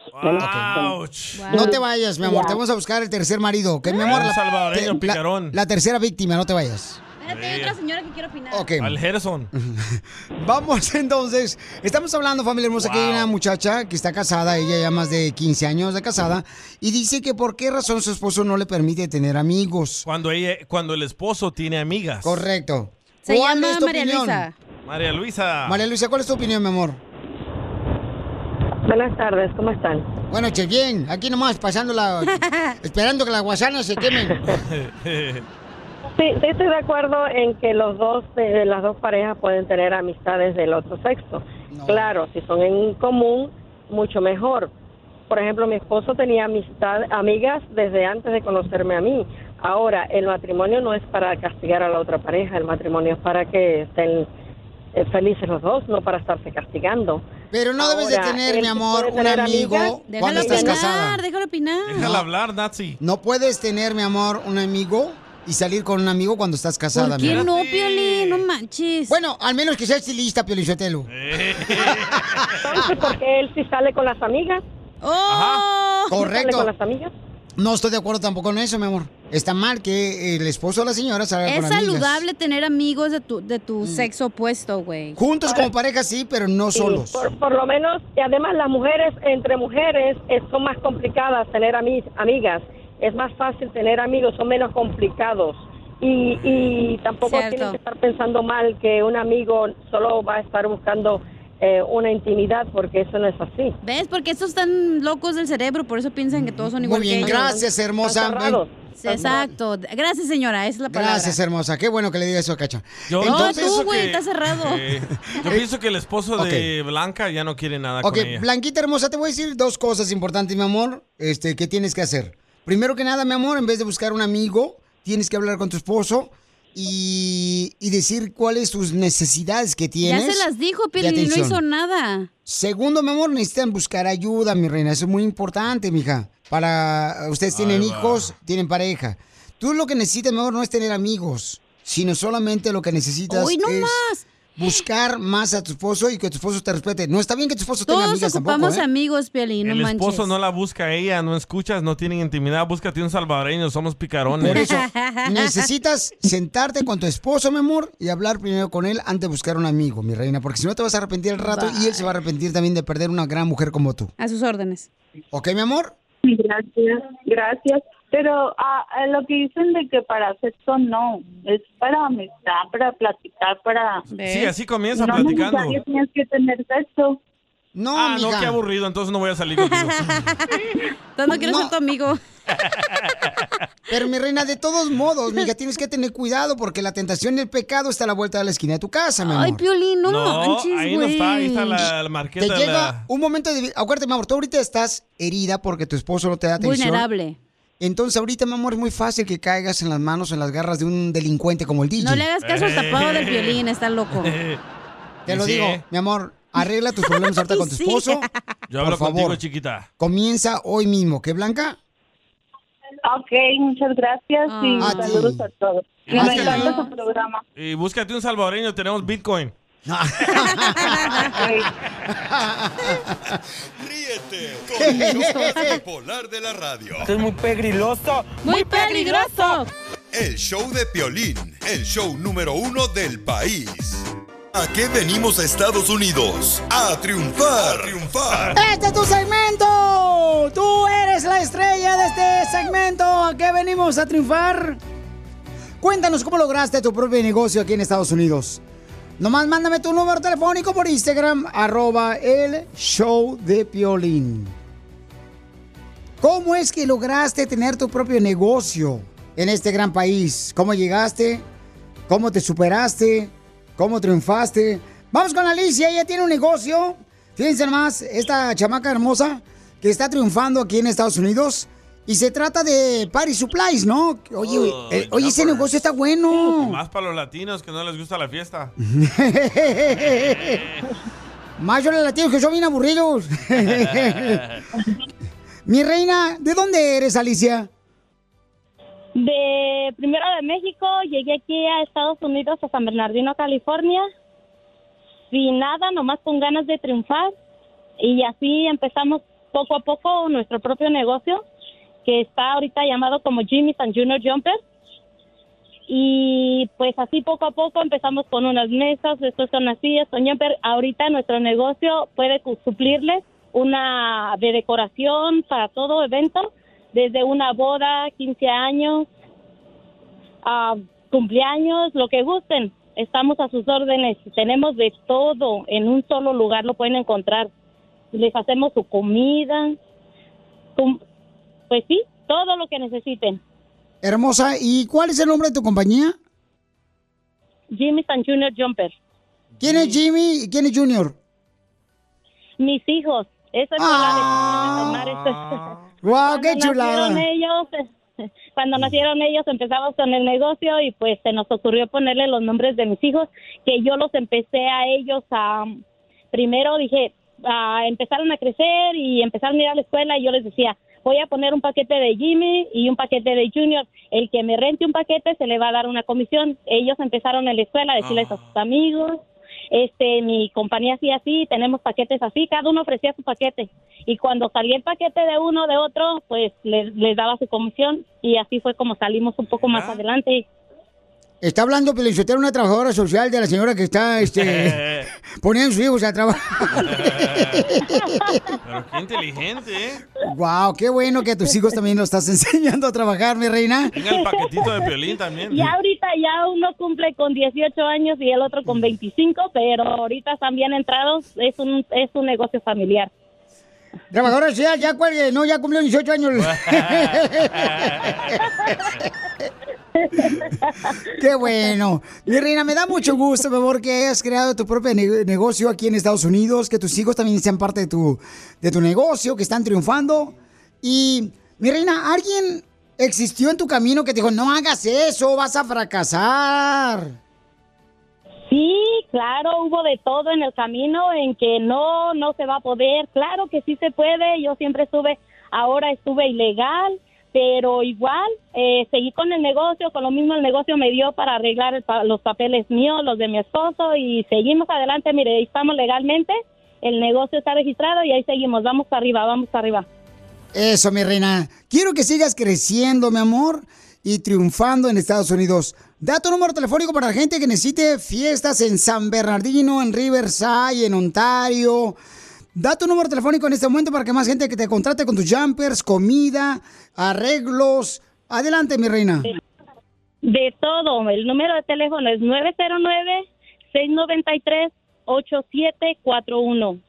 No te vayas, mi amor. Ya. Te vamos a buscar el tercer marido, ¿ok, mi amor? La- salvadoreño te- la-. La, tercera víctima, no te vayas. Espérate, hay otra señora que quiere opinar. Ok. Al Gerson. Vamos entonces. Estamos hablando, familia hermosa, que hay una muchacha que está casada, ella ya más de 15 años de casada, y dice que por qué razón su esposo no le permite tener amigos. Cuando, ella, cuando el esposo tiene amigas. Correcto. Se ¿Cuál llama es tu María opinión? Luisa. María Luisa. María Luisa, ¿cuál es tu opinión, mi amor? Buenas tardes, ¿cómo están? Bueno, che, bien, aquí nomás pasándola, esperando que las guasanas se quemen. Sí, sí estoy de acuerdo en que los dos, eh, las dos parejas pueden tener amistades del otro sexo. Claro, si son en común, mucho mejor. Por ejemplo, mi esposo tenía amistad, amigas desde antes de conocerme a mí. Ahora, el matrimonio no es para castigar a la otra pareja, el matrimonio es para que estén eh, felices los dos, no para estarse castigando. Pero no debes de tener, mi amor, un amigo amigas. cuando estás casada. déjalo opinar. Déjala hablar, Nazi. No puedes tener, mi amor, un amigo y salir con un amigo cuando estás casada, ¿Por qué no, Piolín? No manches. Bueno, al menos que sea estilista, Piolín Sotelo. Entonces, porque él sí sale con las amigas. ¡Oh! ¿Sí sale Correcto. con las amigas? No estoy de acuerdo tampoco en eso, mi amor. Está mal que el esposo de la señora salga Es con amigas. saludable tener amigos de tu, de tu sexo opuesto, güey. Juntos como pareja sí, pero no Sí, solos. Por, por lo menos, y además las mujeres, entre mujeres, eh, son más complicadas tener ami- amigas. Es más fácil tener amigos, son menos complicados. Y, y tampoco Cierto. tienen que estar pensando mal que un amigo solo va a estar buscando eh, una intimidad, porque eso no es así. ¿Ves? Porque estos están locos del cerebro, por eso piensan que todos son igual bien, que ellos. gracias, hermosa. Están cerrados. Sí, Exacto. Gracias, señora. Esa es la palabra. Gracias, hermosa. Qué bueno que le diga eso a Cacha. Yo No, pienso tú, güey, que- está cerrado. eh, yo pienso que el esposo de Blanca ya no quiere nada Ok, con ella. Blanquita hermosa, te voy a decir dos cosas importantes, mi amor, este, que tienes que hacer. Primero que nada, mi amor, en vez de buscar un amigo, tienes que hablar con tu esposo y, y decir cuáles sus necesidades que Ya tienes. se las dijo, Piolín, y no hizo nada. Segundo, mi amor, necesitan buscar ayuda, mi reina. Eso es muy importante, mija. Para ustedes tienen hijos, tienen pareja. Tú lo que necesitas, mi amor, no es tener amigos, sino solamente lo que necesitas ¡Hoy no es más! Buscar más a tu esposo y que tu esposo te respete. No está bien que tu esposo tenga Todos amigas ocupamos tampoco, ¿eh? amigos, Piolín, no el manches. esposo no la busca a ella, no escuchas, no tienen intimidad, búscate un salvadoreño, somos picarones. Por eso, necesitas sentarte con tu esposo, mi amor, y hablar primero con él antes de buscar un amigo, mi reina, porque si no te vas a arrepentir al rato y él se va a arrepentir también de perder una gran mujer como tú. A sus órdenes. ¿Ok, mi amor? Gracias, gracias. Pero ah, ah, lo que dicen de que para sexo no, es para amistad, para platicar, para... Sí, así comienza no platicando. necesario tienes que tener sexo. No, ah, no, mija. qué aburrido, entonces no voy a salir contigo. Entonces no quiero ser tu amigo. Pero mi reina, de todos modos, mija, tienes que tener cuidado porque la tentación y el pecado está a la vuelta de la esquina de tu casa, mi amor. Ay, Piolín, no, No, manches, ahí no está, ahí está la, la marqueta. Te llega la- un momento de... Acuérdate, mi amor, tú ahorita estás herida porque tu esposo no te da atención. Vulnerable. Entonces ahorita, mi amor, es muy fácil que caigas en las manos, en las garras de un delincuente como el DJ. No le hagas caso al tapado del violín, está loco. Te lo Sí. digo, mi amor, arregla tus problemas ahorita con tu esposo. Yo hablo Por favor. contigo, chiquita. Comienza hoy mismo, ¿qué, Blanca? Ok, muchas gracias y A ti. saludos a todos. Y Ah, me encanta su programa. Y búscate un salvadoreño, tenemos Bitcoin. Ríete con el show más bipolar de la radio. Esto es muy pegriloso. ¡Muy peligroso! El show de Piolín, el show número uno del país. ¿A qué venimos a Estados Unidos? A triunfar. A triunfar. ¡Este es tu segmento! ¡Tú eres la estrella de este segmento! ¿A qué venimos a triunfar? Cuéntanos cómo lograste tu propio negocio aquí en Estados Unidos. Nomás mándame tu número telefónico por Instagram, arroba el show de Piolín. ¿Cómo es que lograste tener tu propio negocio en este gran país? ¿Cómo llegaste? ¿Cómo te superaste? ¿Cómo triunfaste? Vamos con Alicia, ella tiene un negocio. Fíjense más, esta chamaca hermosa que está triunfando aquí en Estados Unidos. Y se trata de Party Supplies, ¿no? Oye, Oh, eh, oye, ese negocio está bueno. Más para los latinos que no les gusta la fiesta. Más yo los latinos que son bien aburridos. Mi reina, ¿de dónde eres, Alicia? De primero de México, llegué aquí a Estados Unidos, a San Bernardino, California, sin nada, nomás con ganas de triunfar. Y así empezamos poco a poco nuestro propio negocio, que está ahorita llamado como Jimmy's and Junior Jumper. Y pues así poco a poco empezamos con unas mesas, después con las sillas, jumper. Ahorita nuestro negocio puede suplirles una de decoración para todo evento, desde una boda, 15 años, cumpleaños, lo que gusten. Estamos a sus órdenes. Tenemos de todo en un solo lugar, lo pueden encontrar. Les hacemos su comida, pues sí, todo lo que necesiten. Hermosa, ¿y cuál es el nombre de tu compañía? Jimmy's and Junior Jumper. ¿Quién es Jimmy y quién es Junior? Mis hijos. Esa es la de tomar esto. ¡Wow, qué Cuando chulada! nacieron ellos, cuando nacieron ellos empezamos con el negocio y pues se nos ocurrió ponerle los nombres de mis hijos, que yo los empecé a ellos a, primero dije, a, empezaron a crecer y empezaron a ir a la escuela y yo les decía, voy a poner un paquete de Jimmy y un paquete de Junior, el que me rente un paquete se le va a dar una comisión. Ellos empezaron en la escuela a decirles a sus amigos, este, mi compañía así, así, tenemos paquetes así, cada uno ofrecía su paquete. Y cuando salía el paquete de uno de otro, pues les, les daba su comisión y así fue como salimos un poco más adelante. Está hablando Pelichotero, una trabajadora social de la señora que está este, poniendo sus hijos a trabajar. Pero qué inteligente, ¿eh? wow, qué bueno que a tus hijos también los estás enseñando a trabajar, mi reina. Tenga el paquetito de violín también. Y ahorita ya uno cumple con 18 años y el otro con 25, pero ahorita están bien entrados, es un, es un negocio familiar. Trabajadora social, ya cuelgue, no, ya cumplió 18 años. Qué bueno. Mi reina, me da mucho gusto, mi amor, que hayas creado tu propio ne- negocio aquí en Estados Unidos, que tus hijos también sean parte de tu, de tu negocio, que están triunfando. Y, mi reina, ¿alguien existió en tu camino que te dijo, no hagas eso, vas a fracasar? Sí, claro, hubo de todo en el camino, en que no, no se va a poder. Claro que sí se puede. Yo siempre estuve, ahora estuve ilegal, pero igual eh, seguí con el negocio, con lo mismo el negocio me dio para arreglar pa- los papeles míos, los de mi esposo y seguimos adelante. Mire, ahí estamos legalmente, el negocio está registrado y ahí seguimos. Vamos para arriba, vamos para arriba. Eso, mi reina. Quiero que sigas creciendo, mi amor, y triunfando en Estados Unidos. Da tu número telefónico para la gente que necesite fiestas en San Bernardino, en Riverside, en Ontario. Da tu número telefónico en este momento para que más gente que te contrate con tus jumpers, comida, arreglos. Adelante, mi reina. De todo, el número de teléfono es 909-693-8741.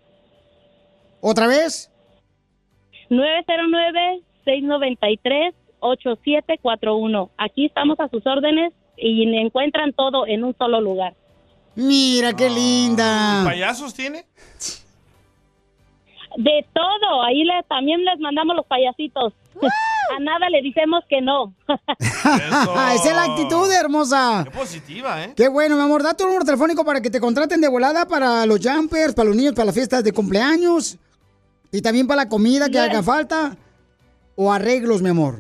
¿Otra vez? 909-693-8741. Aquí estamos a sus órdenes y encuentran todo en un solo lugar. Mira qué linda. ¿Payasos tiene? De todo, ahí le, también les mandamos los payasitos. A nada le decimos que no. Esa es la actitud, hermosa. Qué positiva, ¿eh? Qué bueno, mi amor. Da tu número telefónico para que te contraten de volada para los jumpers, para los niños, para las fiestas de cumpleaños. Y también para la comida que haga falta. O arreglos, mi amor.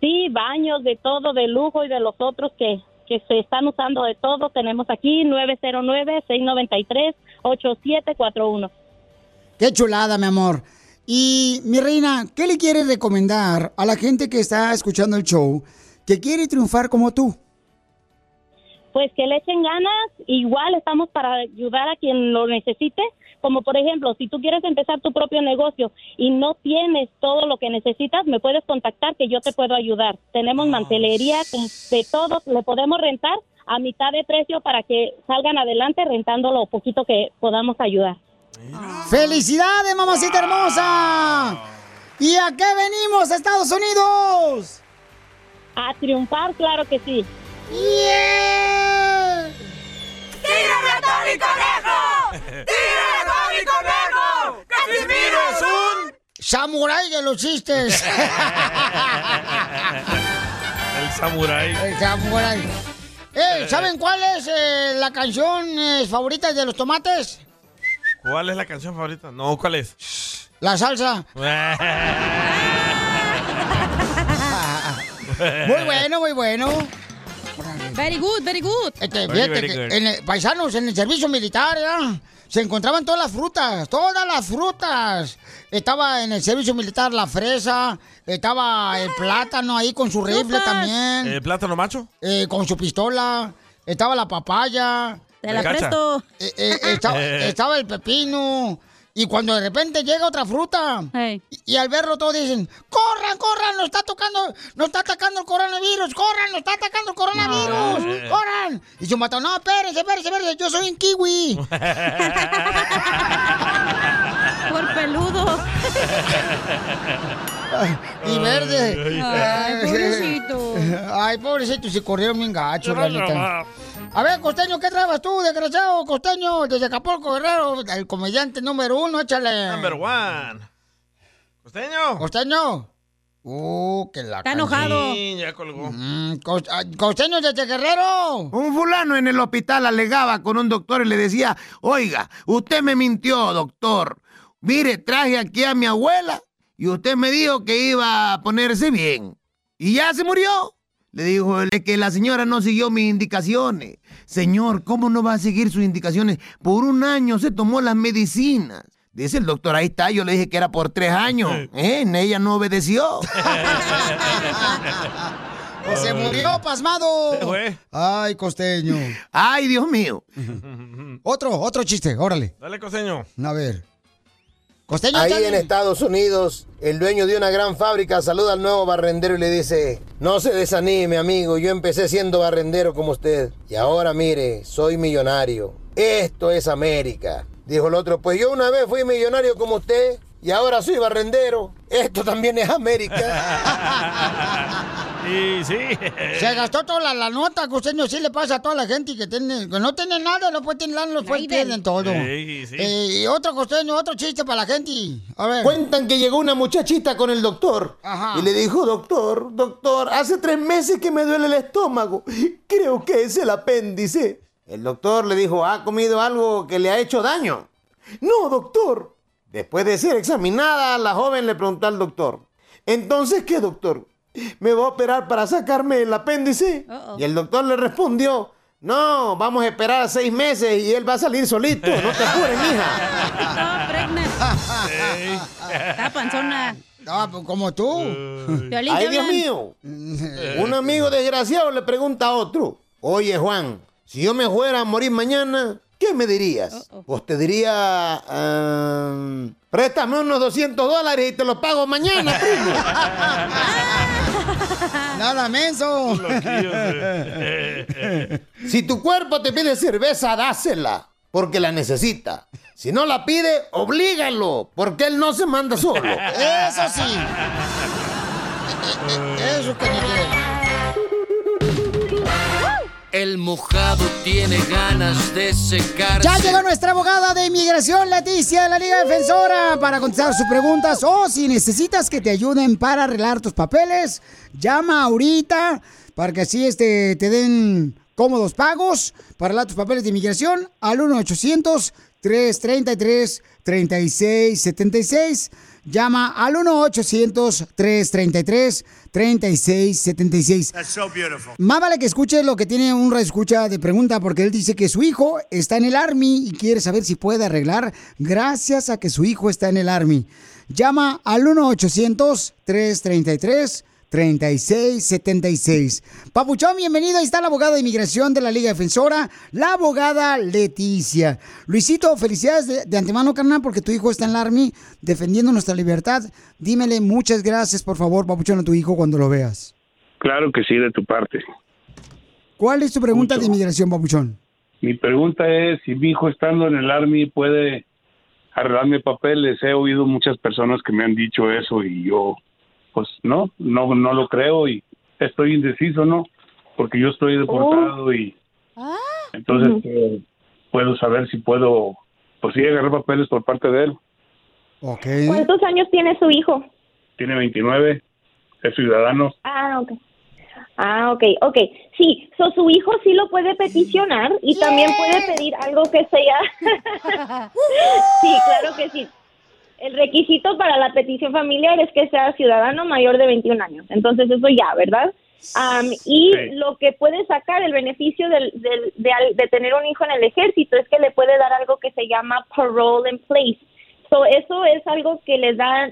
Sí, baños de todo, de lujo y de los otros que, que se están usando de todo. Tenemos aquí 909-693-8741. Qué chulada, mi amor. Y mi reina, ¿qué le quieres recomendar a la gente que está escuchando el show que quiere triunfar como tú? Pues que le echen ganas, igual estamos para ayudar a quien lo necesite. Como por ejemplo, si tú quieres empezar tu propio negocio y no tienes todo lo que necesitas, me puedes contactar que yo te puedo ayudar. Tenemos mantelería de todo, le podemos rentar a mitad de precio para que salgan adelante rentando lo poquito que podamos ayudar. ¡Felicidades, mamacita hermosa! ¿Y a qué venimos, Estados Unidos? A triunfar, claro que sí. ¡Yeah! ¡Tírame a Tony Conejo! ¡Tírame a Tony Conejo! ¡Casimiro es un... ¡Samurái de los chistes! El samurái. El samurái. Eh, ¿Saben cuál es eh, la canción eh, favorita de los tomates? ¿Cuál es la canción favorita? No, ¿cuál es? La salsa. Muy bueno, muy bueno. Very good, very good. Este, Very, fíjate very que good. en el- paisanos, en el servicio militar, ¿ya? se encontraban todas las frutas, todas las frutas. Estaba en el servicio militar la fresa, estaba el plátano ahí con su rifle también, ¿El plátano macho? eh, con su pistola, estaba la papaya. Te la cacha. presto. Eh, eh, estaba, estaba el pepino. Y cuando de repente llega otra fruta, y, y al verlo todos dicen, corran, corran, nos está tocando, nos está atacando el coronavirus, corran, nos está atacando el coronavirus, No. corran. Y su mató, no, espérense, espérense, espérense, yo soy un kiwi. Por peludo. y verde. Ay, pobrecito. Ay, pobrecito, se corrieron bien gacho, la neta. A ver, Costeño, ¿qué trabas tú, desgraciado? Costeño, desde Acapulco, Guerrero, el comediante número uno, échale. Number one. ¿Costeño? ¿Costeño? Uh, que la Está enojado. Sí, ya colgó. Mm, ah, Costeño desde Guerrero. Un fulano en el hospital alegaba con un doctor y le decía, oiga, usted me mintió, doctor. Mire, traje aquí a mi abuela y usted me dijo que iba a ponerse bien. Y ya se murió. Le dijo él que la señora no siguió mis indicaciones. Señor, ¿cómo no va a seguir sus indicaciones? Por un año se tomó las medicinas. Dice el doctor, ahí está, yo le dije que era por tres años. ¿Eh? Ella no obedeció. O se murió pasmado. Ay, costeño. Ay, Dios mío. Otro, otro chiste, órale. Dale, costeño. A ver. Costeño, Ahí en Estados Unidos, el dueño de una gran fábrica saluda al nuevo barrendero y le dice, no se desanime amigo, yo empecé siendo barrendero como usted y ahora mire, soy millonario. Esto es América. Dijo el otro, pues yo una vez fui millonario como usted y ahora soy barrendero. Esto también es América. Sí, sí. Se gastó toda la, la nota, que usted no sí le pasa a toda la gente que, tiene, que no tiene nada, no puede tener nada, los pues pierden todo. Sí, sí. Eh, y otro costeño, otro chiste para la gente. A ver. Cuentan que llegó una muchachita con el doctor Ajá. y le dijo, doctor, doctor, hace tres meses que me duele el estómago. Creo que es el apéndice. El doctor le dijo, ¿ha comido algo que le ha hecho daño? No, doctor. Después de ser examinada, la joven le preguntó al doctor, ¿entonces qué, doctor? ¿Me va a operar para sacarme el apéndice? Y el doctor le respondió, no, vamos a esperar seis meses y él va a salir solito, no te apures, mija. Está panzona. No, pues como tú. Ay, ¿te Dios mío. Un amigo desgraciado le pregunta a otro, oye Juan, si yo me fuera a morir mañana, ¿qué me dirías? Pues te diría, ah, préstame unos 200 dólares y te los pago mañana, primo. Nada menso. Si tu cuerpo te pide cerveza, dásela, porque la necesita. Si no la pide, oblígalo, porque él no se manda solo. Eso sí. Eso que El mojado tiene ganas de secarse. Ya llegó nuestra abogada de inmigración, Leticia, de la Liga Defensora, para contestar sus preguntas. O si necesitas que te ayuden para arreglar tus papeles, llama ahorita para que así este, te den cómodos pagos para arreglar tus papeles de inmigración al 1-800-333-3676. Llama al 1-800-333-3676. That's so beautiful. Más vale que escuche lo que tiene un escucha de pregunta, porque él dice que su hijo está en el Army y quiere saber si puede arreglar gracias a que su hijo está en el Army. Llama al 1-800-333-3676. Papuchón, bienvenido. Ahí está la abogada de inmigración de la Liga Defensora, la abogada Leticia. Luisito, felicidades de, de antemano, carnal, porque tu hijo está en el Army defendiendo nuestra libertad. Dímele muchas gracias, por favor, Papuchón, a tu hijo cuando lo veas. Claro que sí, de tu parte. ¿Cuál es tu pregunta de inmigración, Papuchón? Mi pregunta es si mi hijo estando en el Army puede arreglarme papeles. He oído muchas personas que me han dicho eso y yo, pues no, no, no lo creo y estoy indeciso, ¿no? Porque yo estoy deportado y entonces eh, puedo saber si puedo, pues sí, agarrar papeles por parte de él. ¿Cuántos años tiene su hijo? Tiene 29, es ciudadano. Ah, ok. Ah, ok, ok. Sí, so, su hijo sí lo puede peticionar y también puede pedir algo que sea... sí, claro que sí. El requisito para la petición familiar es que sea ciudadano mayor de 21 años. Entonces eso ya, ¿verdad? Am, y lo que puede sacar el beneficio del, del- de, de tener un hijo en el ejército es que le puede dar algo que se llama parole in place. So, eso es algo que le da,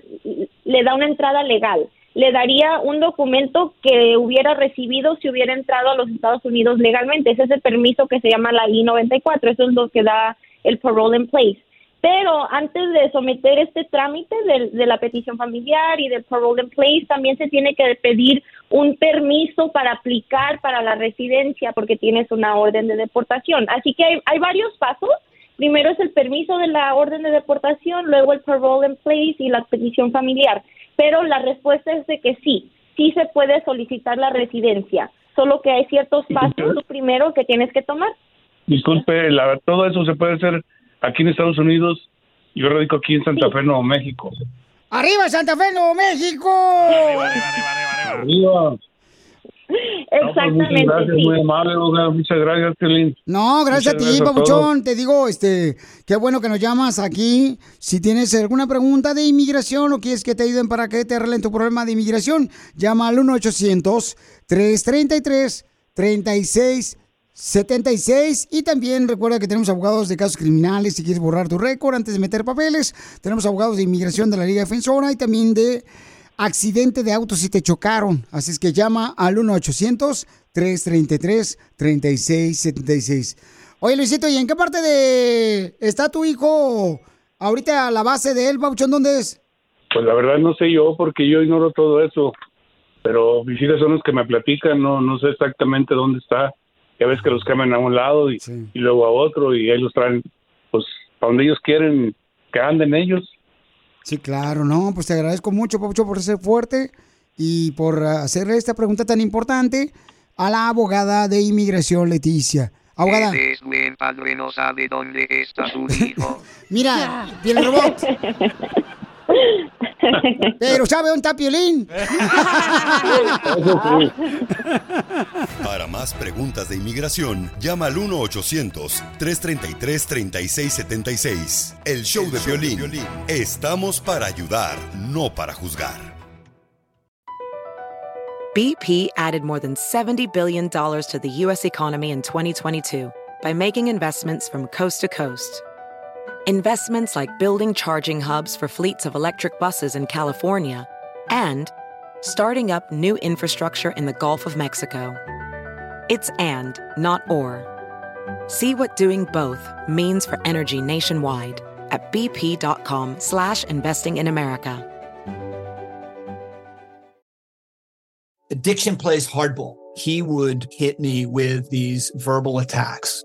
le da una entrada legal. Le daría un documento que hubiera recibido si hubiera entrado a los Estados Unidos legalmente. Ese es el permiso que se llama la I-94. Eso es lo que da el parole in place. Pero antes de someter este trámite de, de la petición familiar y del parole in place, también se tiene que pedir un permiso para aplicar para la residencia porque tienes una orden de deportación. Así que hay, hay varios pasos. Primero es el permiso de la orden de deportación, luego el parole in place y la petición familiar. Pero la respuesta es de que sí, sí se puede solicitar la residencia, solo que hay ciertos pasos, lo primero que tienes que tomar. Disculpe, la, todo eso se puede hacer aquí en Estados Unidos. Yo radico aquí en Santa Fe, Nuevo México. ¡Arriba Santa Fe, Nuevo México! Arriba. No, pues, muchas gracias, muy amable. Muchas gracias, Piolín. No, gracias Muchas a ti, gracias a Papuchón. Te digo, este, qué bueno que nos llamas aquí. Si tienes alguna pregunta de inmigración o quieres que te ayuden para que te arreglen tu problema de inmigración, llama al 1-800-333-3676. Y también recuerda que tenemos abogados de casos criminales si quieres borrar tu récord antes de meter papeles. Tenemos abogados de inmigración de la Liga Defensora y también de accidente de auto si te chocaron. Así es que llama al 1-800-333-3676. Oye, Luisito, ¿y en qué parte de está tu hijo ahorita a la base de él, Bauchón? ¿Dónde es? Pues la verdad no sé yo, porque yo ignoro todo eso. Pero mis hijas son los que me platican, no, no sé exactamente dónde está. Ya ves que los cambian a un lado y, y luego a otro y ahí los traen, pues, a donde ellos quieren que anden ellos. Sí, claro, no, pues te agradezco mucho, Papucho, por ser fuerte y por hacerle esta pregunta tan importante a la abogada de inmigración, Leticia. Abogada, Ese es buen padre, no sabe dónde está su hijo. mira, piel robot. Pero ¿sabe dónde está Piolín? Para más preguntas de inmigración, llama al 1-800-333-3676. El show de violín. Estamos para ayudar, no para juzgar. BP added more than $70 billion to the U.S. economy in 2022 by making investments from coast to coast. Investments like building charging hubs for fleets of electric buses in California and starting up new infrastructure in the Gulf of Mexico. It's and, not or. See what doing both means for energy nationwide at bp.com slash investing in America. addiction plays hardball. He would hit me with these verbal attacks.